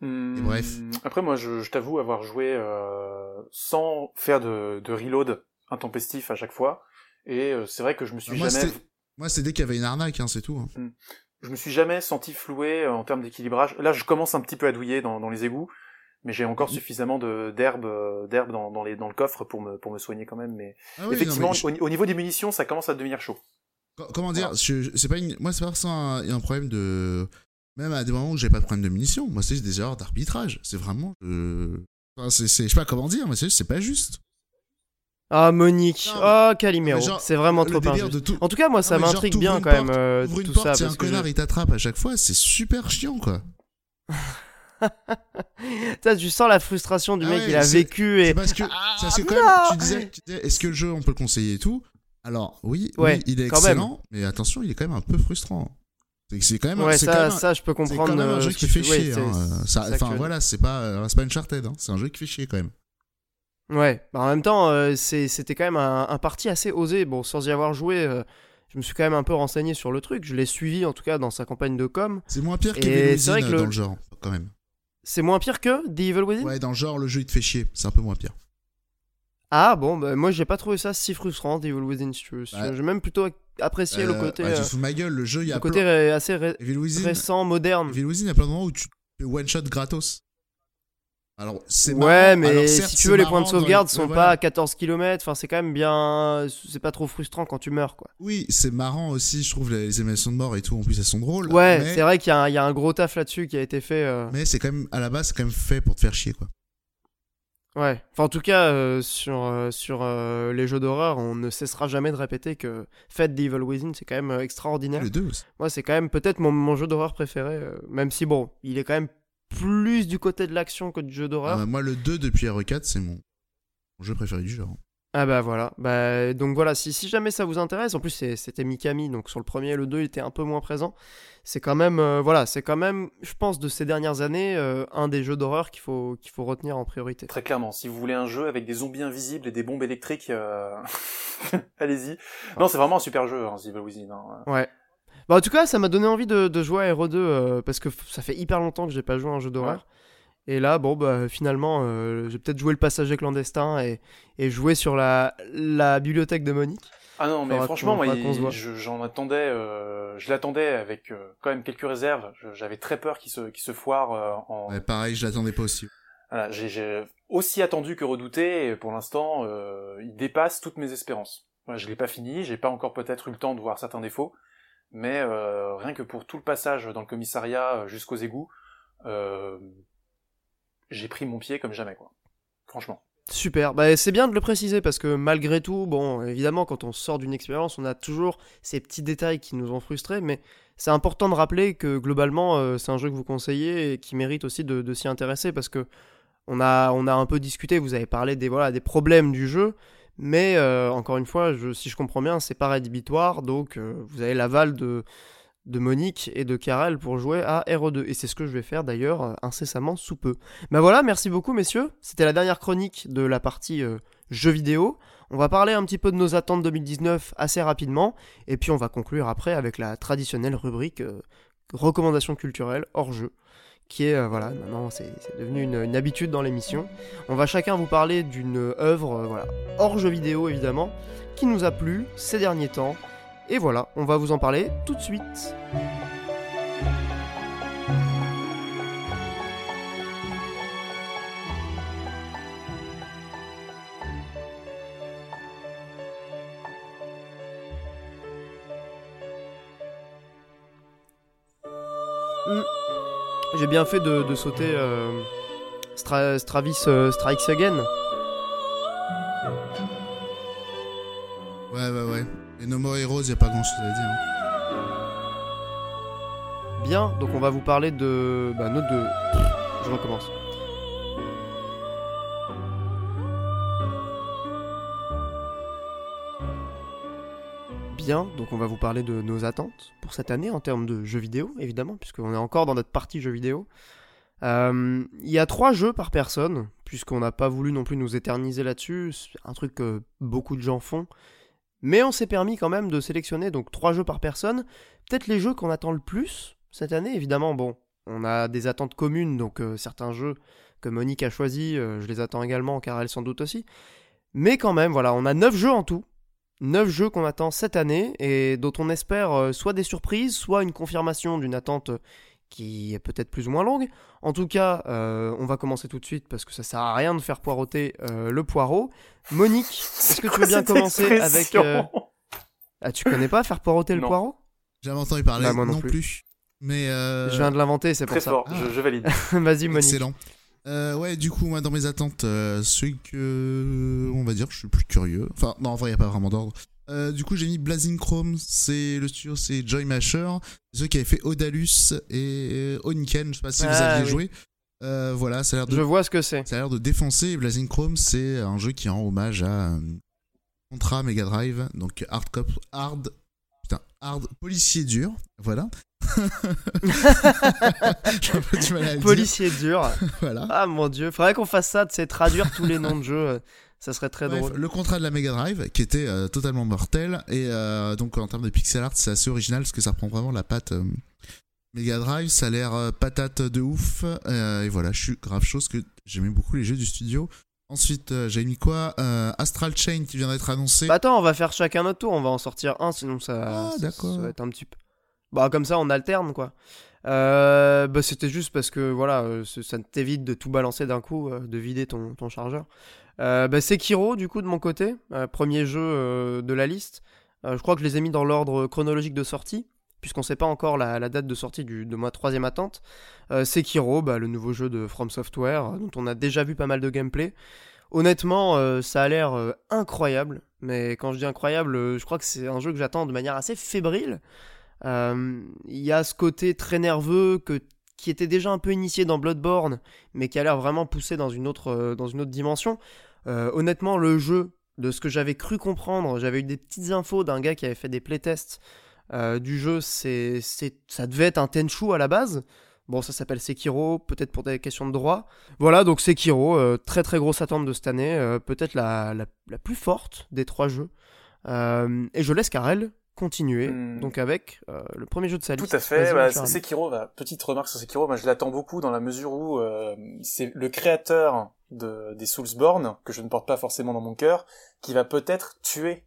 Hmm, bref. Après, moi, je, je t'avoue avoir joué euh, sans faire de, de reload intempestif à chaque fois, et euh, c'est vrai que je me suis Moi, jamais, Moi c'est dès qu'il y avait une arnaque, hein, c'est tout. hein. je me suis jamais senti floué en termes d'équilibrage. Là, je commence un petit peu à douiller dans, dans les égouts, mais j'ai encore suffisamment de d'herbe, euh, d'herbe dans, dans les dans le coffre pour me pour me soigner quand même. Mais Ah oui, non, effectivement, mais je- au, au niveau des munitions, ça commence à devenir chaud. Co- Comment dire Voilà. je- je- C'est pas une... Moi, c'est pas un, un problème de. Même à des moments où j'ai pas de problème de munitions. Moi, c'est des erreurs d'arbitrage. C'est vraiment. euh, enfin, c'est, c'est- je sais pas comment dire, mais c'est, c'est pas juste. Ah, Monique. Non, Oh, Calimero. C'est vraiment trop injuste. tout. En tout cas, moi, ça m'intrigue bien une quand même euh, Ouvre une tout porte, ça. c'est un connard, je- il t'attrape à chaque fois. C'est super chiant, quoi. Ça, tu sens la frustration du Ah mec, ouais, il a c'est- vécu et. C'est parce que. Ah, c'est parce que quand même, tu disais, est-ce que le jeu, on peut le conseiller et tout? Alors, oui, Ouais, oui, il est quand même. excellent, mais attention, il est quand même un peu frustrant. C'est, c'est quand même. Ouais, c'est quand ça, même un- ça, je peux c'est quand comprendre. même un euh, jeu qui fait tu- chier. c'est- hein, euh, c'est ça- ça que Enfin voilà, c'est pas, euh, c'est pas Uncharted. Hein, c'est un jeu qui fait chier quand même. Ouais, bah en même temps, euh, c'est- c'était quand même un, un parti assez osé. Bon, sans y avoir joué, euh, je me suis quand même un peu renseigné sur le truc. Je l'ai suivi en tout cas dans sa campagne de com. C'est moins pire qu'Evil c'est que le- dans le genre, quand même. C'est moins pire que The Evil Within? Ouais, dans le genre, le jeu il te fait chier. C'est un peu moins pire. Ah bon, bah, moi j'ai pas trouvé ça si frustrant, The Evil Within. si tu veux. Ouais. J'ai même plutôt apprécié le Euh, côté, ouais, tu euh, fous ma gueule, le jeu, il y a le côté plein... assez ré- Evil Within, récent, moderne. Evil Within, il y a plein de moments où tu one shot gratos. Alors, c'est Ouais, marrant. mais Alors, certes, si tu veux, les points de sauvegarde ouais, sont voilà. pas à 14 km. Enfin, c'est quand même bien. C'est pas trop frustrant quand tu meurs, quoi. Oui, c'est marrant aussi, je trouve, les, les animations de mort et tout, en plus, elles sont drôles. Ouais, mais, c'est vrai qu'il y, a un- il y a un gros taf là-dessus qui a été fait. euh, mais c'est quand même, à la base, c'est quand même fait pour te faire chier, quoi. Ouais. Enfin, en tout cas, euh, sur, euh, sur euh, les jeux d'horreur, on ne cessera jamais de répéter que Fate the Evil Within, c'est quand même euh, extraordinaire. Le 2 aussi. Moi, c'est quand même peut-être mon, mon jeu d'horreur préféré. euh, même si, bon, il est quand même plus du côté de l'action que du jeu Ah, d'horreur. bah, moi, le 2 depuis RE4, c'est mon, mon jeu préféré du genre. Ah bah voilà, bah, donc voilà, si, si jamais ça vous intéresse, en plus c'est- c'était Mikami, donc sur le premier et le 2 il était un peu moins présent, c'est quand même, euh, voilà, c'est quand même, je pense, de ces dernières années, euh, un des jeux d'horreur qu'il faut, qu'il faut retenir en priorité. Très clairement, si vous voulez un jeu avec des zombies invisibles et des bombes électriques, euh, allez-y. Non, c'est vraiment un super jeu, hein, The Evil Within. hein. Ouais. Bah en tout cas, ça m'a donné envie de, de jouer à Hero 2, euh, parce que ça fait hyper longtemps que j'ai pas joué à un jeu d'horreur. Et là, bon, bah finalement, euh, j'ai peut-être joué le passager clandestin et, et joué sur la, la bibliothèque de Monique. Ah non, mais franchement, moi, j'en attendais, euh, je l'attendais avec euh, quand même quelques réserves. J'avais très peur qu'il se, qu'il se foire euh, en. Ouais, pareil, je l'attendais pas aussi. Voilà, j'ai- aussi attendu que redouté, et pour l'instant, euh, il dépasse toutes mes espérances. Voilà, je l'ai pas fini, j'ai pas encore peut-être eu le temps de voir certains défauts, mais euh, rien que pour tout le passage dans le commissariat euh, jusqu'aux égouts, euh, j'ai pris mon pied comme jamais, quoi. Franchement. Super, bah, c'est bien de le préciser parce que malgré tout, bon, évidemment, quand on sort d'une expérience, on a toujours ces petits détails qui nous ont frustrés, mais c'est important de rappeler que globalement, c'est un jeu que vous conseillez et qui mérite aussi de, de s'y intéresser parce que on a, un peu discuté, vous avez parlé des problèmes du jeu, mais euh, encore une fois, si je comprends bien, c'est pas rédhibitoire, donc euh, vous avez l'aval de, Monique et de Karel pour jouer à RE2. Et c'est ce que je vais faire d'ailleurs euh, incessamment sous peu. Ben voilà, merci beaucoup messieurs. C'était la dernière chronique de la partie jeux vidéo. On va parler un petit peu de nos attentes 2019 assez rapidement. Et puis on va conclure après avec la traditionnelle rubrique recommandations culturelles hors jeu. Qui est, euh, voilà, maintenant c'est devenu une, une habitude dans l'émission. On va chacun vous parler d'une œuvre, euh, voilà, hors jeu vidéo évidemment, qui nous a plu ces derniers temps. Et voilà, on va vous en parler tout de suite. Hmm. J'ai bien fait de, de sauter euh, Stra- Stravis euh, Strikes Again. Ouais, ouais, ouais. Et No More Heroes, y a pas grand chose à dire. hein. Bien, donc on va vous parler de. Bah, note de. Je recommence. Donc on va vous parler de nos attentes pour cette année en termes de jeux vidéo, évidemment, puisqu'on est encore dans notre partie jeux vidéo. Euh, Il y a trois jeux par personne, puisqu'on n'a pas voulu non plus nous éterniser là-dessus. Un truc que beaucoup de gens font. Mais on s'est permis quand même de sélectionner donc trois jeux par personne. Peut-être les jeux qu'on attend le plus cette année, évidemment. Bon, on a des attentes communes, donc euh, certains jeux que Monique a choisis, euh, je les attends également, car elle sans doute aussi. Mais quand même, voilà, on a 9 jeux en tout. 9 jeux qu'on attend cette année et dont on espère euh, soit des surprises, soit une confirmation d'une attente euh, qui est peut-être plus ou moins longue. En tout cas, euh, on va commencer tout de suite parce que ça sert à rien de faire poireauter euh, le poireau. Monique, est-ce que tu veux bien commencer avec... euh, Ah, tu connais pas faire poireauter le Non. poireau? J'avais entendu parler, Bah, moi non non, plus. plus. Mais. euh, Je viens de l'inventer, c'est pour Très ça. fort, Ah. je, je valide. Vas-y, Monique. Excellent. Euh, ouais, du coup, moi, dans mes attentes, euh, celui que, on va dire, je suis plus curieux. Enfin, non, en vrai, il n'y a pas vraiment d'ordre. Euh, du coup, j'ai mis Blazing Chrome, c'est le studio, c'est Joy Masher, c'est ceux qui avaient fait Odalus et Oniken, je sais pas si vous Ah, aviez oui. joué. Euh, voilà, ça a l'air de Je vois ce que c'est. Ça a l'air de défoncer. Et Blazing Chrome, c'est un jeu qui rend hommage à euh, Contra Mega Drive, donc Hard Cop, Hard, putain, Hard Policier dur, voilà. Un peu du mal à le dire, Policier dur. voilà. Ah mon dieu, faudrait qu'on fasse ça, c'est traduire tous les noms de jeux. euh, Ça serait très Bref, drôle. le contrat de la Mega Drive qui était euh, totalement mortel et euh, donc en termes de pixel art c'est assez original parce que ça reprend vraiment la patte euh, Mega Drive ça a l'air patate de ouf et voilà je suis grave chose que j'aimais beaucoup les jeux du studio ensuite euh, j'ai mis quoi Euh, Astral Chain qui vient d'être annoncé Bah attends, on va faire chacun notre tour, on va en sortir un, sinon ça, Ah, ça- va être un petit peu. Bah comme ça on alterne quoi. Euh, bah c'était juste parce que voilà, ça t'évite de tout balancer d'un coup, de vider ton, ton chargeur. Bah Sekiro du coup de mon côté, premier jeu de la liste. je crois que je les ai mis dans l'ordre chronologique de sortie, puisqu'on sait pas encore la, date de sortie de ma troisième attente. Sekiro, bah, le nouveau jeu de From Software, dont on a déjà vu pas mal de gameplay. Honnêtement, ça a l'air incroyable, mais quand je dis incroyable, je crois que c'est un jeu que j'attends de manière assez fébrile. Euh, il y a ce côté très nerveux que, qui était déjà un peu initié dans Bloodborne, mais qui a l'air vraiment poussé dans une autre, euh, dans une autre dimension. Euh, honnêtement, le jeu, de ce que j'avais cru comprendre, j'avais eu des petites infos d'un gars qui avait fait des playtests du jeu, c'est, ça devait être un Tenchu à la base. Bon, ça s'appelle Sekiro, peut-être pour des questions de droit. Voilà, donc Sekiro, très très grosse attente de cette année, peut-être la, la, la, plus forte des trois jeux. et je laisse Karel continuer, hmm. donc avec euh, le premier jeu de sa liste. Tout à fait, bah, Sekiro, bah, petite remarque sur Sekiro, je l'attends beaucoup dans la mesure où euh, c'est le créateur de, des Soulsborne, que je ne porte pas forcément dans mon cœur, qui va peut-être tuer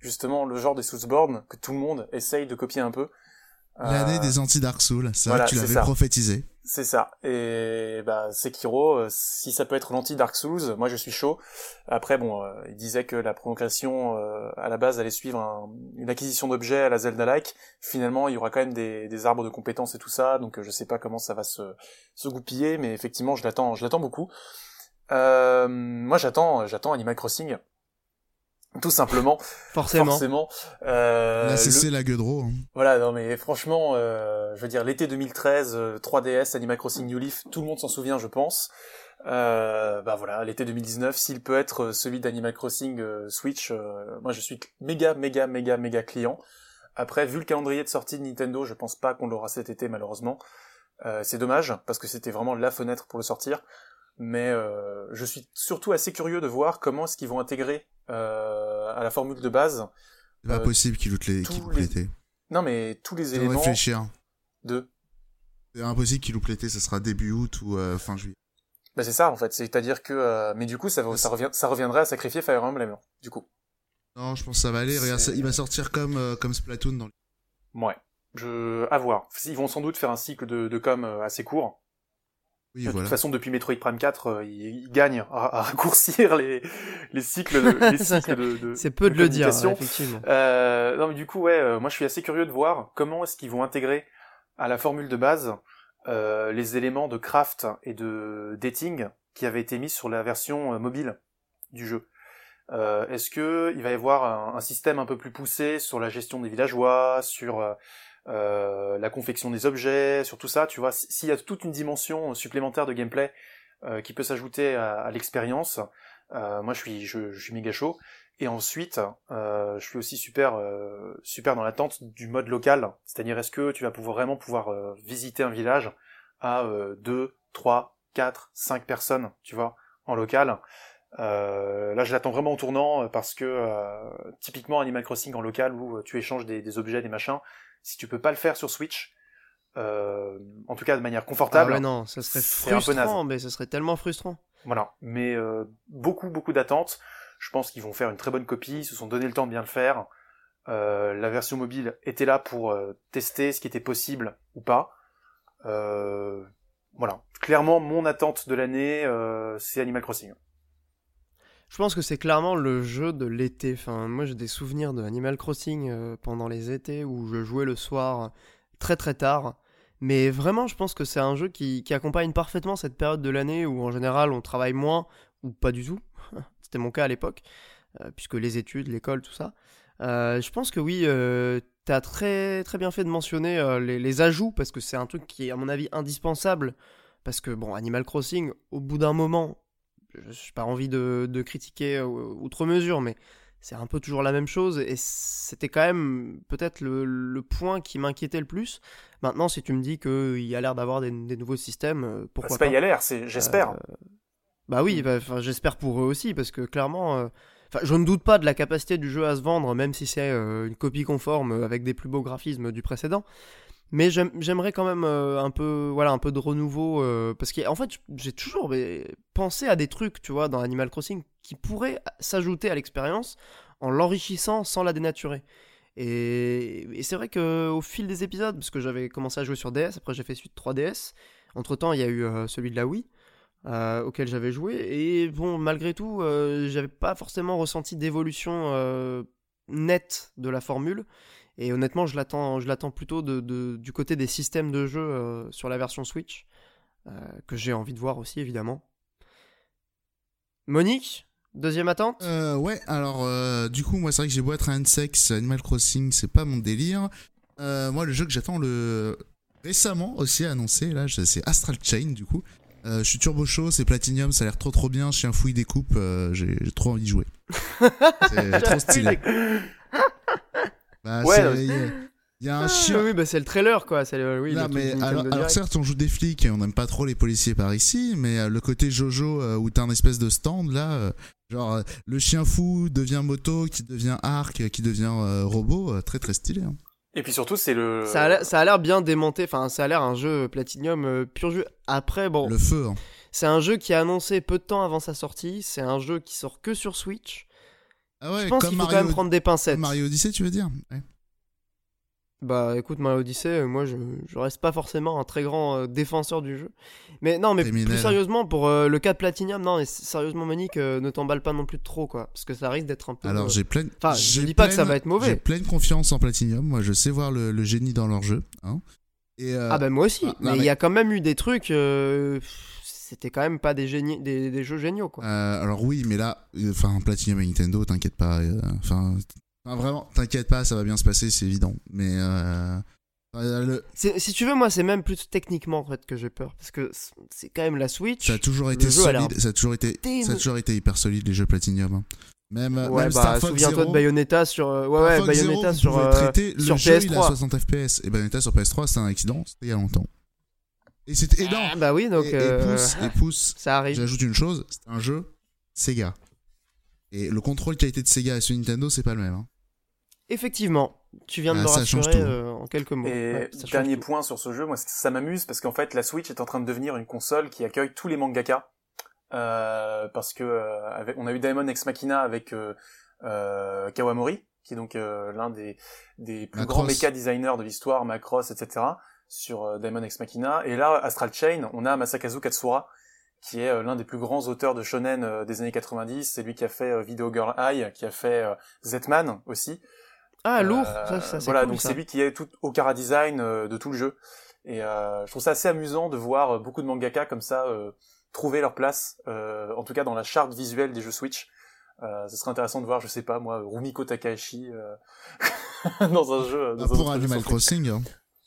justement le genre des Soulsborne que tout le monde essaye de copier un peu. L'année euh, des anti-Dark Souls, ça tu l'avais prophétisé. C'est ça. Et bah Sekiro, euh, si ça peut être l'anti-Dark Souls, moi je suis chaud. Après bon, euh, il disait que la progression à la base allait suivre une acquisition d'objets à la Zelda-like. Finalement, il y aura quand même des, arbres de compétences et tout ça, donc je sais pas comment ça va se, se goupiller, mais effectivement je l'attends, je l'attends beaucoup. moi j'attends, j'attends Animal Crossing tout simplement. Forcément. Forcément. Euh, la CC la Gueudreau. Hein. Voilà, non mais franchement, euh, je veux dire, l'été 2013, 3DS, euh, Animal Crossing New Leaf, tout le monde s'en souvient, je pense. Euh, bah voilà, l'été 2019, s'il peut être celui d'Animal Crossing euh, Switch, euh, moi je suis méga, méga, méga, méga client. Après, vu le calendrier de sortie de Nintendo, je pense pas qu'on l'aura cet été malheureusement. c'est dommage, parce que c'était vraiment la fenêtre pour le sortir mais euh, je suis surtout assez curieux de voir comment est-ce qu'ils vont intégrer euh, à la formule de base. C'est pas euh, possible qu'ils loutent les, l'été. Non, mais tous les éléments. réfléchir. De. C'est impossible qu'ils loupent l'été, ça sera début août ou fin juillet. Bah c'est ça en fait, c'est-à-dire que mais du coup ça, ça, revient, ça reviendrait à sacrifier Fire Emblem du coup. Non, je pense que ça va aller. Regarde, il va sortir comme comme Splatoon dans. Ouais, je à voir. Ils vont sans doute faire un cycle de, de com assez court de toute façon, depuis Metroid Prime 4, euh, il, gagne à, raccourcir les, les cycles de, les cycles de, C'est peu de, le dire, effectivement. Euh, non, mais du coup, ouais, euh, moi je suis assez curieux de voir comment est-ce qu'ils vont intégrer à la formule de base euh, les éléments de craft et de dating qui avaient été mis sur la version euh, mobile du jeu. est-ce que il va y avoir un, un, système un peu plus poussé sur la gestion des villageois, sur euh, la confection des objets, sur tout ça, tu vois, s'il y a toute une dimension supplémentaire de gameplay euh, qui peut s'ajouter à, l'expérience, euh, moi je suis, je, suis méga chaud. Et ensuite, je suis aussi super, super dans l'attente du mode local, c'est-à-dire est-ce que tu vas pouvoir vraiment pouvoir visiter un village à 2, 3, 4, 5 personnes, tu vois, en local? là, je l'attends vraiment en tournant parce que typiquement Animal Crossing en local où tu échanges des, des objets, des machins, si tu peux pas le faire sur Switch, euh, en tout cas de manière confortable. Ah ouais, non, ça serait frustrant, mais ce serait tellement frustrant. Voilà, mais euh, beaucoup, beaucoup d'attentes. Je pense qu'ils vont faire une très bonne copie, ils se sont donné le temps de bien le faire. Euh, la version mobile était là pour tester ce qui était possible ou pas. voilà, clairement, mon attente de l'année, c'est Animal Crossing. Je pense que c'est clairement le jeu de l'été. Enfin, moi j'ai des souvenirs de Animal Crossing euh, pendant les étés où je jouais le soir très très tard. Mais vraiment, je pense que c'est un jeu qui, accompagne parfaitement cette période de l'année où en général on travaille moins ou pas du tout. C'était mon cas à l'époque, euh, puisque les études, l'école, tout ça. Euh, je pense que oui, tu as très, très bien fait de mentionner les, ajouts parce que c'est un truc qui est à mon avis indispensable. Parce que bon, Animal Crossing, au bout d'un moment, je n'ai pas envie de, critiquer outre mesure, mais c'est un peu toujours la même chose et c'était quand même peut-être le, point qui m'inquiétait le plus. Maintenant, si tu me dis qu'il y a l'air d'avoir des, nouveaux systèmes, euh, pourquoi bah, pas, pas, il y a l'air, c'est j'espère. Euh, bah oui, bah, j'espère pour eux aussi parce que clairement, euh, je ne doute pas de la capacité du jeu à se vendre, même si c'est une copie conforme avec des plus beaux graphismes du précédent. Mais j'aimerais quand même euh, un peu, voilà, un peu de renouveau euh, parce qu'en fait, j'ai toujours pensé à des trucs, tu vois, dans Animal Crossing qui pourraient s'ajouter à l'expérience en l'enrichissant sans la dénaturer. Et, c'est vrai que au fil des épisodes, parce que j'avais commencé à jouer sur DS, après j'ai fait suite 3DS. Entre temps, il y a eu celui de la Wii. auquel j'avais joué et bon malgré tout j'avais pas forcément ressenti d'évolution nette de la formule et honnêtement, je l'attends, je l'attends plutôt de, du côté des systèmes de jeu euh, sur la version Switch, euh, que j'ai envie de voir aussi évidemment. Monique, deuxième attente? Euh, Ouais, alors du coup, moi c'est vrai que j'ai beau être un sex, Animal Crossing, c'est pas mon délire. moi, le jeu que j'attends le récemment aussi annoncé, là, c'est Astral Chain du coup. je suis turbo chaud, c'est Platinum, ça a l'air trop trop bien. Chien fouille découpe, j'ai trop envie de jouer. c'est trop stylé. Bah, ouais. Il y a un ah, chien. Oui, bah c'est le trailer quoi. Le, oui, non, mais alors, certes, on joue des flics et on n'aime pas trop les policiers par ici, mais euh, le côté Jojo euh, où t'as un espèce de stand là, euh, genre le chien fou devient moto, qui devient arc, qui devient robot, très très stylé. Hein. Et puis surtout, c'est le. Ça a l'air bien démonté. Enfin, ça a l'air un jeu Platinum pur jeu. Après, bon. Le feu. Hein. C'est un jeu qui est annoncé peu de temps avant sa sortie. C'est un jeu qui sort que sur Switch. Ah ouais, je pense qu'il faut quand même prendre des pincettes. Mario Odyssey, tu veux dire? Bah écoute, Mario Odyssey, euh, moi je, je reste pas forcément un très grand euh, défenseur du jeu. Mais non, mais plus sérieusement, pour euh, le cas de Platinum, non, sérieusement, Monique, ne t'emballe pas non plus trop, quoi. Parce que ça risque d'être un peu. Alors j'ai plein. Enfin, je dis pas que ça va être mauvais. J'ai pleine confiance en Platinum. Moi, je sais voir le, génie dans leur jeu. Hein. Et Ah bah moi aussi. Ah, mais il y a quand même eu des trucs c'était quand même pas des, génies, des, jeux géniaux quoi. Euh, alors oui, mais là, enfin Platinum et Nintendo, t'inquiète pas, euh, enfin vraiment, t'inquiète pas, ça va bien se passer, c'est évident. Mais euh, si tu veux, moi, c'est même plus techniquement en fait que j'ai peur, parce que c'est quand même la Switch. Ça a toujours été solide, ça a toujours été, ça a toujours été hyper solide les jeux Platinum. Hein. Même, ouais, même bah, souviens-toi de Bayonetta sur, ouais, ouais, Bayonetta sur, le sur jeu, PS3. Il a 60 FPS et Bayonetta sur PS3, c'est un accident, c'était il y a longtemps. Et c'était énorme. Ah, bah oui, donc. Et, euh, pousse, et pousse. Ça arrive. J'ajoute une chose c'est un jeu Sega. Et le contrôle qualité de Sega et sur Nintendo, c'est pas le même. Hein. Effectivement, tu viens de ah, me rassurer euh, en quelques mots. Et dernier point sur ce jeu, moi ça m'amuse parce qu'en fait la Switch est en train de devenir une console qui accueille tous les mangaka. Euh, parce que euh, on a eu Diamond Ex Machina avec Kawamori, qui est donc l'un des, des plus grands mecha designers de l'histoire, Macross, etc sur euh, Diamond Ex Machina. Et là, Astral Chain, on a Masakazu Katsura, qui est euh, l'un des plus grands auteurs de shonen euh, des années 90. C'est lui qui a fait Video Girl Eye, qui a fait Z-Man aussi. Ah, lourd, ça, ça Voilà, donc c'est lui qui est tout au cara design de tout le jeu. Et je trouve ça assez amusant de voir beaucoup de mangaka comme ça trouver leur place, en tout cas dans la charte visuelle des jeux Switch. ce serait intéressant de voir, je sais pas moi, Rumiko Takahashi dans un jeu. Dans ah, pour Animal Crossing. Hein.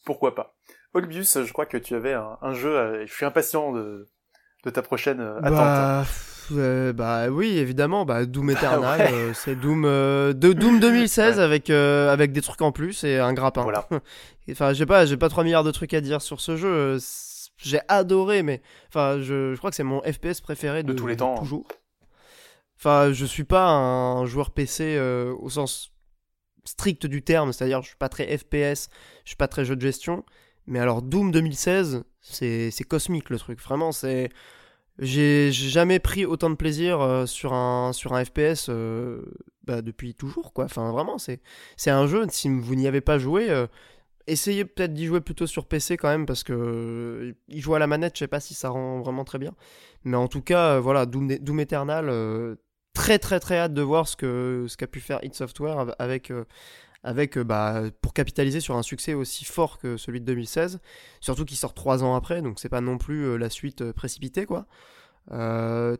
Pourquoi pas Olbius, je crois que tu avais un, jeu, euh, je suis impatient de, de ta prochaine euh, bah, attente. bah oui, évidemment, bah Doom bah Eternal, euh, c'est Doom de Doom 2016 avec avec des trucs en plus et un grappin. Voilà. enfin, j'ai pas j'ai pas 3 milliards de trucs à dire sur ce jeu. J'ai adoré, mais enfin, je, je crois que c'est mon FPS préféré de, tous les temps. Hein. Toujours. Enfin, je suis pas un joueur PC au sens strict du terme, c'est-à-dire je suis pas très FPS, je suis pas très jeu de gestion. Mais alors Doom 2016, c'est cosmique le truc. Vraiment, c'est j'ai jamais pris autant de plaisir euh, sur un sur un FPS euh, bah, depuis toujours quoi. Enfin vraiment, c'est c'est un jeu. Si vous n'y avez pas joué, euh, essayez peut-être d'y jouer plutôt sur PC quand même parce que joue à la manette. Je sais pas si ça rend vraiment très bien. Mais en tout cas, voilà, Doom, Doom Eternal. très très très hâte de voir ce que ce qu'a pu faire id Software avec avec euh, bah, pour capitaliser sur un succès aussi fort que celui de 2016, surtout qu'il sort trois ans après, donc c'est pas non plus euh, la suite euh, précipitée quoi.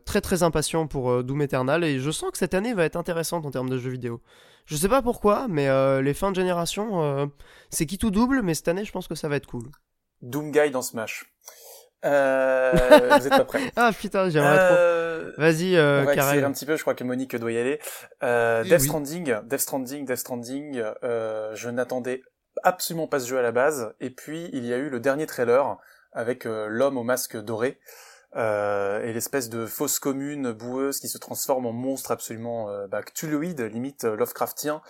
très très impatient pour Doom Eternal et je sens que cette année va être intéressante en termes de jeux vidéo. Je sais pas pourquoi, mais les fins de génération, c'est qui tout double, mais cette année je pense que ça va être cool. Doom Guy dans Smash. Euh, vous êtes pas prêts Ah putain, j'aimerais trop. Vas-y, euh, On va un petit peu, je crois que Monique doit y aller. Euh, Death Stranding, Death Stranding, Death Stranding, euh, je n'attendais absolument pas ce jeu à la base. Et puis, il y a eu le dernier trailer avec euh, l'homme au masque doré. Euh, et l'espèce de fausse commune boueuse qui se transforme en monstre absolument euh, bah, cthulhuide, limite Lovecraftien.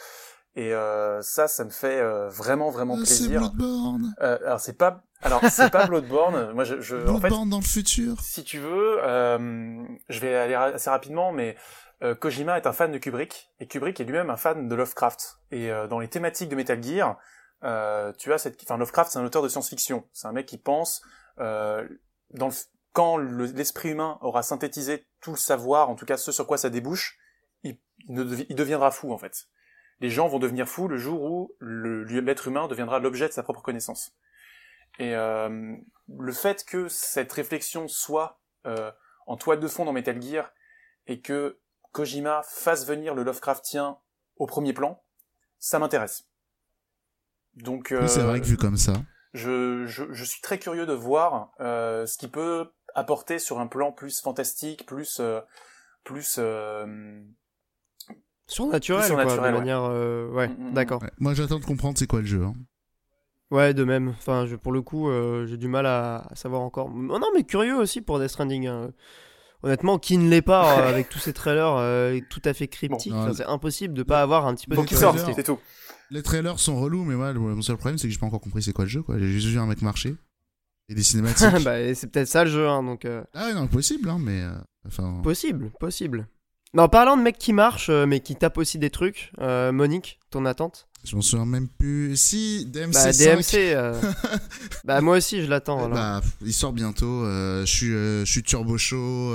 Et euh, ça, ça me fait euh, vraiment vraiment ah, plaisir. C'est Bloodborne. Euh, alors c'est pas, alors c'est pas Bloodborne. Moi, je, je Bloodborne en fait, dans le futur. Si tu veux, euh, je vais aller assez rapidement, mais euh, Kojima est un fan de Kubrick, et Kubrick est lui-même un fan de Lovecraft. Et euh, dans les thématiques de Metal Gear, euh, tu as cette... Enfin, Lovecraft, c'est un auteur de science-fiction. C'est un mec qui pense... dans le... Quand l'esprit humain aura synthétisé tout le savoir, en tout cas ce sur quoi ça débouche, il, il deviendra fou, en fait. Les gens vont devenir fous le jour où l'être humain deviendra l'objet de sa propre connaissance. Et le fait que cette réflexion soit en toile de fond dans Metal Gear et que Kojima fasse venir le Lovecraftien au premier plan, ça m'intéresse. Donc c'est vrai que vu comme ça. Je, je, suis très curieux de voir euh, ce qu'il peut apporter sur un plan plus fantastique, plus euh, plus euh, surnaturel, surnaturel quoi, de manière ouais, mm, mm, mm. d'accord. Moi j'attends de comprendre c'est quoi le jeu. Hein. Ouais, de même. Enfin, je, pour le coup, j'ai du mal à, savoir encore. Oh non, mais curieux aussi pour Death Stranding. Hein honnêtement, qui ne l'est pas euh, avec tous ces trailers euh, tout à fait cryptiques C'est impossible de pas avoir un petit peu de c'est tout. Les trailers sont relous, mais moi, mon seul problème, c'est que j'ai pas encore compris c'est quoi le jeu. J'ai juste vu un mec marcher et des cinématiques. bah, c'est peut-être ça le jeu, hein, donc. Euh. Ah non, possible, hein, mais enfin. Possible, possible. Mais en parlant de mecs qui marchent, mais qui tapent aussi des trucs, Monique, ton attente? Je m'en souviens même plus. Si, DMC. Bah, DMC. Euh, bah, moi aussi, je l'attends. Bah, il sort bientôt. Euh, je, suis, euh, je suis turbo chaud.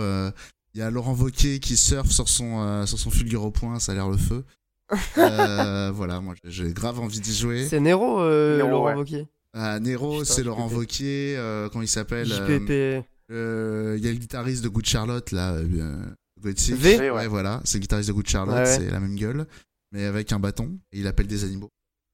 Il y a Laurent Wauquiez qui surfe sur son, sur son fulgure au point. Ça a l'air le feu. voilà, moi, j'ai grave envie d'y jouer. C'est Nero, Laurent Wauquiez? Ah, Nero, c'est Laurent Wauquiez. comment il s'appelle JPP. Il y a le guitariste de Good Charlotte, là. V, ouais. voilà, c'est le guitariste de Good Charlotte, c'est la même gueule mais avec un bâton, et il appelle des animaux.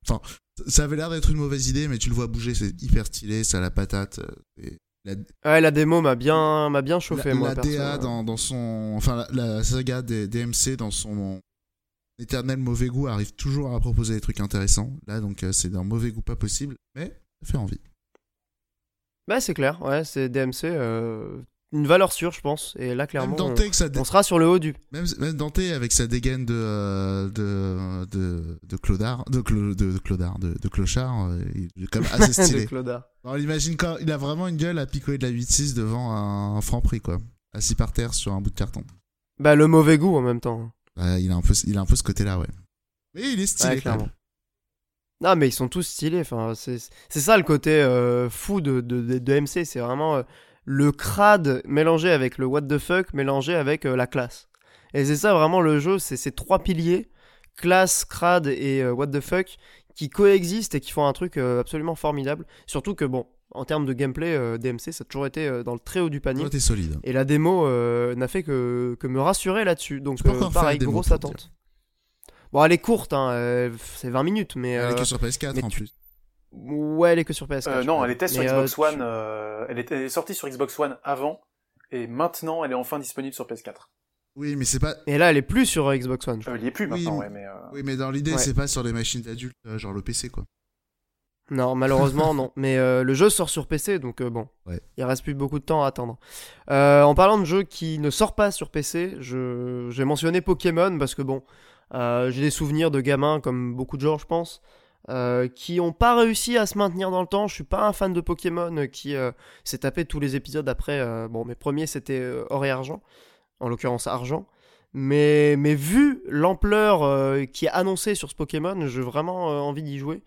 Enfin, ça avait l'air d'être une mauvaise idée, mais tu le vois bouger, c'est hyper stylé, ça a la patate. Euh, la... Ouais, la démo m'a bien, m'a bien chauffé, la, moi. La DA dans, dans, son. Enfin, la, saga des DMC dans son éternel mauvais goût arrive toujours à proposer des trucs intéressants. Là, donc, euh, c'est d'un mauvais goût pas possible, mais ça fait envie. Bah, c'est clair, ouais, c'est DMC. Euh, une valeur sûre, je pense. Et là, clairement, on, sera sur le haut du. Même, Dante avec sa dégaine de euh, de de de Claudard, de, de, Claudard, de, de Clochard, euh, il est quand même assez stylé. quand il a vraiment une gueule à picoler de la 8-6 devant un, franc prix quoi, assis par terre sur un bout de carton. Bah le mauvais goût en même temps. il a un peu il a un peu ce côté-là, ouais. Mais il est stylé clairement. Non, mais ils sont tous stylés. Enfin, c'est ça le côté euh, fou de, de, de, MC. C'est vraiment le crade mélangé avec le what the fuck mélangé avec euh, la classe. Et c'est ça vraiment le jeu, c'est ces trois piliers, classe, crade et euh, what the fuck, qui coexistent et qui font un truc euh, absolument formidable. Surtout que bon, en termes de gameplay, DMC, ça a toujours été dans le très haut du panier. solide. Et la démo n'a fait que, me rassurer là-dessus. Donc pareil, grosse attente. Bon, elle est courte, hein, c'est 20 minutes, mais... Elle est que sur PS4 en plus. Ouais, elle est que sur PS4. Euh, non, elle était sur Xbox euh, One. Euh, elle, était, sortie sur Xbox One avant, et maintenant, elle est enfin disponible sur PS4. Oui, mais c'est pas. Et là, elle est plus sur Xbox One. elle y est plus maintenant, ouais, mais. Oui, mais dans l'idée, c'est pas sur les machines d'adultes, genre le PC, quoi. Non, malheureusement, non. Mais le jeu sort sur PC, donc bon, ouais. il reste plus beaucoup de temps à attendre. en parlant de jeux qui ne sortent pas sur PC, je j'ai mentionné Pokémon parce que bon, j'ai des souvenirs de gamins comme beaucoup de gens, je pense. Euh, qui ont pas réussi à se maintenir dans le temps. Je suis pas un fan de Pokémon qui euh, s'est tapé tous les épisodes après. Euh, bon, mes premiers c'était or et argent, en l'occurrence argent. Mais, mais vu l'ampleur qui est annoncée sur ce Pokémon, j'ai vraiment envie d'y jouer.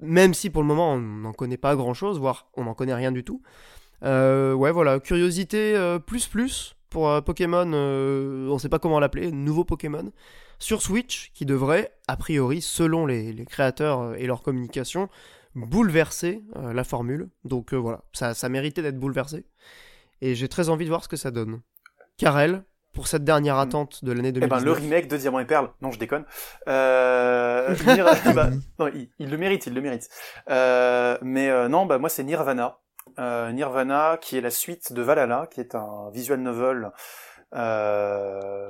Même si pour le moment on n'en connaît pas grand chose, voire on n'en connaît rien du tout. ouais, voilà, curiosité plus plus pour Pokémon, on sait pas comment l'appeler, nouveau Pokémon sur Switch qui devrait, a priori, selon les, créateurs euh, et leur communication, bouleverser euh, la formule. Donc euh, voilà, ça, ça méritait d'être bouleversé. Et j'ai très envie de voir ce que ça donne. Karel, pour cette dernière hmm. attente de l'année 2019. Eh ben, le remake de Diamant et Perle. Non, je déconne. Euh, bah, non, il, le mérite, il le mérite. mais non, bah moi c'est Nirvana. Nirvana, qui est la suite de Valhalla, qui est un visual novel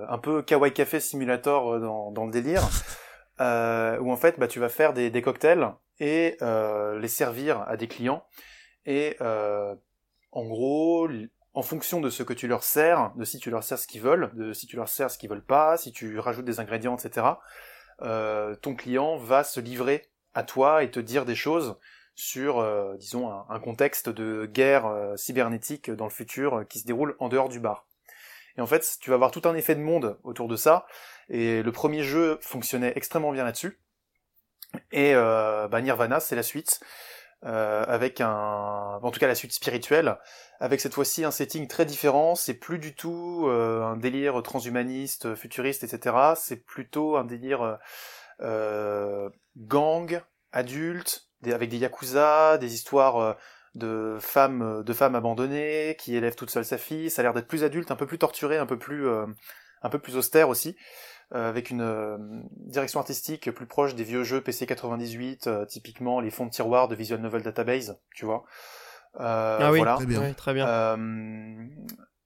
un peu kawaii café simulator euh, dans, dans le délire, euh, où en fait bah, tu vas faire des, des cocktails et euh, les servir à des clients. Et euh, en gros, en fonction de ce que tu leur sers, de si tu leur sers ce qu'ils veulent, de si tu leur sers ce qu'ils veulent pas, si tu rajoutes des ingrédients, etc., euh, ton client va se livrer à toi et te dire des choses sur, disons, un, un, contexte de guerre cybernétique dans le futur qui se déroule en dehors du bar. Et en fait, tu vas avoir tout un effet de monde autour de ça. Et le premier jeu fonctionnait extrêmement bien là-dessus. Et euh, bah, Nirvana, c'est la suite. Euh, avec un, en tout cas la suite spirituelle, avec cette fois-ci un setting très différent. C'est plus du tout euh, un délire transhumaniste, futuriste, etc. C'est plutôt un délire euh, gang, adulte, avec des yakuza, des histoires de femmes, de femmes abandonnées qui élèvent toute seule sa fille. Ça a l'air d'être plus adulte, un peu plus torturé, un peu plus, un peu plus austère aussi. Euh, avec une euh, direction artistique plus proche des vieux jeux PC 98, euh, typiquement les fonds de tiroir de Visual Novel Database, tu vois. ah oui, très bien. très bien.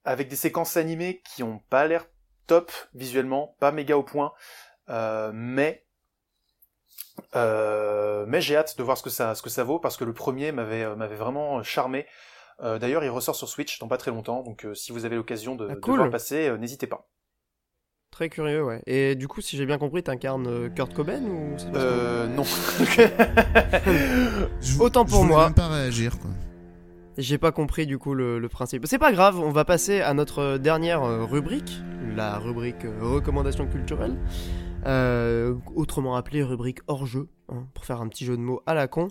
avec des séquences animées qui ont pas l'air top visuellement, pas méga au point, mais mais j'ai hâte de voir ce que ça ce que ça vaut parce que le premier m'avait m'avait vraiment charmé. D'ailleurs, il ressort sur Switch dans pas très longtemps, donc si vous avez l'occasion de, ah, de voir passer, n'hésitez pas. Très curieux, ouais. Et du coup, si j'ai bien compris, t'incarnes euh, Kurt Cobain ou Euh, non. Autant pour je moi. même pas réagir, quoi. J'ai pas compris du coup le, principe. C'est pas grave, on va passer à notre dernière euh, rubrique, la rubrique euh, recommandation culturelle, autrement appelée rubrique hors jeu, hein, pour faire un petit jeu de mots à la con.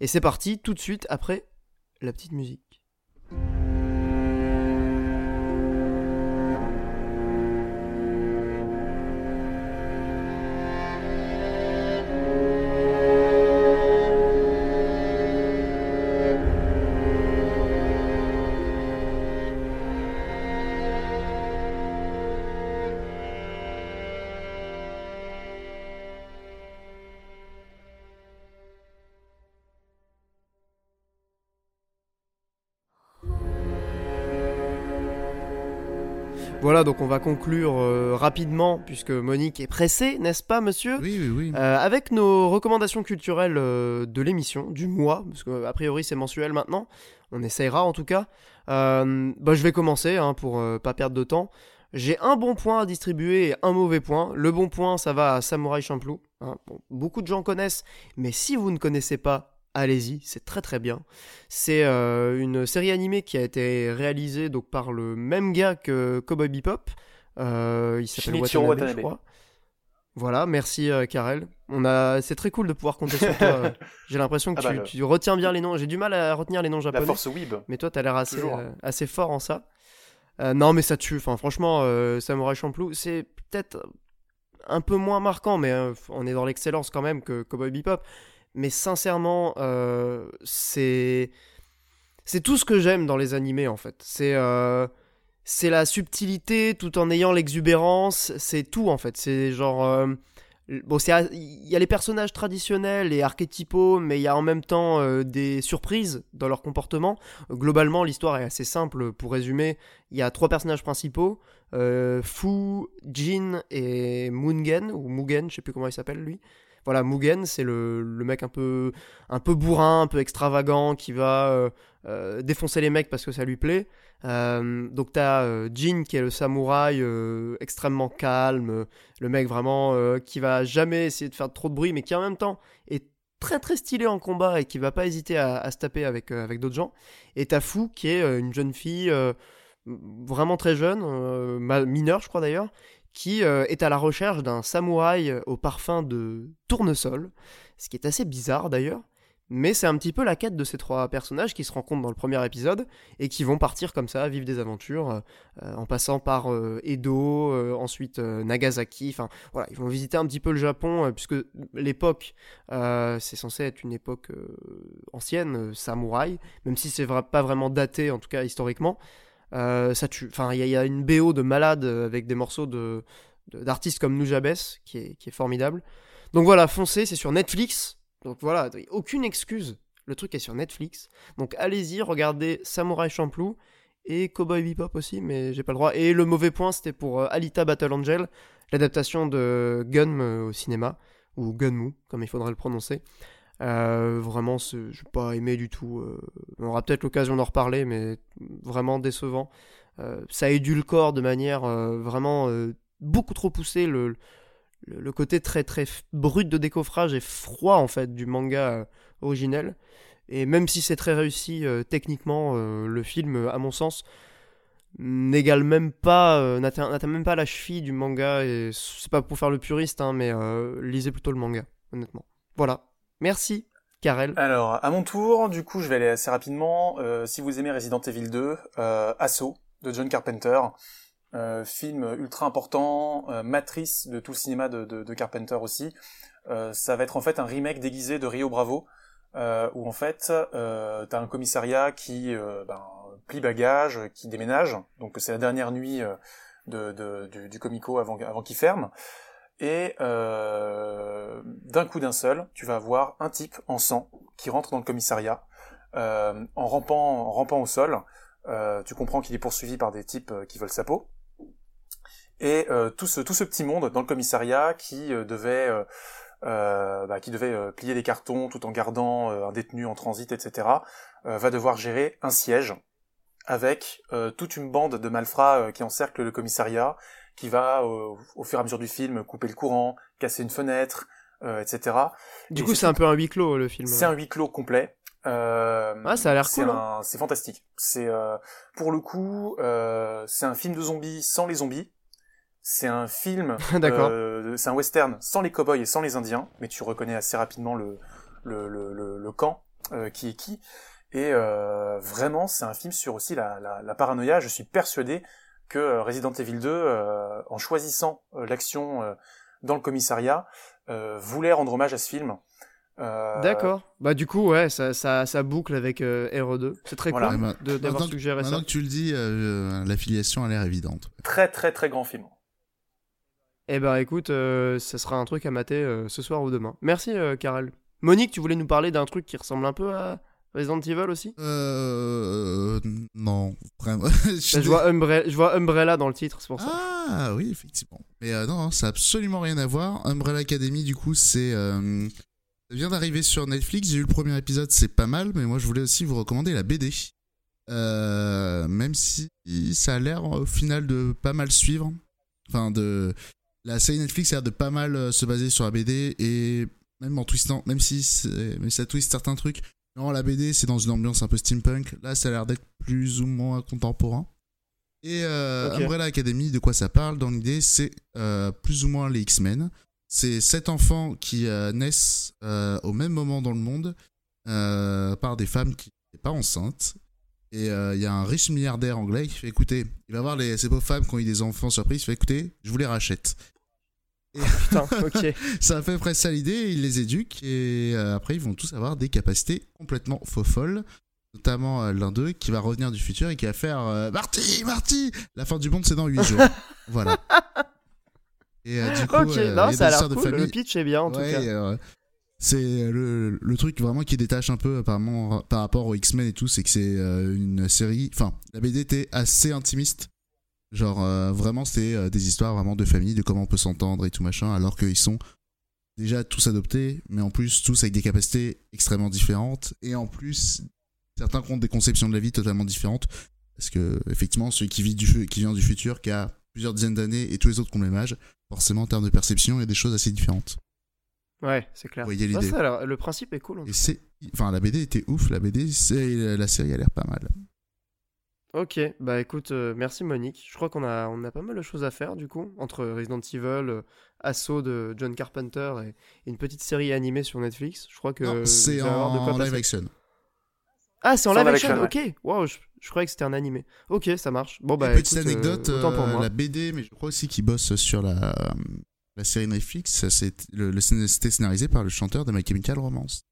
Et c'est parti tout de suite après la petite musique. Voilà, donc on va conclure euh, rapidement, puisque Monique est pressée, n'est-ce pas, monsieur? Oui, oui, oui. Euh, avec nos recommandations culturelles euh, de l'émission, du mois, parce qu'a priori c'est mensuel maintenant, on essayera en tout cas. bah, je vais commencer, hein, pour pas perdre de temps. J'ai un bon point à distribuer et un mauvais point. Le bon point, ça va à Samurai Champloo. Hein. beaucoup de gens connaissent, mais si vous ne connaissez pas, allez-y, c'est très très bien. C'est euh, une série animée qui a été réalisée donc, par le même gars que Cowboy Bebop. Euh, il s'appelle Watanabe, je crois. Voilà, merci euh, Karel. On a, c'est très cool de pouvoir compter sur toi. J'ai l'impression que ah bah, tu, retiens bien les noms. J'ai du mal à retenir les noms japonais. La force Weeb. Mais toi, t'as l'air assez, assez fort en ça. non, mais ça tue. Enfin, franchement, Samurai Champloo, c'est peut-être un peu moins marquant, mais on est dans l'excellence quand même que Cowboy Bebop mais sincèrement, euh, c'est tout ce que j'aime dans les animés en fait. C'est euh, c'est la subtilité tout en ayant l'exubérance. C'est tout en fait. C'est genre euh, bon, il y a les personnages traditionnels et archétypaux, mais il y a en même temps des surprises dans leur comportement. Globalement, l'histoire est assez simple. Pour résumer, il y a trois personnages principaux. Fu, Jin et Mugen, ou Mugen, je sais plus comment il s'appelle lui. Voilà, Mugen, c'est le, mec un peu, un peu bourrin, un peu extravagant, qui va euh, euh, défoncer les mecs parce que ça lui plaît. Euh, donc t'as Jin qui est le samouraï extrêmement calme, le mec vraiment qui va jamais essayer de faire trop de bruit, mais qui en même temps est très très stylé en combat et qui va pas hésiter à, se taper avec, avec d'autres gens. Et t'as Fu qui est une jeune fille vraiment très jeune, mineure je crois d'ailleurs, qui euh, est à la recherche d'un samouraï euh, au parfum de tournesol, ce qui est assez bizarre d'ailleurs. Mais c'est un petit peu la quête de ces trois personnages qui se rencontrent dans le premier épisode et qui vont partir comme ça, vivre des aventures, euh, en passant par Edo, ensuite Nagasaki. Enfin voilà, ils vont visiter un petit peu le Japon puisque l'époque, c'est censé être une époque ancienne, samouraï, même si c'est pas vraiment daté en tout cas historiquement. Euh, ça. Enfin, il y, a une BO de malade euh, avec des morceaux de d'artistes comme Nujabes qui est, qui est formidable. Donc voilà, foncez, c'est sur Netflix. Donc voilà, aucune excuse. Le truc est sur Netflix. Donc allez-y, regardez Samurai Champloo et Cowboy Bebop aussi, mais j'ai pas le droit. Et le mauvais point, c'était pour euh, Alita Battle Angel, l'adaptation de Gun au cinéma, ou Gunmu, comme il faudrait le prononcer. Euh, vraiment, je n'ai pas aimé du tout. Euh, on aura peut-être l'occasion d'en reparler, mais vraiment décevant. Euh, ça corps de manière euh, vraiment beaucoup trop poussée. Le, le, côté très très brut de décoffrage et froid en fait du manga originel. Et même si c'est très réussi techniquement, le film, à mon sens, n'égale même pas, n'atteint même pas la cheville du manga. Et c'est pas pour faire le puriste, hein, mais lisez plutôt le manga, honnêtement. Voilà. Merci, Karel. Alors, à mon tour, du coup, je vais aller assez rapidement. Euh, si vous aimez Resident Evil 2, euh, de John Carpenter, euh, film ultra important, euh, matrice de tout le cinéma de, Carpenter aussi. Ça va être en fait un remake déguisé de Rio Bravo, où en fait, t'as un commissariat qui ben, plie bagage, qui déménage. Donc c'est la dernière nuit du comico avant, avant qu'il ferme. Et euh, d'un coup d'un seul, tu vas avoir un type en sang qui rentre dans le commissariat euh, en rampant, au sol. Euh, tu comprends qu'il est poursuivi par des types qui veulent sa peau. Et tout ce tout ce petit monde dans le commissariat qui devait bah, qui devait plier les cartons tout en gardant un détenu en transit, etc. va devoir gérer un siège avec toute une bande de malfrats qui encerclent le commissariat, qui va euh, au fur et à mesure du film couper le courant, casser une fenêtre, euh, etc. Du Et coup, c'est un peu un huis clos le film. C'est un huis clos complet. Euh, Ah, ça a l'air cool, hein. un- C'est fantastique. C'est euh, pour le coup, euh, c'est un film de zombies sans les zombies. C'est un film, D'accord. euh, c'est un western sans les cowboys et sans les indiens, mais tu reconnais assez rapidement le le le, le, le camp euh, qui est qui. Et euh, vraiment, c'est un film sur aussi la, la, la paranoïa. Je suis persuadé que euh, Resident Evil 2, euh, en choisissant euh, l'action euh, dans le commissariat, euh, voulait rendre hommage à ce film. Euh, D'accord. Bah du coup, ouais, ça, ça, ça boucle avec euh, RE2. C'est très Voilà. cool Ouais, bah, de- d'avoir suggéré ça. Maintenant que tu le dis, euh, l'affiliation a l'air évidente. Très très très grand film. Eh ben écoute, euh, ça sera un truc à mater euh, ce soir ou demain. Merci euh, Karel. Monique, tu voulais nous parler d'un truc qui ressemble un peu à Resident Evil aussi? Euh, non, vraiment. Bah, je, vois Umbre- je vois Umbrella dans le titre, c'est pour ça. Ah oui, effectivement. Mais euh, non, ça a absolument rien à voir. Umbrella Academy, du coup, c'est euh, ça vient d'arriver sur Netflix. J'ai eu le premier épisode, c'est pas mal, mais moi je voulais aussi vous recommander la BD. Euh, même si ça a l'air au final de pas mal suivre. Enfin, de la série Netflix a l'air de pas mal se baser sur la BD et même en twistant, même si mais ça twiste certains trucs. Non, la BD c'est dans une ambiance un peu steampunk. Là, ça a l'air d'être plus ou moins contemporain. Et euh, Ok. Umbrella Academy, de quoi ça parle Dans l'idée, c'est euh, plus ou moins les X-Men. C'est sept enfants qui euh, naissent euh, au même moment dans le monde par des femmes qui n'étaient pas enceintes. Et il y a un riche milliardaire anglais qui fait écoutez, il va voir les, ces pauvres femmes qui ont eu des enfants surprise, il fait écoutez, je vous les rachète. Putain, ok. Ça fait presque ça l'idée, il les éduque et euh, après ils vont tous avoir des capacités complètement faux folles. Notamment euh, l'un d'eux qui va revenir du futur et qui va faire euh, Marty, Marty La fin du monde c'est dans 8 jours. voilà. Et du coup, ok, euh, non, les ça a l'air cool. Le pitch est bien en tout cas. c'est le, le truc vraiment qui détache un peu apparemment par rapport aux X-Men et tout, c'est que c'est une série. Enfin, la BD était assez intimiste. Genre, euh, vraiment, c'était euh, des histoires vraiment de famille, de comment on peut s'entendre et tout machin, alors qu'ils sont déjà tous adoptés, mais en plus, tous avec des capacités extrêmement différentes. Et en plus, certains ont des conceptions de la vie totalement différentes. Parce que, effectivement, celui qui, vit du, qui vient du futur, qui a plusieurs dizaines d'années, et tous les autres qui ont le même âge, forcément, en termes de perception, il y a des choses assez différentes. Ouais, c'est clair. Vous voyez l'idée. le principe est cool. en Et tout c'est. Enfin, la BD était ouf, la BD, c'est la série a l'air pas mal. Ok, bah écoute, euh, merci Monique. Je crois qu'on a, on a pas mal de choses à faire du coup, entre Resident Evil, euh, Assaut de John Carpenter et, et une petite série animée sur Netflix. Je crois que. c'est en live passer. action. Ah, c'est en live action, ok. Wow, je, je croyais que c'était un animé. Ok, ça marche. Bon, bah, Et petite écoute, euh, anecdote, pour euh, moi. la BD, mais je crois aussi qu'il bosse sur la, la série Netflix. C'était scénarisé par le chanteur de My Chemical Romance.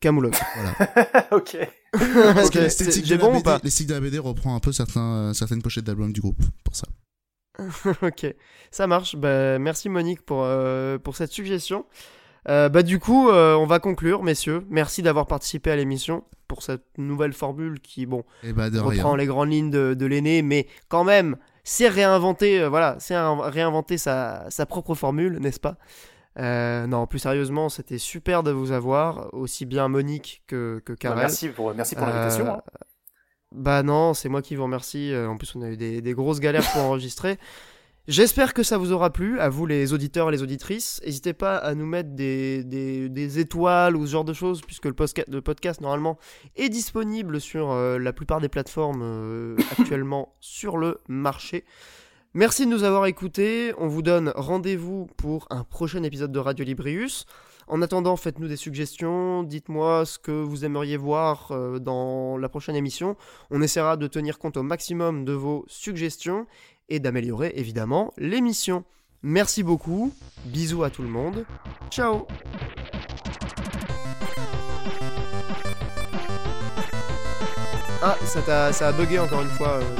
Camoulox. Voilà. ok. Parce que l'esthétique de, la bon BD pas l'esthétique de la BD reprend un peu certains, certaines pochettes d'albums du groupe, pour ça. ok, ça marche. Bah, merci Monique pour, euh, pour cette suggestion. Euh, bah, du coup, euh, on va conclure, messieurs. Merci d'avoir participé à l'émission pour cette nouvelle formule qui, bon, Et bah, de reprend rien. les grandes lignes de, de l'aîné, mais quand même, c'est réinventer, euh, voilà, c'est réinventer sa, sa propre formule, n'est-ce pas? Euh, Non, plus sérieusement, c'était super de vous avoir, aussi bien Monique que, que Bah, Karel. merci pour merci pour l'invitation. Euh, hein. Bah non, c'est moi qui vous remercie. Euh, En plus, on a eu des, des grosses galères pour enregistrer. J'espère que ça vous aura plu, à vous les auditeurs et les auditrices. N'hésitez pas à nous mettre des, des, des, étoiles ou ce genre de choses, puisque le, podcast, le podcast normalement est disponible sur euh, la plupart des plateformes euh, actuellement sur le marché. Merci de nous avoir écoutés. On vous donne rendez-vous pour un prochain épisode de Radio Librius. En attendant, faites-nous des suggestions, dites-moi ce que vous aimeriez voir euh, dans la prochaine émission. On essaiera de tenir compte au maximum de vos suggestions et d'améliorer évidemment l'émission. Merci beaucoup, bisous à tout le monde, ciao Ah, ça, a, bugué encore une fois, euh,